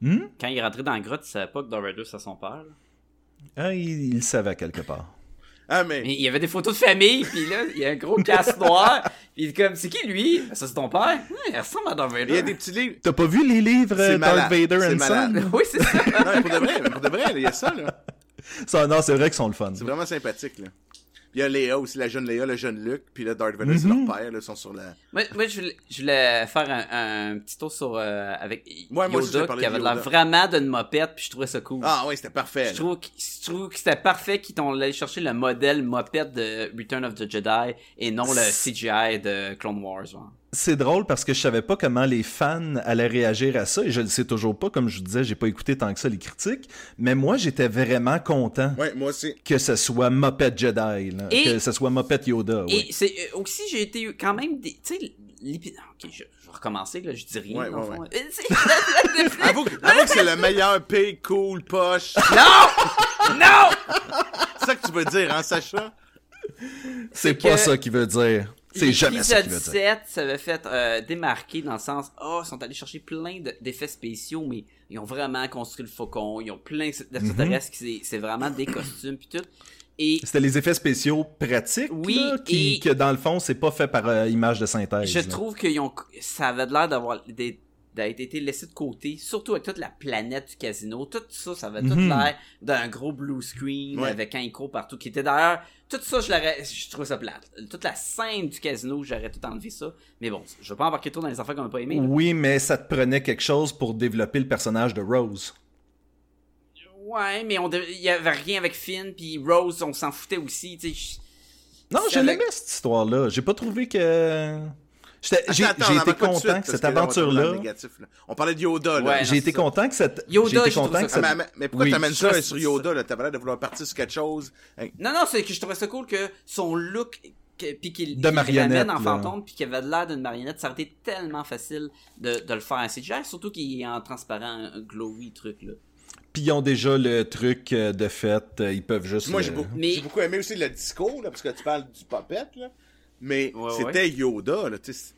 Hmm? Quand il est rentré dans la grotte, il savait pas que Vader c'était son père. Ah, il, il le savait quelque part. Ah, mais... Mais il y avait des photos de famille, puis là, il y a un gros casse noir. Puis il est comme, c'est qui lui? Ça, c'est ton père? Il ressemble à Darth Vader. Il y a des petits livres. T'as pas vu les livres C'est Darth malade. Vader C'est and malade. Son? *laughs* Oui, c'est ça. Non, mais pour de vrai, pour de vrai, il y a ça, là. Ça, non, c'est vrai qu'ils sont le fun. C'est vraiment sympathique, là. Puis il y a Léa aussi, la jeune Léa, le jeune Luke, puis là, Darth Vader, c'est Mhm. leur père, là, ils sont sur la... Moi, moi je, voulais, je voulais faire un, un petit tour sur euh, avec Ouais, moi aussi, je Yoda parler qui avait l'air vraiment d'une mopette, puis je trouvais ça cool. Ah ouais, c'était parfait, je, trouve, que- je trouve que c'était parfait qu'ils t'ont allé chercher le modèle mopette de Return of the Jedi et non le CGI de Clone Wars. genre. C'est drôle parce que je savais pas comment les fans allaient réagir à ça et je le sais toujours pas. Comme je vous disais, j'ai pas écouté tant que ça les critiques. Mais moi, j'étais vraiment content Ouais, moi aussi. que ce soit Muppet Jedi, là, Et- que ce soit Muppet Yoda. oui. Et c'est euh, aussi, j'ai été quand même. des- Tu sais, l'épi- Ok, je, je vais recommencer, là, je dis rien. Ouais, ouais, *laughs* Avoue, que- avoue que c'est le meilleur pay cool poche. *laughs* non! Non! C'est ça que tu veux dire, hein, Sacha? C'est que pas ça qu'il veut dire. C'est jamais ça qu'il veut L'épisode dire. 7, ça avait fait euh, démarquer dans le sens, oh, ils sont allés chercher plein de- d'effets spéciaux, mais ils ont vraiment construit le faucon, ils ont plein d'extraterrestres, qui c'est- c'est vraiment des costumes puis tout. Et C'était les effets spéciaux pratiques, Oui, là, qui, et- que dans le fond, c'est pas fait par euh, image de synthèse. je là. trouve que ça avait l'air d'avoir des d'être été laissé de côté, surtout avec toute la planète du casino. Tout ça, ça avait tout Mhm. l'air d'un gros blue screen Ouais. avec un court partout qui était d'ailleurs. Tout ça, je l'aurais, je trouve ça plate. Toute la scène du casino, j'aurais tout enlevé ça. Mais bon, je vais pas embarquer trop dans les affaires qu'on a pas aimé. là. Oui, mais ça te prenait quelque chose pour développer le personnage de Rose. Ouais, mais on, dev- il y avait rien avec Finn puis Rose, on s'en foutait aussi. Je- Non, je avec- l'aimais cette histoire-là. J'ai pas trouvé que. J'étais- J'ai Attends, j'ai attends, été content suite, que cette aventure-là. On parlait de Yoda, là. Ouais, J'ai non, été c'est ça. content que cette. Yoda, J'ai été content ça- que Ah, cette. mais, mais- mais pourquoi Oui. t'amènes ça sur ça- Yoda, là? T'avais l'air de vouloir partir sur quelque chose. Non, non, c'est que je trouvais ça cool que son look, que- puis qu'il De marionnette, en fantôme, puis qu'il avait l'air d'une marionnette, ça aurait été tellement facile de, de le faire en CGI, surtout qu'il est en transparent, un glowy truc, là. Puis ils ont déjà le truc euh, de fait. euh, Ils peuvent juste. Moi, le- j'ai beaucoup, Mais- j'ai beaucoup aimé aussi le discours, là, parce que tu parles du puppet, là. Mais Ouais, c'était Yoda, là, tu sais.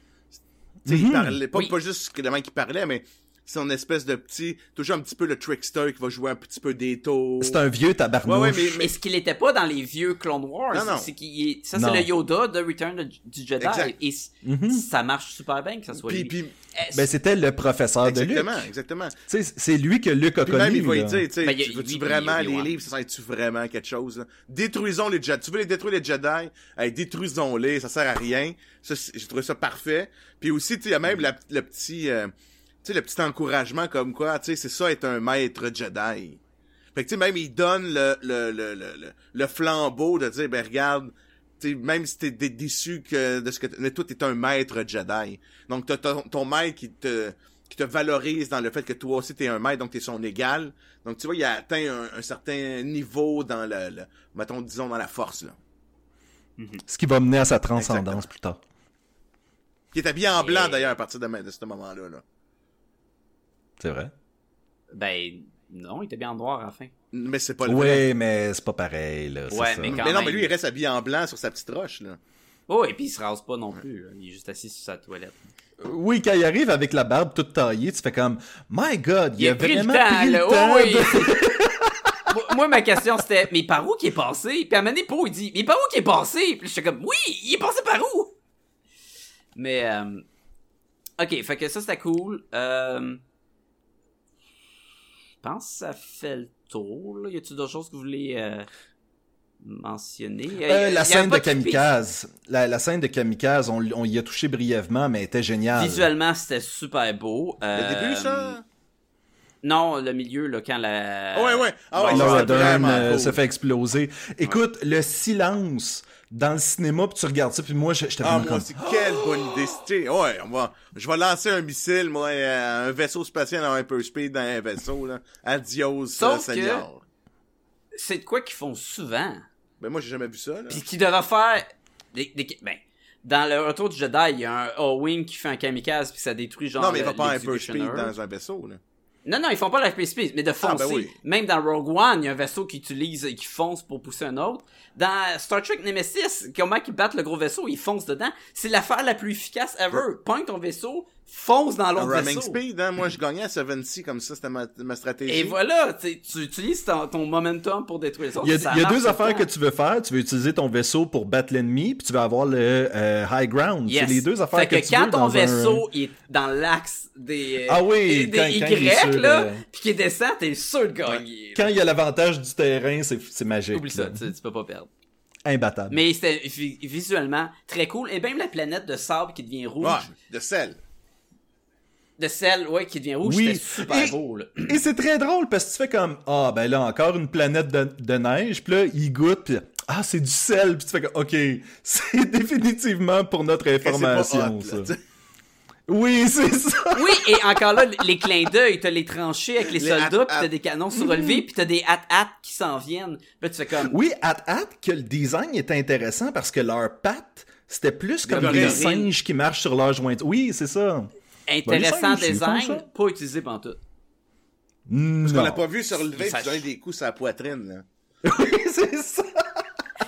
Il Mhm. parlait, pas, Oui. pas juste le mec qui parlait, mais son espèce de petit, toujours un petit peu le trickster qui va jouer un petit peu des tours. C'est un vieux tabarnouche. Ouais, ouais, mais- Mais ce qu'il était pas dans les vieux Clone Wars, Non, non. c'est qu'il est, ça c'est le Yoda de Return du Jedi, Exact. et Mhm. ça marche super bien que ça soit Puis, lui. puis, Ben, c'était le professeur de Luke. exactement, exactement. Tu sais, C'est lui que Luke a Puis connu. même, il va là. lui dire, tu sais, Ben, veux-tu oui, vraiment oui, oui, les livres, ça sert-tu vraiment quelque chose, là? Détruisons les Jedi. Tu veux les détruire les Jedi? Hey, détruisons-les, ça sert à rien. Ça, c'est- j'ai trouvé ça parfait. Puis aussi, tu sais, il y a même la- le petit, euh, sais, le petit encouragement comme quoi, tu sais, c'est ça être un maître Jedi. Fait que, tu sais, même, il donne le, le, le, le, le, le flambeau de dire, ben, regarde, tu sais, même si t'es dé- déçu que, de ce que, mais toi, t'es un maître Jedi. Donc, t'as ton, ton maître qui te, qui te valorise dans le fait que toi aussi t'es un maître, donc t'es son égal. Donc, tu vois, il a atteint un, un certain niveau dans le, le- mettons, disons, dans la force, là. Ce qui va mener à sa transcendance Exactement. plus tard. Qui est habillé en blanc, Et- d'ailleurs, à partir de, de ce moment-là, là. C'est vrai. Ben, non, il était bien en noir à la fin. Mais c'est pas le vrai. Oui, mais c'est pas pareil, là. Ouais, ça. mais quand Mais non, même. mais lui, il reste habillé en blanc sur sa petite roche, là. Oh, et puis il se rase pas non plus, là. il est juste assis sur sa toilette. Oui, quand il arrive avec la barbe toute taillée, tu fais comme My God, il, Il a, a pris le vraiment temps, pris le temps Oh, oui. de- *laughs* moi, ma question c'était, mais par où qui est passé? Puis à un moment donné, Poe, il dit, mais par où qui est passé? Puis j'étais comme, oui, il est passé par où? Mais, euh... ok, fait que ça c'était cool. Euh... Je pense que ça fait le tour, là. Y a-tu d'autres choses que vous voulez euh, mentionner? Euh, la scène de Kamikaze. La, la scène de Kamikaze, on, on y a touché brièvement, mais elle était géniale. Visuellement, c'était super beau. Le Euh, début, ça? Non, le milieu, là, quand la... Ah ouais, ouais. Ah ouais, Laura Dern vraiment euh, cool. se fait exploser. Écoute, le silence dans le cinéma, puis tu regardes ça, puis moi, je- j'étais Ah, moi, comme... c'est quelle bonne idée. c'était. Ouais, on va, je vais lancer un missile, moi, euh, un vaisseau spatial en hyperspeed dans un vaisseau, là. Adios, Sauf euh, que- Seigneur. C'est de quoi qu'ils font souvent. Ben, moi, j'ai jamais vu ça, là. Puis qui devrait faire... Des, des- ben, dans le retour du Jedi, il y a un O-Wing qui fait un kamikaze, puis ça détruit genre non, mais il va pas en hyperspeed l'executioner. dans un vaisseau, là. Non, non, ils font pas la space mais de foncer. Ah, ben oui. Même dans Rogue One, il y a un vaisseau qui utilise, qui fonce pour pousser un autre. Dans Star Trek Nemesis, comment ils battent le gros vaisseau, ils foncent dedans. C'est l'affaire la plus efficace ever. Point ton vaisseau, fonce dans l'autre vaisseau. speed, hein, moi, je gagnais à 7C comme ça, c'était ma, ma stratégie. Et voilà, tu utilises ton, ton momentum pour détruire les autres. Il y a, Ça il y a marche deux affaires que tu veux faire. Tu veux utiliser ton vaisseau pour battre l'ennemi, puis tu vas avoir le euh, high ground. Yes. C'est les deux affaires fait que, que, tu quand veux ton un- vaisseau est dans l'axe des, Ah oui, des, quand Y, là, euh, pis qu'il descend, t'es sûr de gagner. Quand il y a l'avantage du terrain, c'est c'est magique. Oublie ça, tu, tu peux pas perdre. Imbattable. Mais c'était vi- visuellement très cool. Et même la planète de sable qui devient rouge, Ouais, de sel. De sel, ouais, qui devient rouge, Oui. c'était super Et- beau, là. Et c'est très drôle parce que tu fais comme Ah, ben là, encore une planète de, de neige. Puis là, il goûte. Puis Ah, c'est du sel. Puis tu fais comme Ok, *laughs* c'est définitivement pour notre information, hot, ça. là. Oui, *laughs* c'est ça. Oui, et encore là, les clins d'œil, t'as les tranchées avec les, Les soldats, hat-hat. pis t'as des canons surélevés, pis t'as des hat-hat qui s'en viennent. Puis là, tu fais comme... Oui, at at que le design est intéressant parce que leurs pattes, c'était plus comme des singes qui marchent sur leurs joints. Oui, c'est ça. Intéressant Ben, design, pas utilisé pantoute. Parce On l'a pas vu se relever Ça- et donner des coups sur la poitrine, là. *laughs* Oui, c'est ça.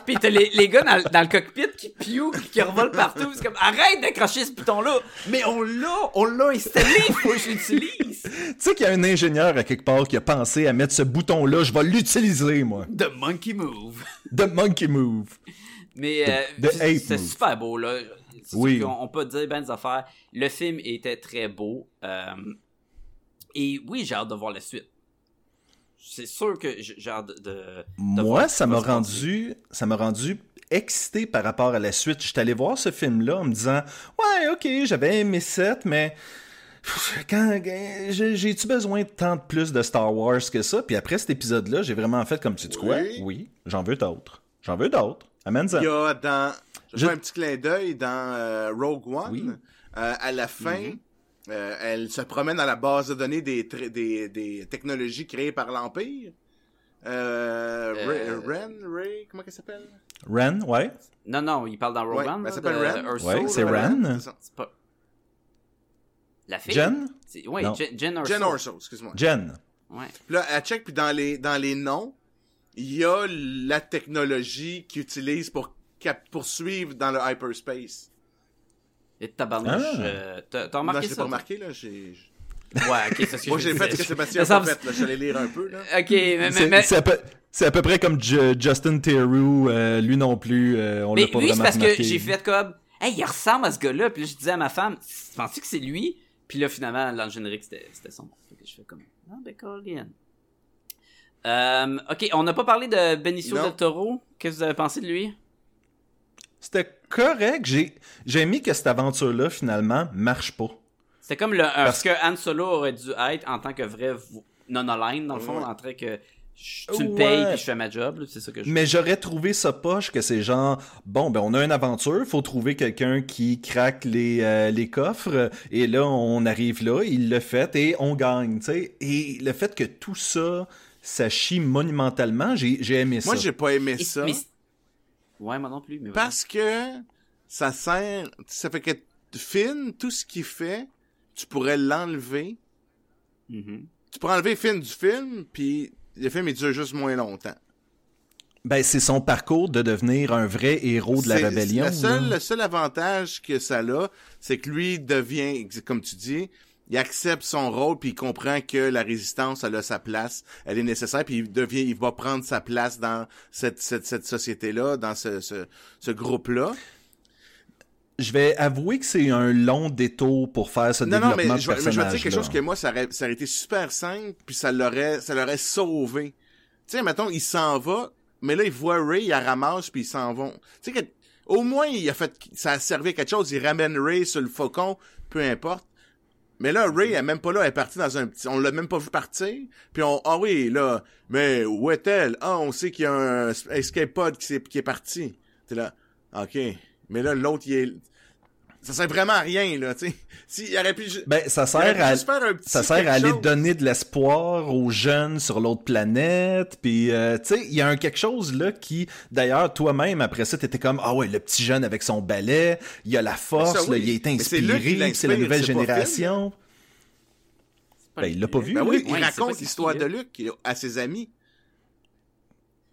Pis t'as les, les gars dans, le- dans le cockpit qui piou, qui revolent partout. C'est comme, arrête d'accrocher ce bouton-là. Mais on l'a, on l'a installé, faut que je l'utilise. *laughs* Tu sais qu'il y a un ingénieur à quelque part qui a pensé à mettre ce bouton-là, je vais l'utiliser, moi. The monkey move. The Monkey Move. Mais euh, move. super beau là. Oui. On peut dire ben des affaires. Le film était très beau. euh, et oui, j'ai hâte de voir la suite. C'est sûr que j'ai hâte de. de- de voir Moi, ça m'a rendu, ça m'a rendu excité par rapport à la suite. J'étais allé voir ce film-là en me disant, ouais, ok, j'avais aimé 7, mais quand, j'ai- j'ai-tu besoin de tant de plus de Star Wars que ça? Puis après cet épisode-là, j'ai vraiment fait comme, tu sais quoi? Oui. Oui, j'en veux d'autres. J'en veux d'autres. Amène-en. Il y a dans. Je fais un petit clin d'œil dans euh, Rogue One. Oui. euh, à la fin, Mhm. euh, elle se promène dans la base de données des, des, des technologies créées par l'Empire. Euh, Euh, Ren, Ray, comment elle s'appelle? Ren, ouais. Non, non, il parle dans Rogue Ouais, One. ben, elle s'appelle Ren. Urso, Ouais, c'est. Ren. C'est ça. C'est pas. La fille? Jen? Oui. Jen, Urso. Jen Orso, excuse-moi. Jen. Ouais. Puis là, elle check, puis dans les, dans les noms, il y a la technologie qu'ils utilisent pour poursuivre dans le hyperspace. Et tabarnouche. Ah. euh, T'as remarqué l'ai ça? pas remarqué, là. J'ai... Ouais, ok, c'est ce que Moi, je j'ai fait ce que Sébastien a pas fait, là. Allé lire un peu, là. Ok, mais, mais, C'est à, peu- c'est à peu près comme Ju- Justin Theroux, euh, lui non plus, euh, on l'a pas lui, c'est vraiment parce que remarqué. j'ai fait comme, hey, il ressemble à ce gars-là. Puis là, je disais à ma femme, penses-tu que c'est lui? Puis là, finalement, dans le générique, c'était c'était son nom. Fait que je fais comme, ah, ben, Colin. Euh, ok, on n'a pas parlé de Benicio Non. del Toro. Qu'est-ce que vous avez pensé de lui? C'était correct. J'ai j'ai aimé que cette aventure-là, finalement, marche pas. C'est comme le, euh, Parce- ce que Han Solo aurait dû être en tant que vrai non-aligned, dans le fond, Ouais. en train que tu me payes puis je fais ma job. là, C'est ça que je Mais j'aurais trouvé ça poche que c'est genre, bon, ben on a une aventure, faut trouver quelqu'un qui craque les, euh, les coffres, et là, on arrive là, il le fait, et on gagne, tu sais. Et le fait que tout ça, ça chie monumentalement, j'ai j'ai aimé Moi, ça. j'ai pas aimé Et- ça. mais- Ouais, moi non plus. Mais Parce que ça sert, ça fait que Finn, tout ce qu'il fait, tu pourrais l'enlever. Mhm. Tu pourrais enlever Finn du film, puis le film il dure juste moins longtemps. Ben, c'est son parcours de devenir un vrai héros de la C'est- rébellion. la seule- là. le seul avantage que ça a, c'est que lui devient, comme tu dis, il accepte son rôle puis il comprend que la résistance elle a sa place, elle est nécessaire puis il devient, il va prendre sa place dans cette cette, cette société là, dans ce ce, ce groupe là. Je vais avouer que c'est un long détour pour faire ce Non, non, développement mais de je, vais- mais je vais dire quelque chose que moi, ça aurait, ça aurait été super simple, puis ça l'aurait, ça l'aurait sauvé. Tu sais, mettons, il s'en va, mais là, il voit Ray, il la ramasse, puis ils s'en vont. Tu sais, au moins, il a fait, ça a servi à quelque chose, il ramène Ray sur le faucon, peu importe. Mais là, Ray, elle est même pas là, elle est partie dans un petit, on l'a même pas vu partir. Puis on, ah oui, là, mais où est-elle? Ah, on sait qu'il y a un escape pod qui, est parti. T'es là, ok. Mais là, l'autre, il est, ça sert vraiment à rien, là, tu sais. S'il aurait pu, Ben, ça sert à, juste faire un petit ça sert à aller chose. donner de l'espoir aux jeunes sur l'autre planète. Puis, euh, tu sais, il y a un quelque chose là qui, d'ailleurs, toi-même, après ça, t'étais comme, ah ouais, le petit jeune avec son balai, il a la force, Ça, oui. là, il a été Mais c'est lui inspiré, qui c'est la nouvelle c'est génération. Ben, il l'a pas vu. Ben oui, il Ouais, raconte c'est l'histoire qui, de. Luc à ses amis.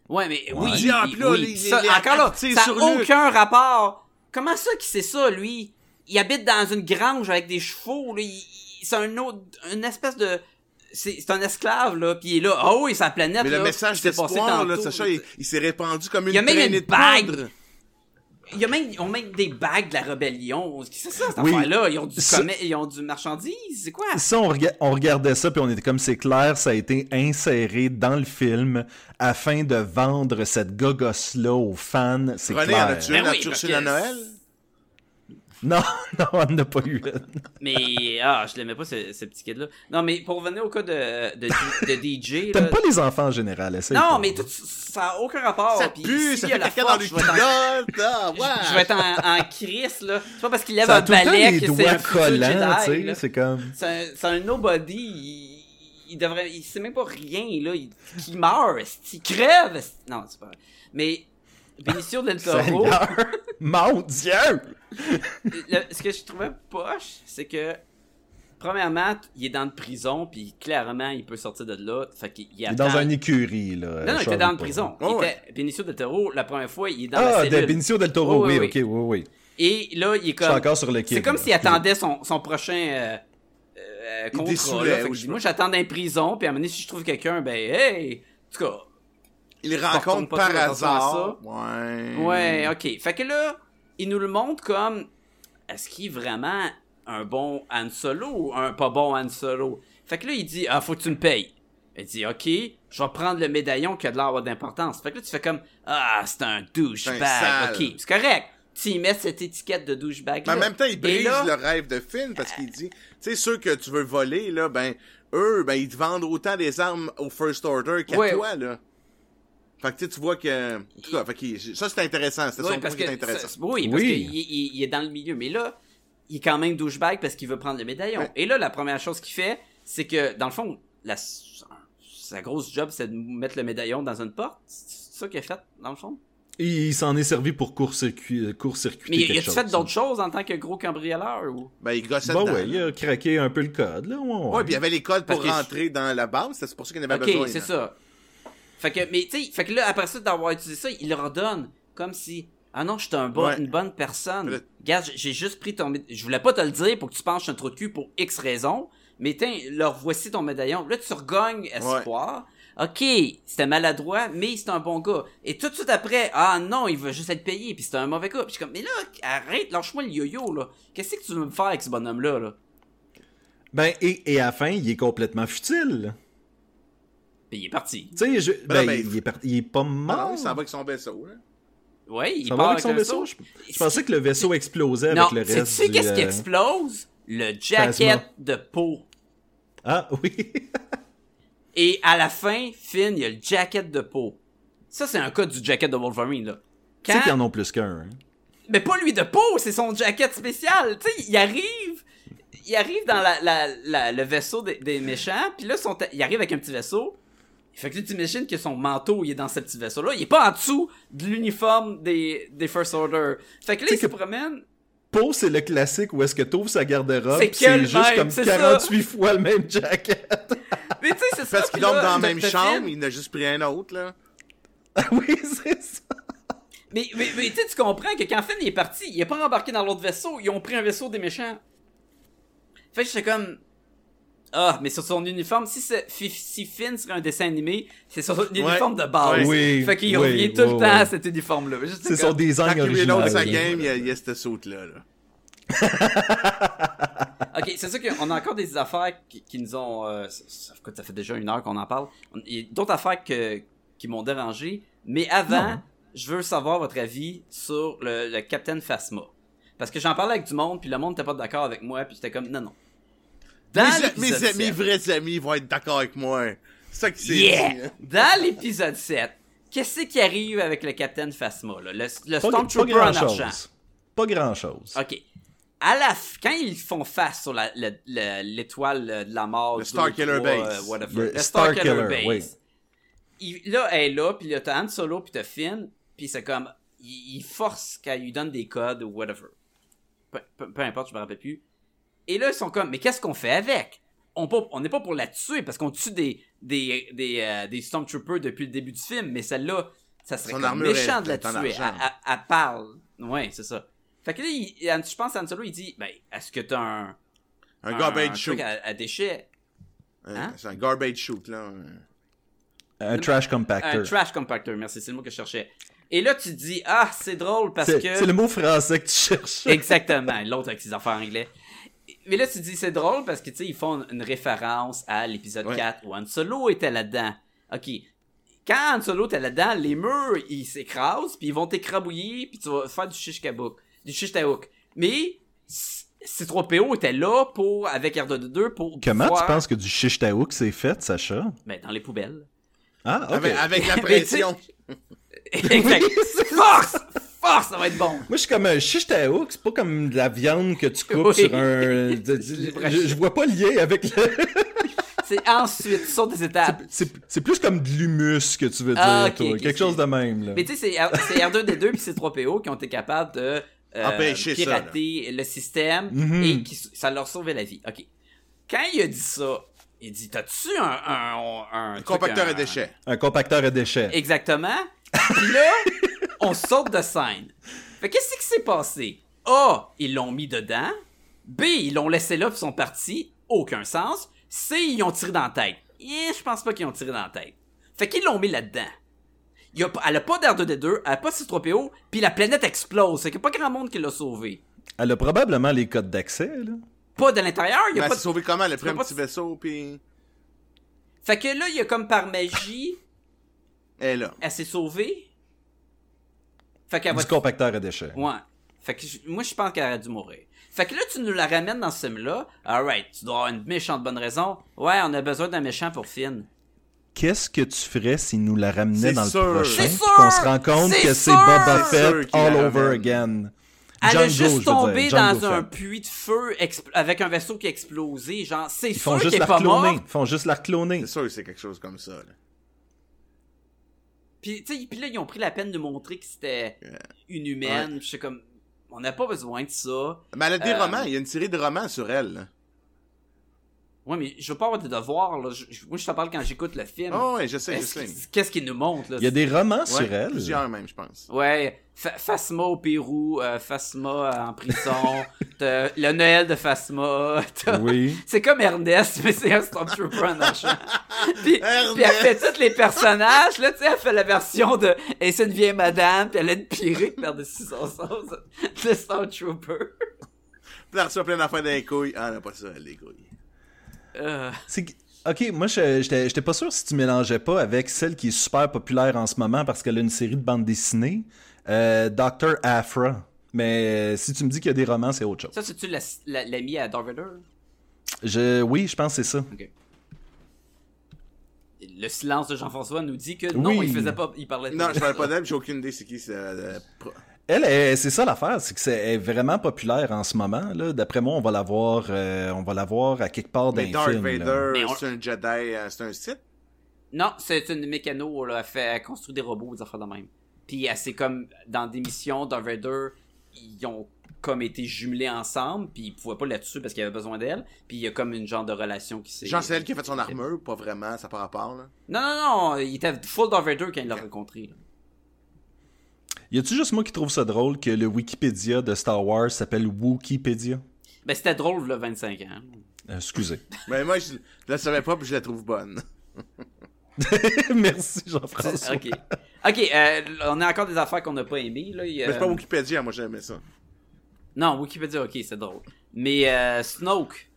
Ouais, mais oui, Il dit, oui, oui, ça, encore là, ça n'a aucun rapport. Comment ça qu'il sait ça, lui? Il habite dans une grange avec des chevaux, là. C'est un autre, une espèce de, c'est c'est un esclave, là, puis il est là, ah oui, sa planète, Mais là, le message qui s'est passé d'espoir, là, Sacha, là, il, il s'est répandu comme une Il y a même traînée une de bague. poudre. Il y a même, ils ont même des bagues de la rébellion. C'est ça, cette Oui. affaire-là? Ils ont du Ça- ils ont du marchandise. C'est quoi? Ça, on, rega- on regardait ça, puis on était comme, c'est clair, ça a été inséré dans le film afin de vendre cette gogosse-là aux fans. C'est René, clair. en as-tu Ben une? la que- Noël? Non, *laughs* non, on n'a pas eu une. Mais, ah, je l'aimais pas, ce, ce petit kid-là. Non, mais pour revenir au cas de, de, de *laughs* DJ, là, T'aimes pas les enfants en général, essaye Non, pas. mais tout, ça a aucun rapport. Ça pue, ça fait la caca dans force, les je vais être en- culottes. Ah, *laughs* je- vais être en, en crise, là. C'est pas parce qu'il lève Ça a un balai que c'est un collants, tu sais, là. c'est comme... C'est un, c'est un nobody. Il, il devrait, il sait même pas rien, là. Il, il meurt, il crève. Non, c'est pas vrai. Mais, Benicio del Toro, mon Dieu! le- ce que je trouvais poche, c'est que, premièrement, il est dans une prison, puis clairement, il peut sortir de là. Fait qu'il Il est dans une écurie, là. Non, non, il était dans une prison. Oh, il ouais. était, Benicio del Toro, la première fois, il est dans la Ah, de cellule. Benicio del Toro, Oui, oui, oui, ok, oui, oui. Et là, il est Je suis comme... encore sur le. C'est comme s'il attendait son, son prochain euh, euh, contrat. là. Fait que moi, j'attends dans les prisons, puis à un moment donné, si je trouve quelqu'un, ben, hey! En tout cas, Il rencontre par hasard. Ouais. ouais, ok. Fait que là, il nous le montre comme est-ce qu'il est vraiment un bon Han Solo ou un pas bon Han Solo? Fait que là, il dit, ah, faut que tu me payes. Il dit, ok, je vais prendre le médaillon qui a de l'air d'importance. Fait que là, tu fais comme, ah, c'est un douchebag. Ok, c'est correct. Tu y mets cette étiquette de douchebag Mais en même temps, il brise là- le rêve de Finn parce qu'il dit, tu sais, ceux que tu veux voler, là, ben, eux, ben, ils te vendent autant des armes au First Order qu'à Ouais. toi, là. Fait que tu sais, tu vois que, en tout cas, fait qu'il- ça c'est intéressant, c'est Ouais, son point parce qui est que intéressant. ça- oui, parce Oui. qu'il il, il est dans le milieu. Mais là, il est quand même douchebag parce qu'il veut prendre le médaillon. Ouais. Et là, la première chose qu'il fait, c'est que, dans le fond, la, sa grosse job, c'est de mettre le médaillon dans une porte. C'est ça qu'il a fait, dans le fond? Il s'en est servi pour court-circuiter court Mais quelque il chose. fait d'autres choses en tant que gros cambrioleur ou... Ben, il gossait Bah dedans. ouais, il a craqué un peu le code, là. Ouais, ouais. Ouais, puis il y avait les codes pour Parce que- rentrer dans la base, c'est pour ça qu'il en avait Ok, besoin. c'est là. ça. Fait que, mais tu sais, fait que là, après ça, d'avoir utilisé ça, il leur redonne. Comme si, ah non, je suis un bon, Ouais. une bonne personne. Le- Regarde, j'ai- juste pris ton. Je voulais pas te le dire pour que tu penses que je suis un trou de cul pour X raison. Mais tiens, leur voici ton médaillon. Là, tu regagnes espoir. Ok, c'était maladroit, mais c'est un bon gars. Et tout de suite après, ah non, il veut juste être payé, puis c'est un mauvais gars. Puis je suis comme, mais là, arrête, lâche-moi le yo-yo, là. Qu'est-ce que tu veux me faire avec ce bonhomme-là, là? Ben, et, et à la fin, il est complètement futile. Puis il est parti. Tu sais, je- Ben ben, mais- il, est parti- il est pas Ah mort. non, il s'en va avec son vaisseau, là. Ouais, il Ça part va avec son vaisseau? Je, je pensais que le vaisseau explosait Non, avec le reste sais-tu du, qu'est-ce qui euh, explose? Le jacket de peau. Ah, oui. *laughs* Et à la fin, Finn, il y a le jacket de peau. Ça, c'est un cas du jacket de Wolverine, là. Tu sais qu'ils en ont plus qu'un. hein. Mais pas lui de peau, c'est son jacket spécial. Tu sais, il arrive... Il arrive dans la, la, la- le vaisseau des, des méchants, puis là, son ta- il arrive avec un petit vaisseau. Fait que là, tu imagines que son manteau, il est dans ce petit vaisseau-là. Il est pas en dessous de l'uniforme des, des First Order. Fait que là, il se que- promène. Peau, c'est le classique où est-ce que t'ouvres sa garde-robe, C'est juste même, comme c'est ça. 48 fois le même jacket. *laughs* Mais tu sais, c'est ça. Parce dorment là, dans la même chambre, film- il en a juste pris un autre, là. Ah oui, *laughs* c'est ça. Mais, mais, mais tu sais, tu comprends que quand Finn il est parti, il est pas embarqué dans l'autre vaisseau, ils ont pris un vaisseau des méchants. Fait que j'étais comme. Ah, mais sur son uniforme, si, si Finn serait un dessin animé, c'est sur son uniforme de base. Oui, Fait qu'il oui, revient tout oui, le oui. temps à cet uniforme-là. C'est son design l'autre de sa original. game, il y a, il y a cette saute-là, là. *laughs* Ok, c'est sûr qu'on a encore des affaires qui, qui nous ont. euh, ça, fait déjà une heure qu'on en parle. Il y a d'autres affaires que, qui m'ont dérangé. Mais avant, Non. je veux savoir votre avis sur le, le Captain Phasma. Parce que j'en parlais avec du monde, puis le monde n'était pas d'accord avec moi, puis j'étais comme non, non. Dans mes, l'épisode mes, mes 7, vrais amis vont être d'accord avec moi. C'est ça qui s'est Yeah! dit. hein. Dans l'épisode 7, qu'est-ce qui arrive avec le Captain Phasma, là? Le, le Stormtrooper pas en grand-chose. argent. Pas grand-chose. Ok. À la f- quand ils font face sur l'étoile de la mort, Le Starkiller Base. euh, whatever. Le Le, Starkiller Base. Il- là, elle est là, puis là, t'as Han Solo, puis t'as Finn, puis c'est comme, il, il force qu'elle lui donne des codes ou whatever. Peu, peu- peu importe, je me rappelle plus. Et là, ils sont comme, mais qu'est-ce qu'on fait avec? On n'est pas pour la tuer, parce qu'on tue des, des, des, euh, des Stormtroopers depuis le début du film, mais celle-là, ça serait Son comme armure méchant de la tuer. Elle, elle- elle parle. Ouais, c'est ça. Fait que là, il- je pense à Han Solo, il dit, ben, est-ce que t'as un, Un garbage truc shoot. à, à déchets? Hein? C'est un garbage shoot, là. Un trash Un compactor. trash compactor, merci, c'est le mot que je cherchais. Et là, tu te dis, ah, c'est drôle parce que. c'est le mot français que tu cherches. Exactement, l'autre avec ses affaires anglais. Mais là, tu dis, c'est drôle parce que, tu sais, ils font une référence à l'épisode Ouais. 4 où Han Solo était là-dedans. OK. Quand Han Solo était là-dedans, les murs, ils s'écrasent, puis ils vont t'écrabouiller, puis tu vas faire du shish kabouk, du shish taouk. Mais C- C3PO était là pour, avec R2D2 pour Comment pouvoir- tu penses que du shish taouk c'est fait, Sacha? Ben, dans les poubelles. Ah, ok. Avec, avec la *laughs* pression. *laughs* exact. Force! Force, ça va être bon. Moi, je suis comme un shish taouk, c'est pas comme de la viande que tu coupes Oui. sur un... *laughs* je, je vois pas lien avec le... *laughs* C'est ensuite, sautes des étapes. C'est c'est plus comme de l'humus que tu veux dire, Ah, ok, toi. Quelque chose de même, là. Mais tu sais, c'est R- c'est R2D2 puis C3PO qui ont été capables de euh, Empêcher ça, pirater le système Mhm. et qui, ça leur sauvait la vie. OK. Quand il a dit ça, il dit T'as-tu un, un, un, Un truc, compacteur un- à déchets. Un compacteur à déchets. Exactement. Puis là, *laughs* on saute de scène. Fait qu'est-ce qui s'est passé? A, ils l'ont mis dedans. B, ils l'ont laissé là puis ils sont partis. Aucun sens. C, ils ont tiré dans la tête. Eh, je pense pas qu'ils ont tiré dans la tête. Fait qu'ils l'ont mis là-dedans. Il y a pas- elle a pas d'R2D2, elle a pas de C3PO, puis la planète explose. Fait qu'il y a pas grand monde qui l'a sauvé. Elle a probablement les codes d'accès, là. Pas de l'intérieur, il y Mais a elle pas s'est de... sauvée comment? Elle a pris un petit vaisseau, puis Fait que là, il y a comme par magie, elle là. elle s'est sauvée. Fait qu'elle va Du compacteur à déchets. Ouais. Fait que moi, je pense qu'elle aurait dû mourir. Fait que là, tu nous la ramènes dans ce film-là. Alright, tu dois avoir une méchante bonne raison. Ouais, on a besoin d'un méchant pour Finn. Qu'est-ce que tu ferais s'il nous la ramenait C'est dans sûr. le prochain? Qu'on se rend compte que c'est. Boba Fett all la over ramène. again. Elle Django, a juste tombé dans un puits de feu avec un vaisseau qui a explosé. Genre, c'est sûr qu'elle est la pas morte. Ils font juste la cloner. C'est sûr que c'est quelque chose comme ça, là. Puis, tu sais, puis là, ils ont pris la peine de montrer que c'était une humaine. Je suis comme, on n'a pas besoin de ça. Mais elle a des Euh, romans, il y a une série de romans sur elle. Ouais, mais je veux pas avoir des devoirs, là. Je- moi, je te parle quand j'écoute le film. Oh, ouais, je sais, je sais. Qu'est-ce qu'il nous montre, là? Il y a des romans Ouais, sur elle. Plusieurs même, je pense. Ouais, Fa- Phasma au Pérou, euh, Phasma euh, en prison, *laughs* le Noël de Phasma, t'as- Oui. *laughs* c'est comme Ernest, mais c'est un Stormtrooper en *laughs* argent. puis, puis elle fait tous les personnages, là, tu sais, elle fait la version de « Et c'est une vieille madame », puis elle a une perruque par-dessus son sens, le Stormtrooper. Puis elle reçoit plein d'affaires dans les couilles. Ah, elle n'a pas ça, elle, les couilles. Euh, Ok, moi, je- j'étais pas sûr si tu mélangeais pas avec celle qui est super populaire en ce moment parce qu'elle a une série de bandes dessinées, euh, Dr. Afra. Mais euh, si tu me dis qu'il y a des romans, c'est autre chose. ça, c'est-tu la- la- l'ami à Darth Vader? Je, oui, je pense que c'est ça. Le silence de Jean-François nous dit que non, Oui. il faisait pas, il parlait Non, je parle pas *laughs* d'elle, j'ai aucune idée c'est qui. c'est, euh, Elle, c'est ça l'affaire, c'est que c'est elle est vraiment populaire en ce moment. Là. D'après moi, on va la voir, euh, on va la voir à quelque part dans Mais Darth. Vader, Mais on- c'est un Jedi, euh, c'est un Sith? Non, c'est une mécano, là, elle fait elle construit des robots, des affaires de même. Puis elle c'est comme dans des missions Darth Vader, ils ont comme été jumelés ensemble, puis ils pouvaient pas la tuer parce qu'il avait besoin d'elle, puis il y a comme une genre de relation qui s'est Genre, c'est elle qui a fait son armure, pas vraiment, ça par rapport, là. Non non non, il était full Darth Vader quand il l'a rencontré. là. Y a-tu juste moi qui trouve ça drôle que le Wikipédia de Star Wars s'appelle Wikipédia? Ben c'était drôle le 25 ans. Euh, excusez. Mais *laughs* moi, je la savais pas, puis je la trouve bonne. *laughs* Merci Jean-François. OK. OK, euh, on a encore des affaires qu'on n'a pas aimées là, il Mais c'est pas Wikipédia, moi j'aimais ça. Non, Wikipédia, OK, c'est drôle. Mais euh, Snoke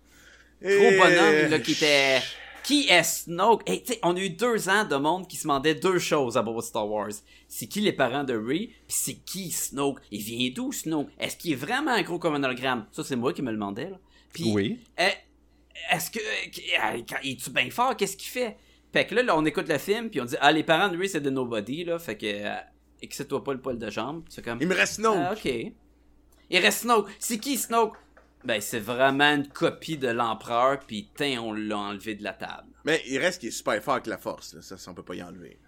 Gros Et- bonhomme, là, qui était. Qui est Snoke? Hey, tu sais, on a eu deux ans de monde qui se demandait deux choses à propos de Star Wars. C'est qui les parents de Rey, puis c'est qui Snoke? Il vient d'où Snoke? Est-ce qu'il est vraiment gros comme un hologramme? Ça, c'est moi qui me le demandais, là. Puis, Oui. euh, est-ce que. euh, quand- Es-tu bien fort? Qu'est-ce qu'il fait? Fait que là, là, on écoute le film, puis on dit, ah, les parents de Rey, c'est de nobody, là. Fait que. Euh, excite-toi pas le poil de jambe. C'est comme. Il me reste Snoke. Ah, ok. Il reste Snoke. C'est qui Snoke? Ben, c'est vraiment une copie de l'empereur, puis tiens, on l'a enlevé de la table. Mais il reste qu'il est super fort avec la force, là. Ça, ça, on peut pas y enlever.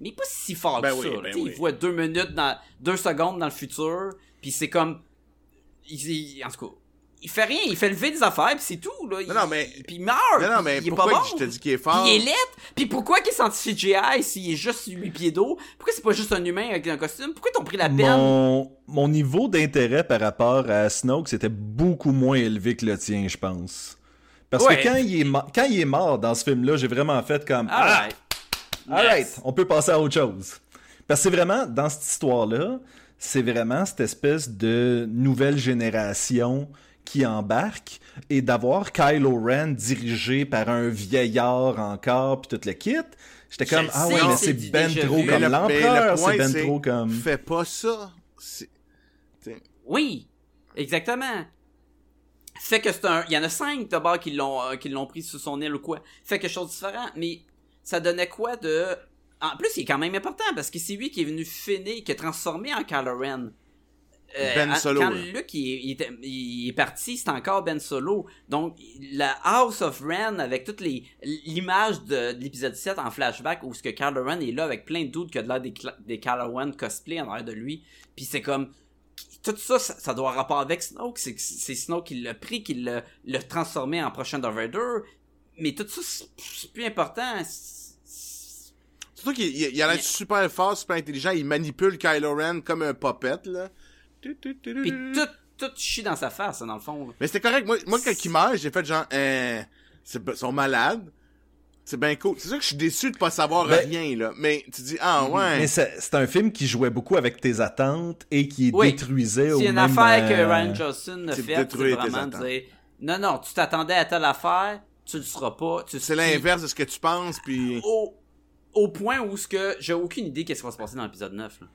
Mais pas si fort Ben que oui, ça. ben oui. Il voit deux minutes dans deux secondes dans le futur, puis c'est comme, il, il- en tout cas, il fait rien, il fait lever des affaires, puis c'est tout là. Il- Non, non, mais- puis il meurt. Non, non, mais il est pourquoi pas bon. je te dis qu'il est Puis fort? il est lettre. Puis pourquoi qu'il est senti CGI s'il est juste 8 pieds d'eau? Pourquoi c'est pas juste un humain avec un costume? Pourquoi t'ont pris la peine? Mon, mon niveau d'intérêt par rapport à Snoke, c'était beaucoup moins élevé que le tien, je pense. Parce Ouais. que quand il, est mo- quand il est mort dans ce film-là, j'ai vraiment fait comme Ah, Alright. alright, Yes. on peut passer à autre chose. Parce que c'est vraiment, dans cette histoire-là, c'est vraiment cette espèce de nouvelle génération qui embarque et d'avoir Kylo Ren dirigé par un vieillard encore puis tout le kit. J'étais comme ah ouais mais c'est ben trop comme l'empereur, c'est ben trop comme Fais pas ça. Oui, exactement. Fait que c'est un. Il y en a cinq d'abord qui l'ont euh, qui l'ont pris sous son aile ou quoi. Fait quelque chose de différent. Mais ça donnait quoi de. En plus, il est quand même important parce que c'est lui qui est venu finir, qui a transformé en Kylo Ren. Euh, Ben à- Solo, Quand là. Luke il, est- il était- il est parti, c'est encore Ben Solo. Donc, la House of Ren, avec toutes les l'image de, de l'épisode 7 en flashback, où ce que Kylo Ren est là avec plein de doutes qui a de l'air des, Kylo Ren cosplay en arrière de lui. Puis c'est comme tout ça, ça, ça doit avoir rapport avec Snoke. C'est, Snoke qui l'a pris, qui l'a, transformé en prochain Darth Vader. Mais tout ça, c'est, plus important. Surtout qu'il il- il a l'air super fort, super intelligent. Il manipule Kylo Ren comme un puppet, là. Puis tout, tout chie dans sa face, dans le fond. Mais c'était correct. Moi, moi quand il meurt, j'ai fait genre, euh, c'est- ils sont malades. C'est bien cool. C'est sûr que je suis déçu de pas savoir Ben- rien, là. Mais tu dis, ah ouais. Mais c'est c'est un film qui jouait beaucoup avec tes attentes et qui Oui. détruisait au C'est une même, affaire que euh, Ryan Johnson a fait, c'est vraiment dire non, non, tu t'attendais à telle affaire, tu le seras pas. Tu C'est l'inverse de ce que tu penses, puis... Au, au point où ce que j'ai aucune idée qu'est-ce qui va se passer dans l'épisode 9. Là.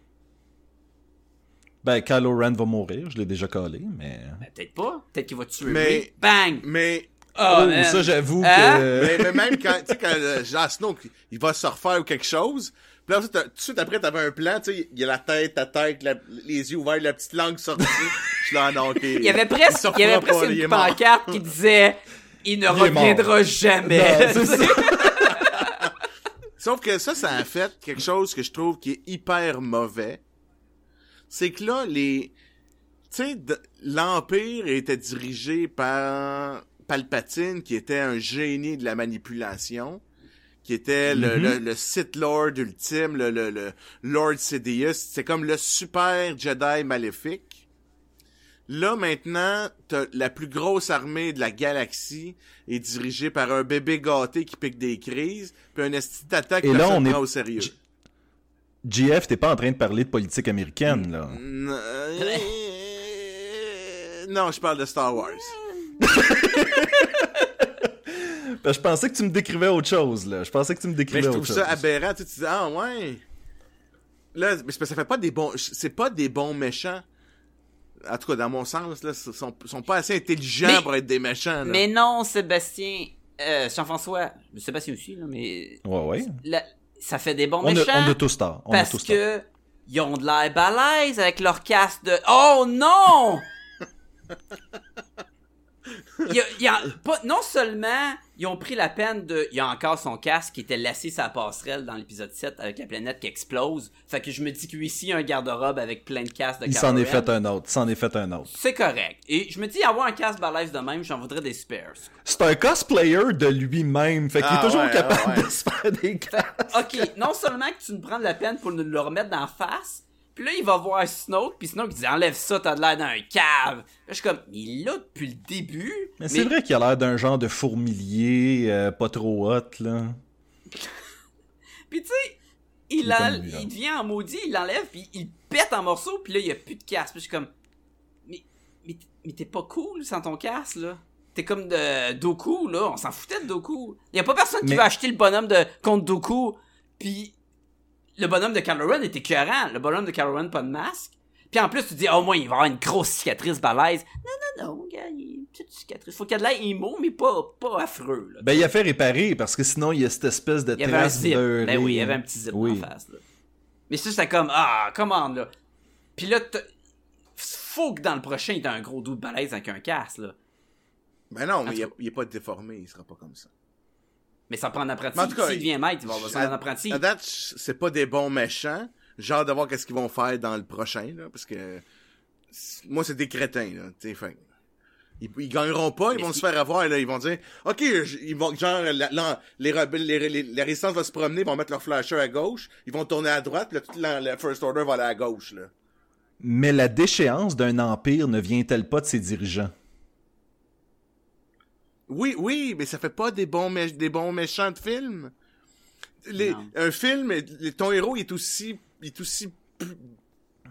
Ben, Kylo Ren va mourir, je l'ai déjà collé, mais... Ben, peut-être pas. Peut-être qu'il va tuer Mais- Ray. Bang! Mais, Oh, Oh, ça, j'avoue Hein? que... mais, mais même quand, tu sais, quand euh, Jon Snow, il va se refaire ou quelque chose, puis là, tout de suite après, t'avais un plan, tu sais, il y a la tête, ta tête, la- les yeux ouverts, la petite langue sortie. Je suis là, ah. Il y avait presque, il y avait presque une pancarte qui disait Il ne Il reviendra jamais. Non, c'est ça. *laughs* Sauf que ça, ça a fait quelque chose que je trouve qui est hyper mauvais. C'est que là, les... Tu sais, de- l'Empire était dirigé par Palpatine, qui était un génie de la manipulation, qui était le, le, le Sith Lord ultime, le, le, le Lord Sidious. C'est comme le super Jedi maléfique. Là, maintenant, t'as la plus grosse armée de la galaxie est dirigée par un bébé gâté qui pique des crises, puis un esti d'attaque que là, on est- au sérieux. J- GF, t'es pas en train de parler de politique américaine, là. Euh, Non, je parle de Star Wars. *laughs* Ben, je pensais que tu me décrivais autre chose, là. Je pensais que tu me Mais décrivais je autre trouve chose. ça aberrant. Tu, dis, ah ouais. Là, mais c'est parce que ça fait pas des bons. C'est pas des bons méchants. En tout cas, dans mon sens, là, ils sont, sont pas assez intelligents Mais- pour être des méchants. Là. mais non, Sébastien. Euh, Jean-François. Sébastien aussi, là, mais. Ouais, ouais. la- ça fait des bons On a, méchants. on a tous tort. On a parce tort. que. Ils ont de l'air balèze avec leur casque de. Oh non! *laughs* Il y a- il y a pas, non seulement ils ont pris la peine de. Il y a encore son casque qui était laissé sa passerelle dans l'épisode 7 avec la planète qui explose. Fait que je me dis qu'ici, un garde-robe avec plein de casques de Il s'en est fait un autre. Il s'en est fait un autre. C'est correct. Et je me dis, avoir un casque balèze de même, j'en voudrais des spares. C'est un cosplayer de lui-même. Fait qu'il Ah est toujours ouais, capable ah ouais. de se faire des casques. Ok, non seulement que tu me prends de la peine pour nous le remettre dans la face, puis là, il va voir Snoke, puis Snoke il dit enlève ça, t'as de l'air d'un cave. Là, je suis comme, il là depuis le début. Mais c'est vrai qu'il a l'air d'un genre de fourmilier euh, pas trop hot, là. *laughs* Puis tu sais, il, là. il devient en maudit, il l'enlève, puis il pète en morceaux, puis là, il y a plus de casque. Puis je suis comme, mais, mais, mais t'es pas cool sans ton casque, là. T'es comme de Doku, là. On s'en foutait de Doku. Y a pas personne qui Mais- veut acheter le bonhomme de contre Doku. Puis le bonhomme de Ren était écœurant. Le bonhomme de Kylo Ren, pas de masque. Puis en plus, tu dis, au moins, il va avoir une grosse cicatrice balèze. Non, non, non, gars, il y a une petite cicatrice. Faut qu'il y ait de l'air immo, mais pas, pas affreux, là. Ben, il a fait réparer parce que sinon, il y a cette espèce de Il y avait un trace zip. beurrée. Ben oui, il y avait un petit zip Oui. en face, là. Mais ça, c'était comme, ah, commande, là. Puis là, t'as- faut que dans le prochain, il y ait un gros doute balèze avec un casque, là. Ben non, mais il, est- cas. il est pas déformé, il sera pas comme ça. Mais ça prend un apprenti. Mais en tout cas, S'il devient maître, il va avoir besoin d'un apprenti. À date, c'est pas des bons méchants. J'ai hâte de voir qu'est-ce qu'ils vont faire dans le prochain, là, parce que moi, c'est des crétins, là, fin. Ils, ils gagneront pas, ils Mais vont se faire avoir, là, ils vont dire, ok, ils vont, genre, la, la- les rebelles, les, les- la résistance va se promener, ils vont mettre leur flasher à gauche, ils vont tourner à droite, puis là, toute la, la First Order va aller à gauche, là. Mais la déchéance d'un empire ne vient-elle pas de ses dirigeants? Oui, oui, mais ça fait pas des bons, mé- des bons méchants de film. Les, un film, les- ton héros il est aussi, il est aussi p-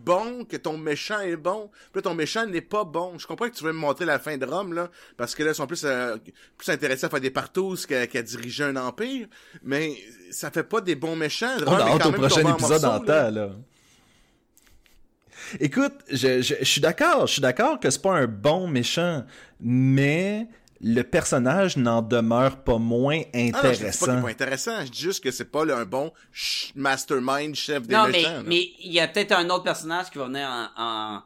bon que ton méchant est bon. Puis là, ton méchant n'est pas bon. Je comprends que tu veux me montrer la fin de Rome, là, parce que là, ils sont plus, euh, plus intéressés à faire des partouzes qu'à diriger un empire. Mais ça fait pas des bons méchants. On Rome a est hâte quand au même prochain en épisode en là. là. Écoute, je, je, je suis d'accord, je suis d'accord que c'est pas un bon méchant, mais le personnage n'en demeure pas moins Ah non, je dis pas intéressant. pas intéressant. Je dis juste que c'est pas le- un bon mastermind chef des Non, mais, méchants. mais il y a peut-être un autre personnage qui va venir en, en,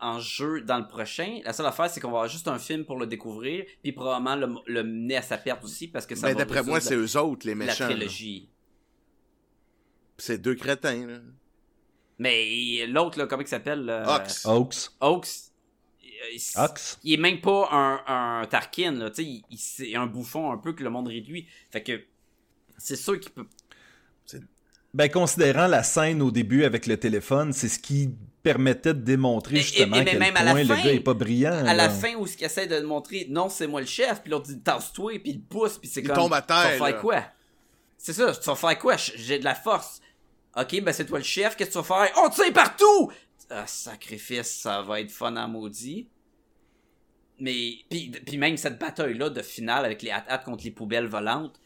en jeu dans le prochain. La seule affaire, c'est qu'on va avoir juste un film pour le découvrir, puis probablement le, le mener à sa perte aussi, parce que ça va d'après moi, c'est eux autres, les la, la méchants. là. trilogie. C'est deux crétins, là. Mais l'autre, là, comment il s'appelle? euh, Ox. Oaks. il- il- Ox? Il est même pas un, un Tarkin, là. Tu sais, il- il- c'est un bouffon un peu que le monde réduit. Fait que c'est sûr qu'il peut. Ben, considérant la scène au début avec le téléphone, c'est ce qui permettait de démontrer Et- et- justement et à quel même à la point fin, le gars est pas brillant. À la fin où ce qu'il essaie de montrer, non, c'est moi le chef, puis l'autre dit tasse-toi, puis il pousse, puis c'est Il comme. tombe à terre, Tu vas là. faire quoi? C'est ça, tu vas faire quoi? J'ai de la force. Ok, ben c'est toi le chef, qu'est-ce que tu vas faire? On tire partout! Ah, sacrifice, ça va être fun à maudit. Mais, puis, puis même cette bataille-là de finale avec les hat contre les poubelles volantes,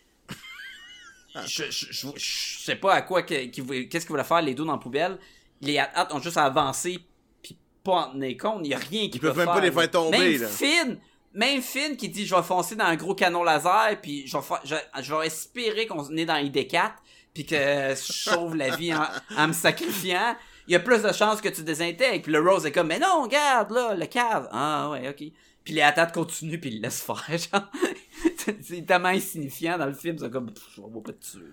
je, je, je, je sais pas à quoi, que- qu'ils voulaient- qu'est-ce qu'ils voulaient faire les deux dans la poubelle. Les hat ont juste à avancer, puis pas en tenir compte, il y a rien qui Ils peut peuvent même pas les faire tomber, Même là. Finn, même Finn qui dit je vais foncer dans un gros canon laser, puis je vais, faire- je, je vais espérer qu'on est dans ID4, puis que je sauve la vie en, en me sacrifiant. Il y a plus de chances que tu désintègres. Puis le Rose est comme, mais non, regarde, là, le cave. Ah, ouais, ok. Puis les attaques continuent, puis il le laisse faire, *laughs* genre. c'est tellement insignifiant dans le film, c'est comme, pff, on va pas te tuer.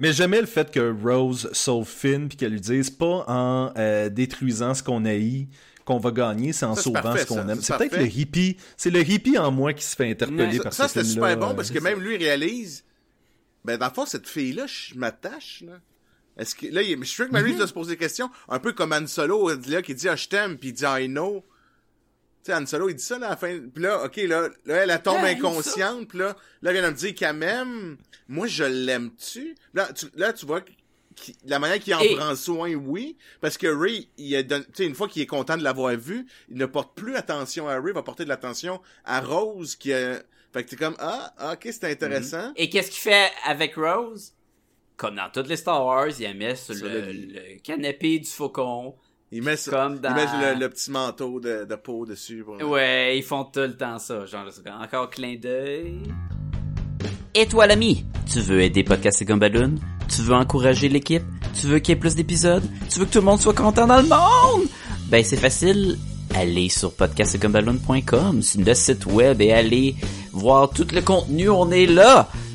Mais j'aimais le fait que Rose sauve Finn puis qu'elle lui dise pas en euh, détruisant ce qu'on haït qu'on va gagner, c'est en Ça, sauvant parfait, ce qu'on ça, aime. c'est peut-être le hippie, c'est le hippie en moi qui se fait interpeller Ouais, par Ça, ce c'était super bon parce que même lui réalise. Ben, dans le fond, cette fille-là, je m'attache, là. Est-ce que, là, il, je suis sûr que Marie doit se poser des questions. Un peu comme Han Solo, là, qui dit, ah, je t'aime, puis il dit, I know. Tu sais, Han Solo, il dit ça, là, à la fin. Puis là, ok, là, là, elle, elle tombe inconsciente, puis là, là, elle vient de me dire qu'elle m'aime. Moi, je l'aime-tu? Là, tu, là, tu vois, la manière qu'il en Et- prend soin, oui. Parce que Ray, il tu sais, une fois qu'il est content de l'avoir vu, il ne porte plus attention à Ray, il va porter de l'attention à Rose, qui a, fait que t'es comme, ah, ah, ok, c'est intéressant. Et qu'est-ce qu'il fait avec Rose? Comme dans toutes les Star Wars, il la met sur Sur le, le canapé du faucon. Il met, ça- Comme il dans- met le, le petit manteau de, de peau dessus. pour- Ouais, ils font tout le temps ça. Genre, c'est encore clin d'œil. Et toi, l'ami, tu veux aider Podcast et Gumballoon? Tu veux encourager l'équipe? Tu veux qu'il y ait plus d'épisodes? Tu veux que tout le monde soit content dans le monde? Ben, c'est facile. Allez sur podcastgumballoon.com, sur le site web et allez voir tout le contenu. On est là!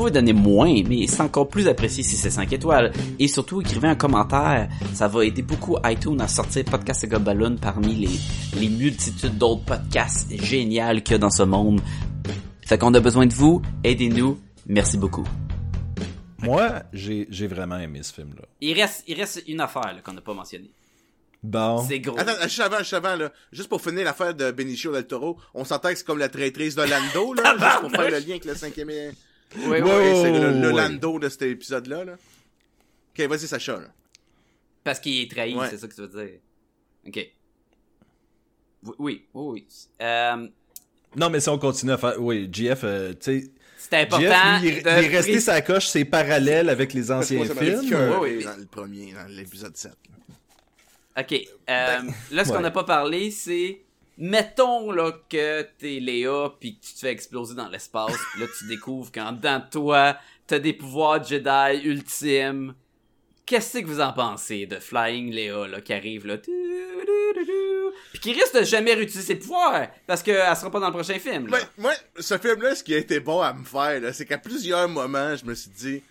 Vous pouvez donner moins, mais c'est encore plus apprécié si c'est 5 étoiles. Et surtout, écrivez un commentaire. Ça va aider beaucoup iTunes à sortir Podcast et Gobaloon parmi les, les multitudes d'autres podcasts géniaux qu'il y a dans ce monde. Fait qu'on a besoin de vous. Aidez-nous. Merci beaucoup. Moi, j'ai j'ai vraiment aimé ce film-là. Il reste, il reste une affaire là, qu'on n'a pas mentionnée. Bon. C'est gros. Attends, juste avant, juste avant, là, juste pour finir l'affaire de Benicio del Toro, on s'entend que c'est comme la traîtrise de Lando, là, *laughs* juste pour faire le lien avec le cinquième... Oui, Ouais, oui. Ouais, c'est le, le ouais. Lando de cet épisode-là, là. Ok, vas-y, Sacha, là. Parce qu'il est trahi, Ouais. c'est ça que tu veux dire. Ok. Oui, oui, oui. Euh, Non, mais si on continue à faire... Oui, GF, euh, tu sais... c'est important. GF, lui, il, est- de il est resté sa coche, c'est parallèle avec les anciens films. que- Oui, oui. dans le premier, dans l'épisode 7. Ok. Euh, là, ce qu'on ouais. n'a pas parlé, c'est. Mettons là que t'es Léa puis que tu te fais exploser dans l'espace, puis là tu découvres qu'en dedans de toi, t'as des pouvoirs Jedi ultimes. Qu'est-ce que vous en pensez de Flying Léa là qui arrive là, puis qui risque de jamais réutiliser ses pouvoirs parce qu'elle sera pas dans le prochain film. Là. Ouais, moi, ce film-là, ce qui a été bon à me faire, c'est qu'à plusieurs moments, je me suis dit,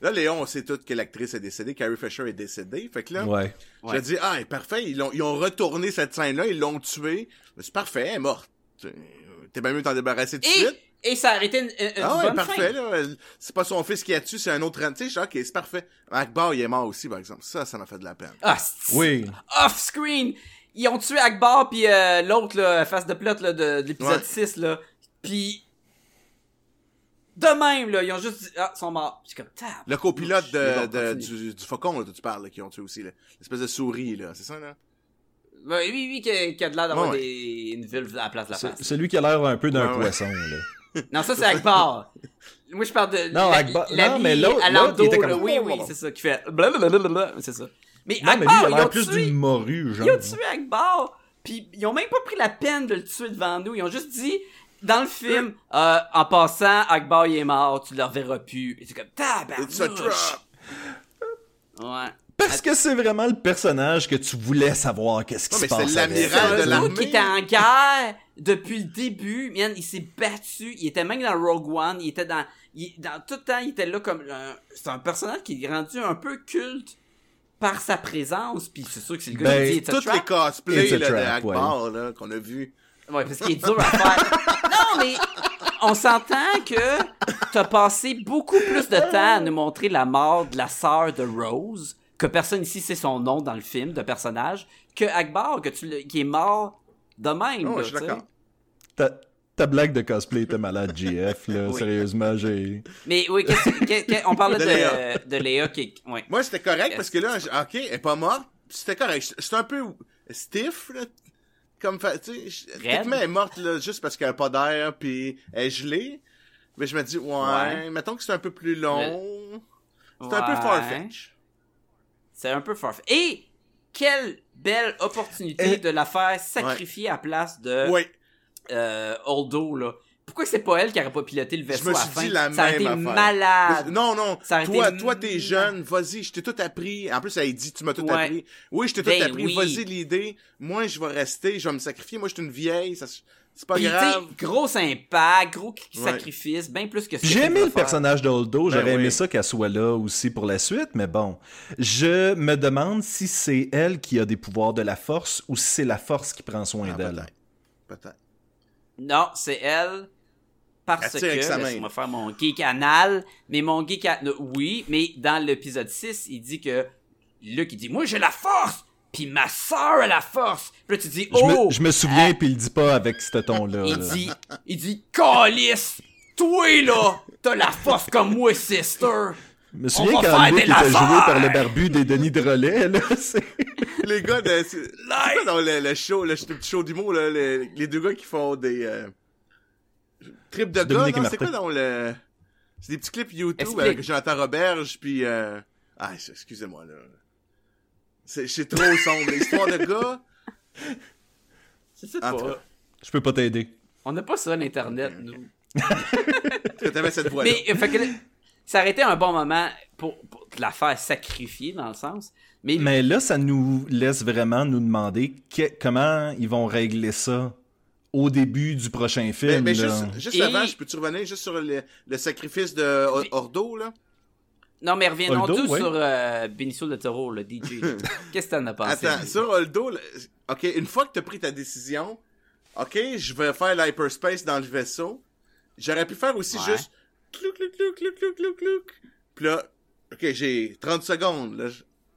là, Léon, on sait tous que l'actrice est décédée, Carrie Fisher est décédée, fait que là, Ouais. Ouais. j'ai dit, ah, parfait, ils ont, ils ont retourné cette scène-là, ils l'ont tuée, c'est parfait, elle est morte. T'es bien mieux de t'en débarrasser tout de suite. et ça a arrêté une, une- une Ah ouais, bonne parfait, fin. là. C'est pas son fils qui a tué, c'est un autre... Tu sais, ok, c'est parfait. Akbar, il est mort aussi, par exemple. Ça, ça m'a fait de la peine. Ah, c'est- Oui. off-screen. Ils ont tué Akbar puis euh, l'autre là, face de plot là, de, de l'épisode Ouais. 6 là. Puis De même, là, ils ont juste dit, ah, ils sont morts. Puis comme. Le copilote de, de- du, du faucon, là, dont tu parles, là, qui ont tué aussi, là. L'espèce de souris, là. C'est ça, là? Ouais, oui, oui, qui a, qui a de l'air d'avoir Ouais, des, une vulve à la place de la face. Celui qui a l'air un peu d'un Ouais, poisson, là. *laughs* Non, ça, c'est Akbar. Moi, je parle de. Non, Akbar- non, mais l'autre- il était comme- là, Oui, oui, c'est ça, qui fait. Blablabla, c'est ça. Mais Non, mais lui, il Akbar, a ils l'air ont plus tué. d'une morue, genre. Ils ont tué Akbar, puis ils ont même pas pris la peine de le tuer devant nous. Ils ont juste dit, dans le film, euh, en passant, Akbar il est mort, tu le reverras plus. Et c'est comme, tabarnouche. Ouais. Parce que c'est vraiment le personnage que tu voulais savoir qu'est-ce qui Ouais, se mais c'est passe l'amiral de C'est un l'armée. qui était en guerre depuis le début. Man, il s'est battu. Il était même dans Rogue One. Il était dans, il- dans tout le temps, il était là comme c'est un personnage qui est rendu un peu culte par sa présence. Puis c'est sûr que c'est le gars Ben, qui dit Toutes les cosplays, là, d'Akbar, là, qu'on a vu. Ouais, parce qu'il est dur à faire. non, mais on s'entend que t'as passé beaucoup plus de temps à nous montrer la mort de la sœur de Rose, que personne ici sait son nom dans le film de personnage, que Akbar, que tu le- qui est mort de même. Oh, là, je suis d'accord. Ta, ta blague de cosplay était malade, JF, là. *laughs* Oui. Sérieusement, j'ai... Mais oui, on parlait De de, Léa. de Léa qui. Ouais. Moi, c'était correct parce que là, j- ok, elle est pas morte. C'était correct. C'était un peu stiff, là. Comme, tu sais, elle est morte, là, juste parce qu'elle a pas d'air, puis elle est gelée. Mais je me dis, ouais, Ouais. mettons que c'est un peu plus long. C'est un peu Ouais. farfetch. C'est un peu farfetch. Et quelle belle opportunité de la faire sacrifier à place de Oui. euh, Holdo, là. Pourquoi c'est pas elle qui aurait pas piloté le Je vaisseau me à suis la fin? dit la Ça même été affaire. malade. Non, non. Ça Toi, été toi, t'es jeune. Vas-y, je t'ai tout appris. En plus, elle dit, tu m'as tout Ouais. appris. Oui, je t'ai tout Ben appris. oui. Vas-y, l'idée. Moi, je vais rester. Je vais me sacrifier. Moi, je suis une vieille. Ça, c'est pas Puis, grave. gros impact, gros Ouais. sacrifice, bien plus que que J'ai aimé le faire. personnage de Holdo, Ben j'aurais aimé oui. ça qu'elle soit là aussi pour la suite, mais bon. Je me demande si c'est elle qui a des pouvoirs de la force ou si c'est la force qui prend soin Ah, d'elle. peut-être. Non, c'est elle. Parce que, laisse-moi faire mon geek anal, mais mon geek anal, oui, mais dans l'épisode 6, il dit que, Luke, il dit, moi j'ai la force, puis ma soeur a la force. Puis là, tu dis, Je, oh, me, je me souviens, puis il le dit pas avec ce ton-là. il là. dit, il dit, calice, toi là, t'as la force comme moi, sister. Je me souviens On quand Luke était joué par le barbu des Denis de Relais, là. *laughs* c'est- les gars de c'est c'est quoi dans le, le show le, petit show d'humour là les, les deux gars qui font des euh, trips de gars Dominique non, c'est quoi dans le c'est des petits clips YouTube Explique. avec Jonathan Roberge puis euh... ah excusez-moi là c'est c'est trop sombre l'histoire de gars Je sais En tout pas. cas. Je peux pas t'aider. On n'a pas ça, l'internet, nous. *laughs* que t'avais cette voix là Mais, euh, fait que là, ça aurait été un bon moment pour, pour la faire sacrifier, dans le sens. Mais, Mais là, ça nous laisse vraiment nous demander que- comment ils vont régler ça au début du prochain mais, film. mais là. juste, juste Et- avant je peux-tu revenir juste sur le, le sacrifice de Or- Ordo là? Non, mais tous ouais. sur euh, Benicio del Toro, le DJ. *laughs* Qu'est-ce que t'en as pensé? Attends, sur Holdo, ok, une fois que t'as pris ta décision, ok, je vais faire l'hyperspace dans le vaisseau. J'aurais pu faire aussi Ouais. juste clouc, clouc, clouc, clouc, clouc, clouc, clouc. Puis là, ok, j'ai 30 secondes, là,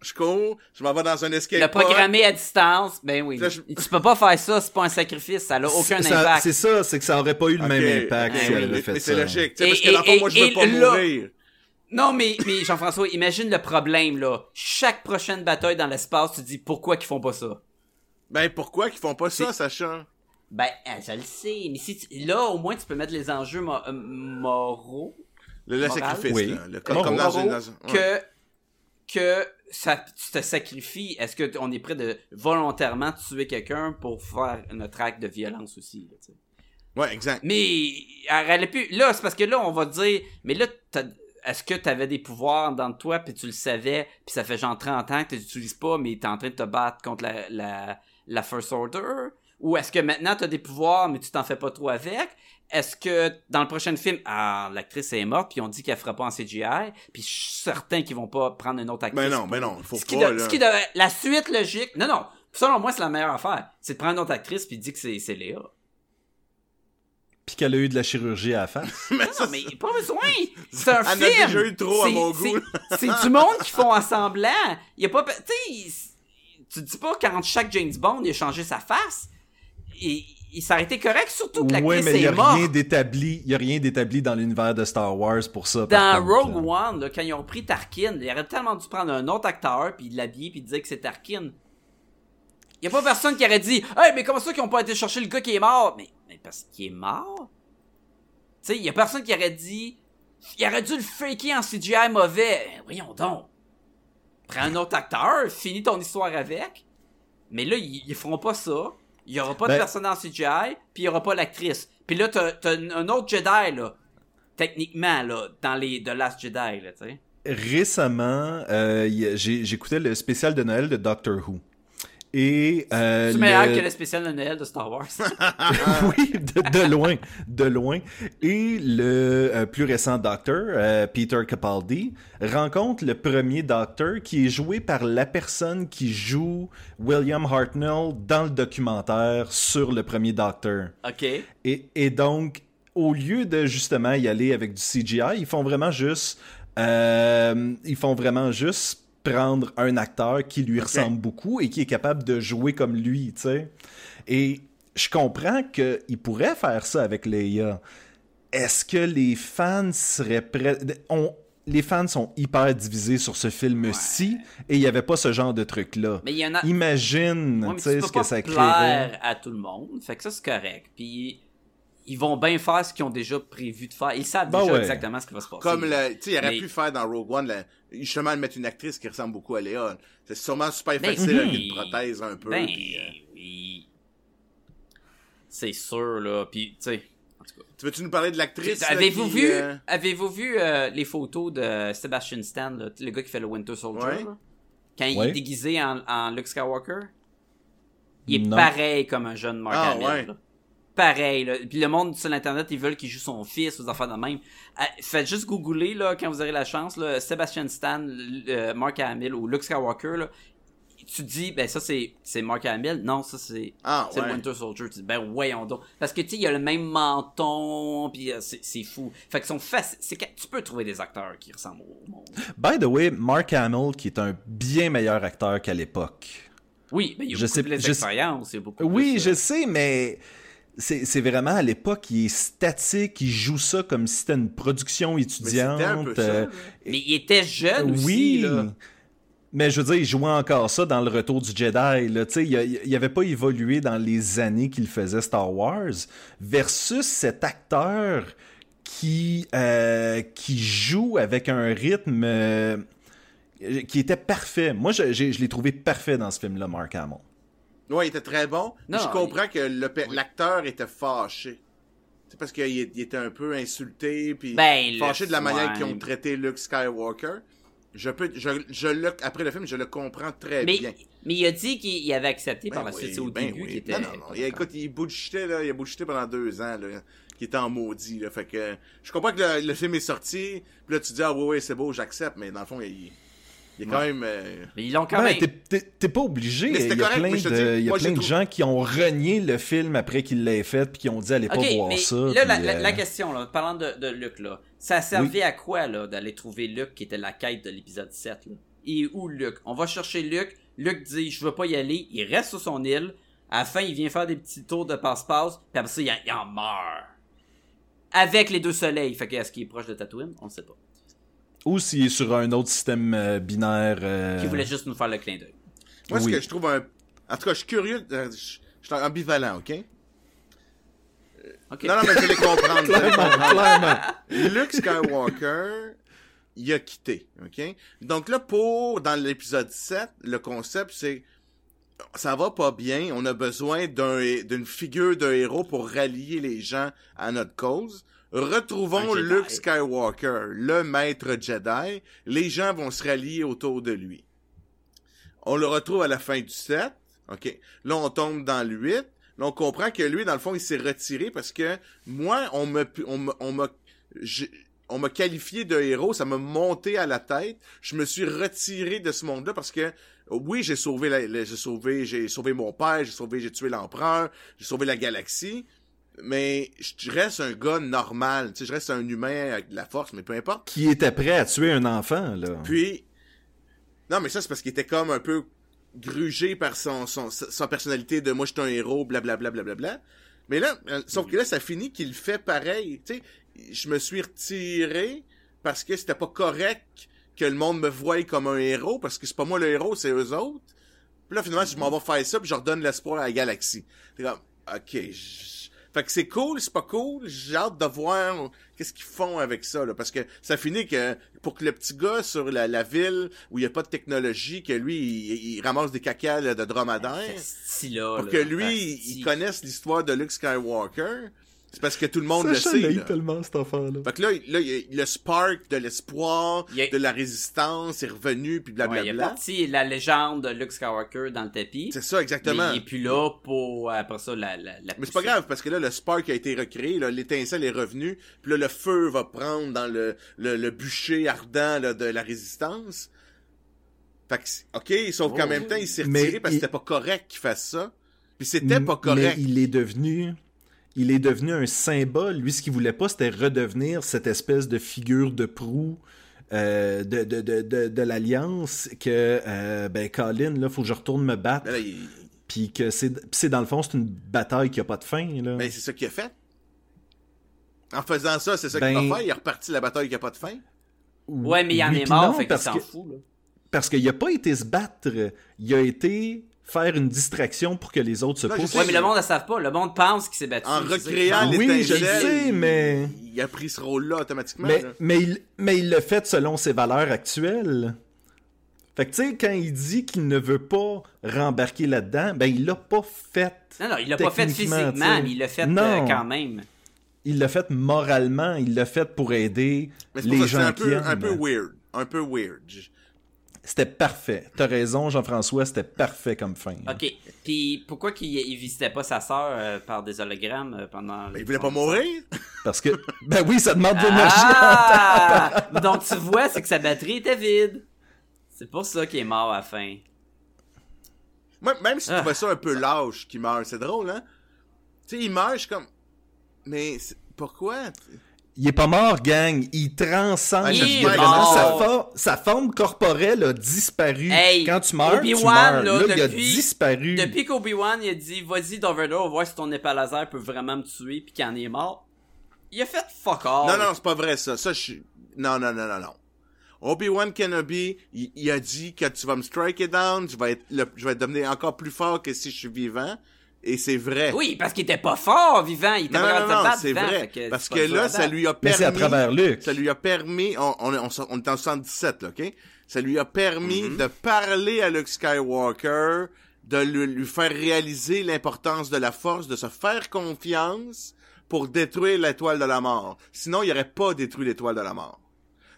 je, cours, je m'en vais dans un escape Le programmer à distance, ben oui. Là, je- Tu peux pas faire ça, c'est pas un sacrifice, ça n'a aucun Ça- impact. C'est ça, c'est que ça aurait pas eu le même impact ok, si oui, elle avait fait mais ça. c'est logique, tu sais, Et- parce que dans le fond, moi, je veux pas là- mourir. Non, mais, mais Jean-François, imagine le problème, là. Chaque prochaine bataille dans l'espace, tu te dis pourquoi qu'ils font pas ça? Ben, pourquoi qu'ils font pas ça, sachant? Ben, euh, je le sais, mais si tu- là, au moins, tu peux mettre les enjeux mo- euh, moraux Le, sacrifice, Oui. là. Le, comme, dans une... moraux Dans une- ouais. que, que ça, tu te sacrifies. Est-ce que on est prêt de volontairement tuer quelqu'un pour faire notre acte de violence aussi, là, tu sais? Ouais, exact. Mais, elle aurait pu, là, c'est parce que là, on va te dire, mais là, t'as- est-ce que t'avais des pouvoirs dans toi, puis tu le savais, puis ça fait genre 30 ans que tu l'utilises pas, mais t'es en train de te battre contre la, la, la First Order? Ou est-ce que maintenant t'as des pouvoirs, mais tu t'en fais pas trop avec? Est-ce que dans le prochain film, ah, l'actrice est morte, puis on dit qu'elle fera pas en CGI, puis je suis certain qu'ils vont pas prendre une autre actrice. Ben non, ben non, faut Ce qui, pas, de- là. ce qui devrait- la suite logique, non, non, selon moi, c'est la meilleure affaire. C'est de prendre une autre actrice, puis dire que c'est Léa. Puis qu'elle a eu de la chirurgie à la face. *laughs* Mais Non, ça, mais pas besoin. *laughs* C'est un Elle en a film. déjà eu trop à C'est- mon goût. *laughs* C'est du monde qui font assemblant. Il y a pas, tu dis pas quand chaque James Bond il a changé sa face. Et il été correct, surtout que Ouais, l'actrice mais il y est a morte. rien d'établi, il y a rien d'établi dans l'univers de Star Wars pour ça. Dans contre, Rogue là. One, là, quand ils ont pris Tarkin, il aurait tellement dû prendre un autre acteur, puis l'habiller, puis dire que c'est Tarkin. Y a pas personne qui aurait dit Hey, mais comment ça qu'ils ont pas été chercher le gars qui est mort Mais, mais parce qu'il est mort? Tu sais, y a personne qui aurait dit Il aurait dû le faker en CGI mauvais. Ben, voyons donc. Prends un autre acteur, finis ton histoire avec. Mais là, ils, feront pas ça. Il y aura pas de Ben- personne en CGI, puis il y aura pas l'actrice. Puis là, t'as un autre Jedi, là. Techniquement, là, dans les The Last Jedi, là, tu sais. Récemment, euh, j'écoutais le spécial de Noël de Doctor Who. Et euh, C'est meilleur le- que le spécial de Noël de Star Wars. *laughs* *laughs* oui, de, de loin, de loin. Et le euh, plus récent Docteur, euh, Peter Capaldi, rencontre le premier Docteur qui est joué par la personne qui joue William Hartnell dans le documentaire sur le premier Docteur. ok. Et, et donc, au lieu de justement y aller avec du CGI, ils font vraiment juste, euh, ils font vraiment juste prendre un acteur qui lui ressemble beaucoup et qui est capable de jouer comme lui, tu sais. Et je comprends qu'ils pourraient faire ça avec Leia. Est-ce que les fans seraient prêts? On- Les fans sont hyper divisés sur ce film-ci et il n'y avait pas ce genre de truc-là. Mais il y en a. Imagine, Ouais, mais tu sais, ce que ça créerait. à tout le monde. Fait que ça, c'est correct. Puis ils vont bien faire ce qu'ils ont déjà prévu de faire. Ils savent Ben déjà ouais. exactement ce qui va se passer. Comme, le- tu sais, il aurait Mais- pu faire dans Rogue One, la- justement, mettre une actrice qui ressemble beaucoup à Léa. C'est sûrement super Ben, facile avec une prothèse un peu. Ben, puis, euh, oui. C'est sûr, là. Puis, tu sais. en tout cas. Tu veux-tu nous parler de l'actrice? là, Avez-vous vu, euh, avez-vous vu euh, les photos de Sebastian Stan, là, le gars qui fait le Winter Soldier, Ouais. là? quand il Ouais. est déguisé en, en Luke Skywalker? Il est Non. pareil comme un jeune Mark Ah, Hamill. ouais. Pareil. Là. Puis le monde sur l'internet, ils veulent qu'il joue son fils aux enfants de même. Ah, faites juste googler là quand vous aurez la chance là, Sebastian Stan, euh, Mark Hamill ou Luke Skywalker. Là, tu dis ben ça c'est c'est Mark Hamill. Non, ça c'est Ah, ouais. Winter Soldier. Tu dis, ben voyons donc. Parce que, tu sais, il y a le même menton, puis euh, c'est fou. Fait qu'ils sont faciles. c'est que Tu peux trouver des acteurs qui ressemblent au monde. By the way, Mark Hamill, qui est un bien meilleur acteur qu'à l'époque. Oui, mais il y a Je beaucoup sais- plus je- d'expérience. beaucoup Oui, plus, je euh, sais, mais c'est c'est vraiment à l'époque, il est statique, il joue ça comme si c'était une production étudiante. c'était un peu ça. euh. Mais il était jeune aussi, oui, là. mais je veux dire, il jouait encore ça dans le retour du Jedi. Là. Tu sais, Il, a- il avait pas évolué dans les années qu'il faisait Star Wars, versus cet acteur qui, euh, qui joue avec un rythme euh, qui était parfait. Moi, je l'ai trouvé parfait dans ce film-là, Mark Hamill. Ouais, il était très bon. Non, je comprends que Oui. l'acteur était fâché. C'est parce qu'il il était un peu insulté, puis Ben, fâché de la manière qu'ils ont traité Luke Skywalker. Je peux, je, je le, après le film, je le comprends très Mais, bien. mais il a dit qu'il avait accepté par Ben la oui, suite. C'est au ben début oui. était. Non, non, non. Il- écoute, il bullshitait, là. Il a bullshité pendant deux ans, là. Qui était en maudit, là. Fait que, je comprends que le, le film est sorti. Puis là, tu dis, ah, oui, oui, c'est beau, j'accepte. Mais dans le fond, il, il est quand même, euh, Mais ils l'ont quand Ouais, même. t'es- pas obligé. Mais Il y a correct, plein, de, dis, il y a moi, plein de gens qui ont renié le film après qu'ils l'aient fait puis qui ont dit allez pas voir mais ça. là, la, puis, la- la- euh, la question, là, parlant de, de Luke, là, ça servait à quoi, là, d'aller trouver Luke, qui était la quête de l'épisode 7, là? Et où Luke? On va chercher Luke. Luke dit, je veux pas y aller. Il reste sur son île. À la fin, il vient faire des petits tours de passe-passe. Puis après ça, il, en- il en meurt. Avec les deux soleils. Fait que, est-ce qu'il est proche de Tatooine? On ne sait pas. Ou s'il est sur un autre système euh, binaire. euh, Qui voulait juste nous faire le clin d'œil. Moi, ce que je trouve un. En tout cas, je suis curieux. de- Je je suis ambivalent, OK? Ok. Non, non, mais je vais les *laughs* Clairement, comprendre. clairement. Luke Skywalker, il a quitté, OK? Donc là, pour, dans l'épisode 7, le concept, c'est ça va pas bien, on a besoin d'un d'une figure de héros pour rallier les gens à notre cause. Retrouvons. Luke Skywalker, le maître Jedi. Les gens vont se rallier autour de lui. On le retrouve à la fin du 7. OK. Là, on tombe dans le 8. Là, on comprend que lui, dans le fond, il s'est retiré parce que moi, on me, on me, on m'a, j'ai- on m'a qualifié de héros, ça m'a monté à la tête. Je me suis retiré de ce monde-là parce que, oui, j'ai sauvé la, la- j'ai sauvé, j'ai sauvé mon père, j'ai sauvé, j'ai tué l'empereur, j'ai sauvé la galaxie. Mais je reste un gars normal, tu sais, je reste un humain avec de la force, mais peu importe. Qui était prêt à tuer un enfant, là. Puis, non, mais ça, c'est parce qu'il était comme un peu grugé par son, son, sa personnalité de moi, je suis un héros, blablabla, blablabla. Mais là, euh, sauf que là, ça finit qu'il fait pareil. Tu sais, je me suis retiré parce que c'était pas correct que le monde me voie comme un héros, parce que c'est pas moi le héros, c'est eux autres. Puis là, finalement, je m'en vais faire ça, puis je redonne l'espoir à la galaxie. T'es comme, ok, je- fait que c'est cool, c'est pas cool, j'ai hâte de voir qu'est-ce qu'ils font avec ça, là, parce que ça finit que, pour que le petit gars sur la, la ville, où il y a pas de technologie, que lui, il, il ramasse des cacas là, de dromadaire, Esti-là, pour là? que lui, Esti. il connaisse l'histoire de Luke Skywalker, c'est parce que tout le monde le Sacha sait, là. tellement, cet enfant-là. Fait que là, là, il y a le spark de l'espoir, a- de la résistance est revenu, puis Ouais, blablabla. il est parti la légende de Luke Skywalker dans le tapis. c'est ça, exactement. Mais il est plus là pour, après ça, la, la, la Mais c'est pas grave, parce que là, le spark a été recréé, là, l'étincelle est revenue, puis là, le feu va prendre dans le, le, le bûcher ardent là, de la résistance. Fait que, ok, sauf qu'en Oh. même temps, il s'est Mais retiré parce que il- c'était pas correct qu'il fasse ça. Puis c'était pas correct. Mais il est devenu. Il est devenu un symbole. Lui, ce qu'il voulait pas, c'était redevenir cette espèce de figure de proue euh, de, de, de, de, de l'Alliance que, euh, ben, Colin, là, faut que je retourne me battre. Il- Puis que c'est, dans le fond, c'est une bataille qui a pas de fin, là. ben, c'est ça qu'il a fait. En faisant ça, c'est ça Ben- qu'il va faire. Il est reparti la bataille qui a pas de fin. Ouais, mais il en Oui, est mort, non, fait qu'il parce s'en fout, là. Parce qu'il a pas été se battre. Il a été faire une distraction pour que les autres se poussent. Ouais, mais le monde ne savent pas. Le monde pense qu'il s'est battu. En ça recréant qu'ils Oui, pensent. je sais, mais- il a pris ce rôle-là automatiquement. Mais, là. mais, il, mais il le fait selon ses valeurs actuelles. Fait que tu sais, quand il dit qu'il ne veut pas rembarquer là-dedans, ben il l'a pas fait. Non, non, il l'a pas fait physiquement, mais il l'a fait Non. euh, quand même. Il l'a fait moralement, il l'a fait pour aider Mais c'est pour les ça gens un qui peu, aiment. un peu weird. Un peu weird. C'était parfait. T'as raison, Jean-François, c'était parfait comme fin. Ok. Puis pourquoi qu'il il visitait pas sa sœur euh, par des hologrammes euh, pendant. Ben, il voulait pas mourir? Parce que, ben oui, ça demande de l'énergie. Ah! Donc tu vois, c'est que sa batterie était vide. C'est pour ça qu'il est mort à la fin. Même si tu Ah. trouvais ça un peu lâche qu'il meurt, c'est drôle, hein? Tu sais, il meurt, je suis comme... Mais pourquoi? Il est pas mort, gang. Il transcende. Il est vraiment, mort. sa, for- sa forme corporelle a disparu. Hey, Quand tu meurs, tu Obi-Wan, meurs. là, Là, il a depuis- disparu. Depuis qu'Obi-Wan il a dit Vas-y, Darth on va voir si ton épée à laser peut vraiment me tuer, puis qu'il en est mort. Il a fait fuck all. Non, non, c'est pas vrai, ça. Ça, je suis... Non, non, non, non, non. Obi-Wan Kenobi, il, il a dit que tu vas me strike it down, je vais, être le- je vais devenir encore plus fort que si je suis vivant. Et c'est vrai. Oui, parce qu'il était pas fort vivant, il était Non, pas non, non, non, c'est vrai. que Parce que là, ça lui a Mais permis... c'est à travers Luke. Ça lui a permis, on, on, on, on est en 77, là, ok? Ça lui a permis Mm-hmm. de parler à Luke Skywalker, de lui, lui faire réaliser l'importance de la force, de se faire confiance pour détruire l'étoile de la mort. Sinon, il aurait pas détruit l'étoile de la mort.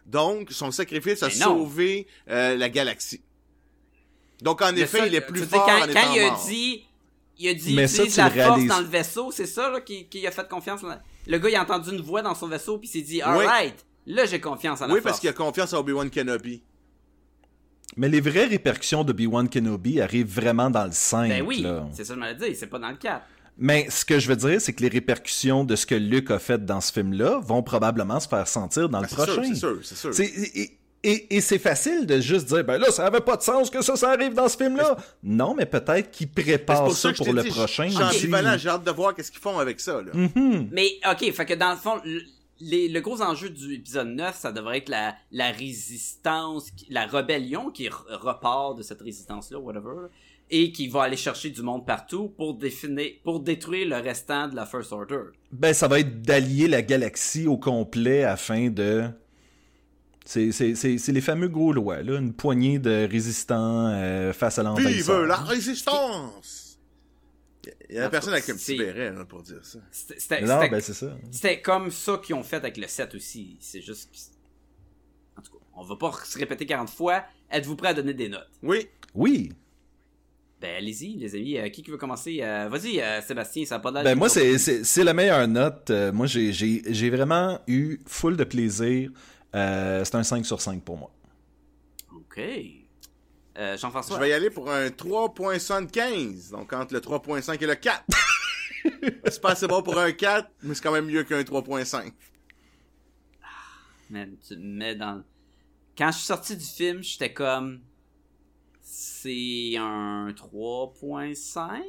Donc, son sacrifice a Mais sauvé euh, la galaxie. Donc, en Mais effet, ça, il est plus fort quand, en quand étant il a mort. dit il a dit Mais ça, utilise tu la le force dans le vaisseau, c'est ça là qui, qui a fait confiance. en- Le gars il a entendu une voix dans son vaisseau puis il s'est dit Oui. alright, là j'ai confiance en la Oui, force. parce qu'il a confiance à Obi-Wan Kenobi. Mais les vraies répercussions de B1 Kenobi arrivent vraiment dans le 5. Ben oui, c'est ça que je me l'ai dit, c'est pas dans le 4. Mais ce que je veux dire, c'est que les répercussions de ce que Luke a fait dans ce film-là vont probablement se faire sentir dans le c'est sûr, prochain. c'est sûr, c'est sûr. Et, c'est facile de juste dire, ben là, ça avait pas de sens que ça, ça arrive dans ce film-là. Non, mais peut-être qu'ils préparent ça pour le dit, prochain. Suis j'ai hâte de voir qu'est-ce qu'ils font avec ça, là. Mhm. Mais ok, fait que dans le fond, le, les- le gros enjeu du épisode 9, ça devrait être la, la résistance, la rébellion qui re- repart de cette résistance-là, whatever, et qui va aller chercher du monde partout pour définir, pour détruire le restant de la First Order. Ben, ça va être d'allier la galaxie au complet afin de. C'est c'est- c'est- c'est les fameux gros lois, là. Une poignée de résistants euh, face à Vive l'envahisseur. la résistance! Il y a personne avec un petit béret, là, pour dire ça. C'était ben c'est ça. c'était comme ça qu'ils ont fait avec le 7 aussi. C'est juste. En tout cas, on va pas se répéter 40 fois. Êtes-vous prêts à donner des notes? Oui. Oui. Ben allez-y, les amis. Euh, qui qui veut commencer? Euh, Vas-y, euh, Sébastien, ça a pas l'air Ben moi, c'est- surprise. c'est c'est la meilleure note. Euh, moi, j'ai- j'ai j'ai vraiment eu full de plaisir. Euh, c'est un 5 sur 5 pour moi. Ok. Euh, Je Jean-François? vais y aller pour un 3.75. Donc, entre le 3.5 et le 4. *laughs* c'est pas assez bon pour un 4, mais c'est quand même mieux qu'un 3.5. Man, tu me mets dans... Quand je suis sorti du film, j'étais comme... C'est un 3.5?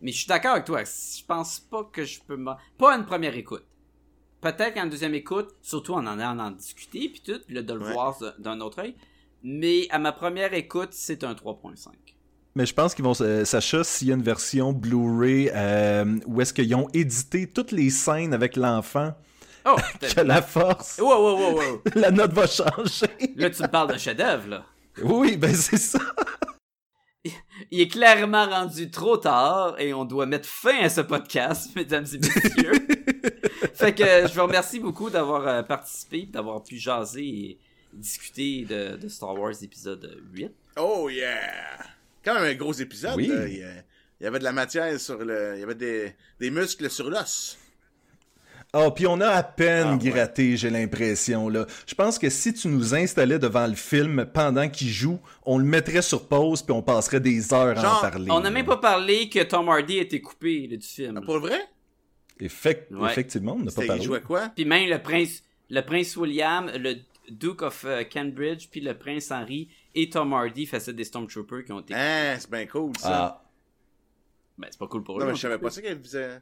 Mais je suis d'accord avec toi. Je pense pas que je peux. Pas une première écoute. Peut-être qu'en deuxième écoute, surtout en en en discuter, puis tout, puis là, de le Ouais. voir d'un autre œil. Mais à ma première écoute, c'est un 3.5. Mais je pense qu'ils vont, euh, Sacha, s'il y a une version Blu-ray euh, où est-ce qu'ils ont édité toutes les scènes avec l'enfant, Oh! *laughs* que la force, wow, wow, wow, wow. la note va changer. Là, tu me parles de chef-d'œuvre, là. Oui, ben c'est ça. Il est clairement rendu trop tard et on doit mettre fin à ce podcast, *laughs* mesdames et messieurs. *laughs* fait que je vous remercie beaucoup d'avoir euh, participé, d'avoir pu jaser et discuter de, de Star Wars épisode 8. Oh yeah! Quand même un gros épisode. Oui. là. Il, y a- il y avait de la matière sur le. Il y avait des, des muscles sur l'os. Oh, puis on a à peine Ah, ouais. gratté, j'ai l'impression, là. Je pense que si tu nous installais devant le film pendant qu'il joue, on le mettrait sur pause puis on passerait des heures à en parler. On n'a même pas parlé que Tom Hardy été coupé là, du film. Ah, Pour vrai? Effect- Ouais. Effectivement, on n'a pas C'était- Il parlé. jouait quoi? Puis même le prince, le prince William, le Duke of euh, Cambridge, puis le prince Henry et Tom Hardy faisaient des Stormtroopers qui ont été. Ah, c'est bien cool ça. Ah, Ben, c'est pas cool pour eux. non, mais non je savais pas ça qu'il faisait,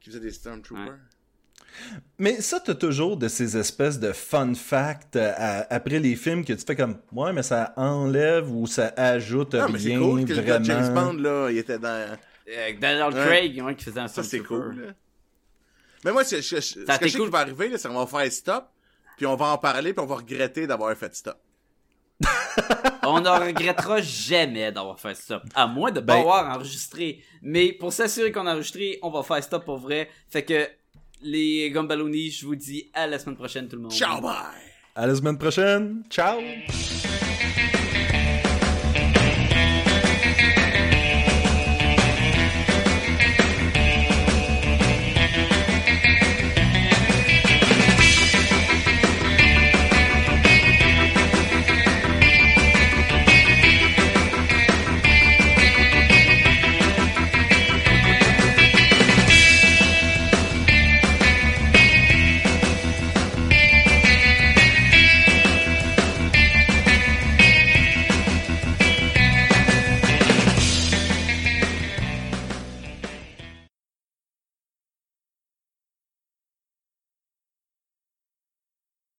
qu'il faisait des Stormtroopers. Ouais. Mais ça, t'as toujours de ces espèces de fun facts euh, à- après les films que tu fais comme ouais, mais ça enlève ou ça ajoute Ah, mais c'est rien cool que vraiment. James Bond, là, il était dans. Euh, Donald Ouais. Craig, ouais, qui faisait un Ça, c'est cool, là. Mais moi, je- je- ce que je sais cool. qui va arriver, là, c'est qu'on va faire stop, puis on va en parler, puis on va regretter d'avoir fait stop. *laughs* On ne regrettera jamais d'avoir fait ça. À moins de pas Ben- avoir enregistré. Mais pour s'assurer qu'on a enregistré, on va faire ça pour vrai. Fait que les Gumballoonies, je vous dis à la semaine prochaine tout le monde. Ciao, bye! À la semaine prochaine. Ciao.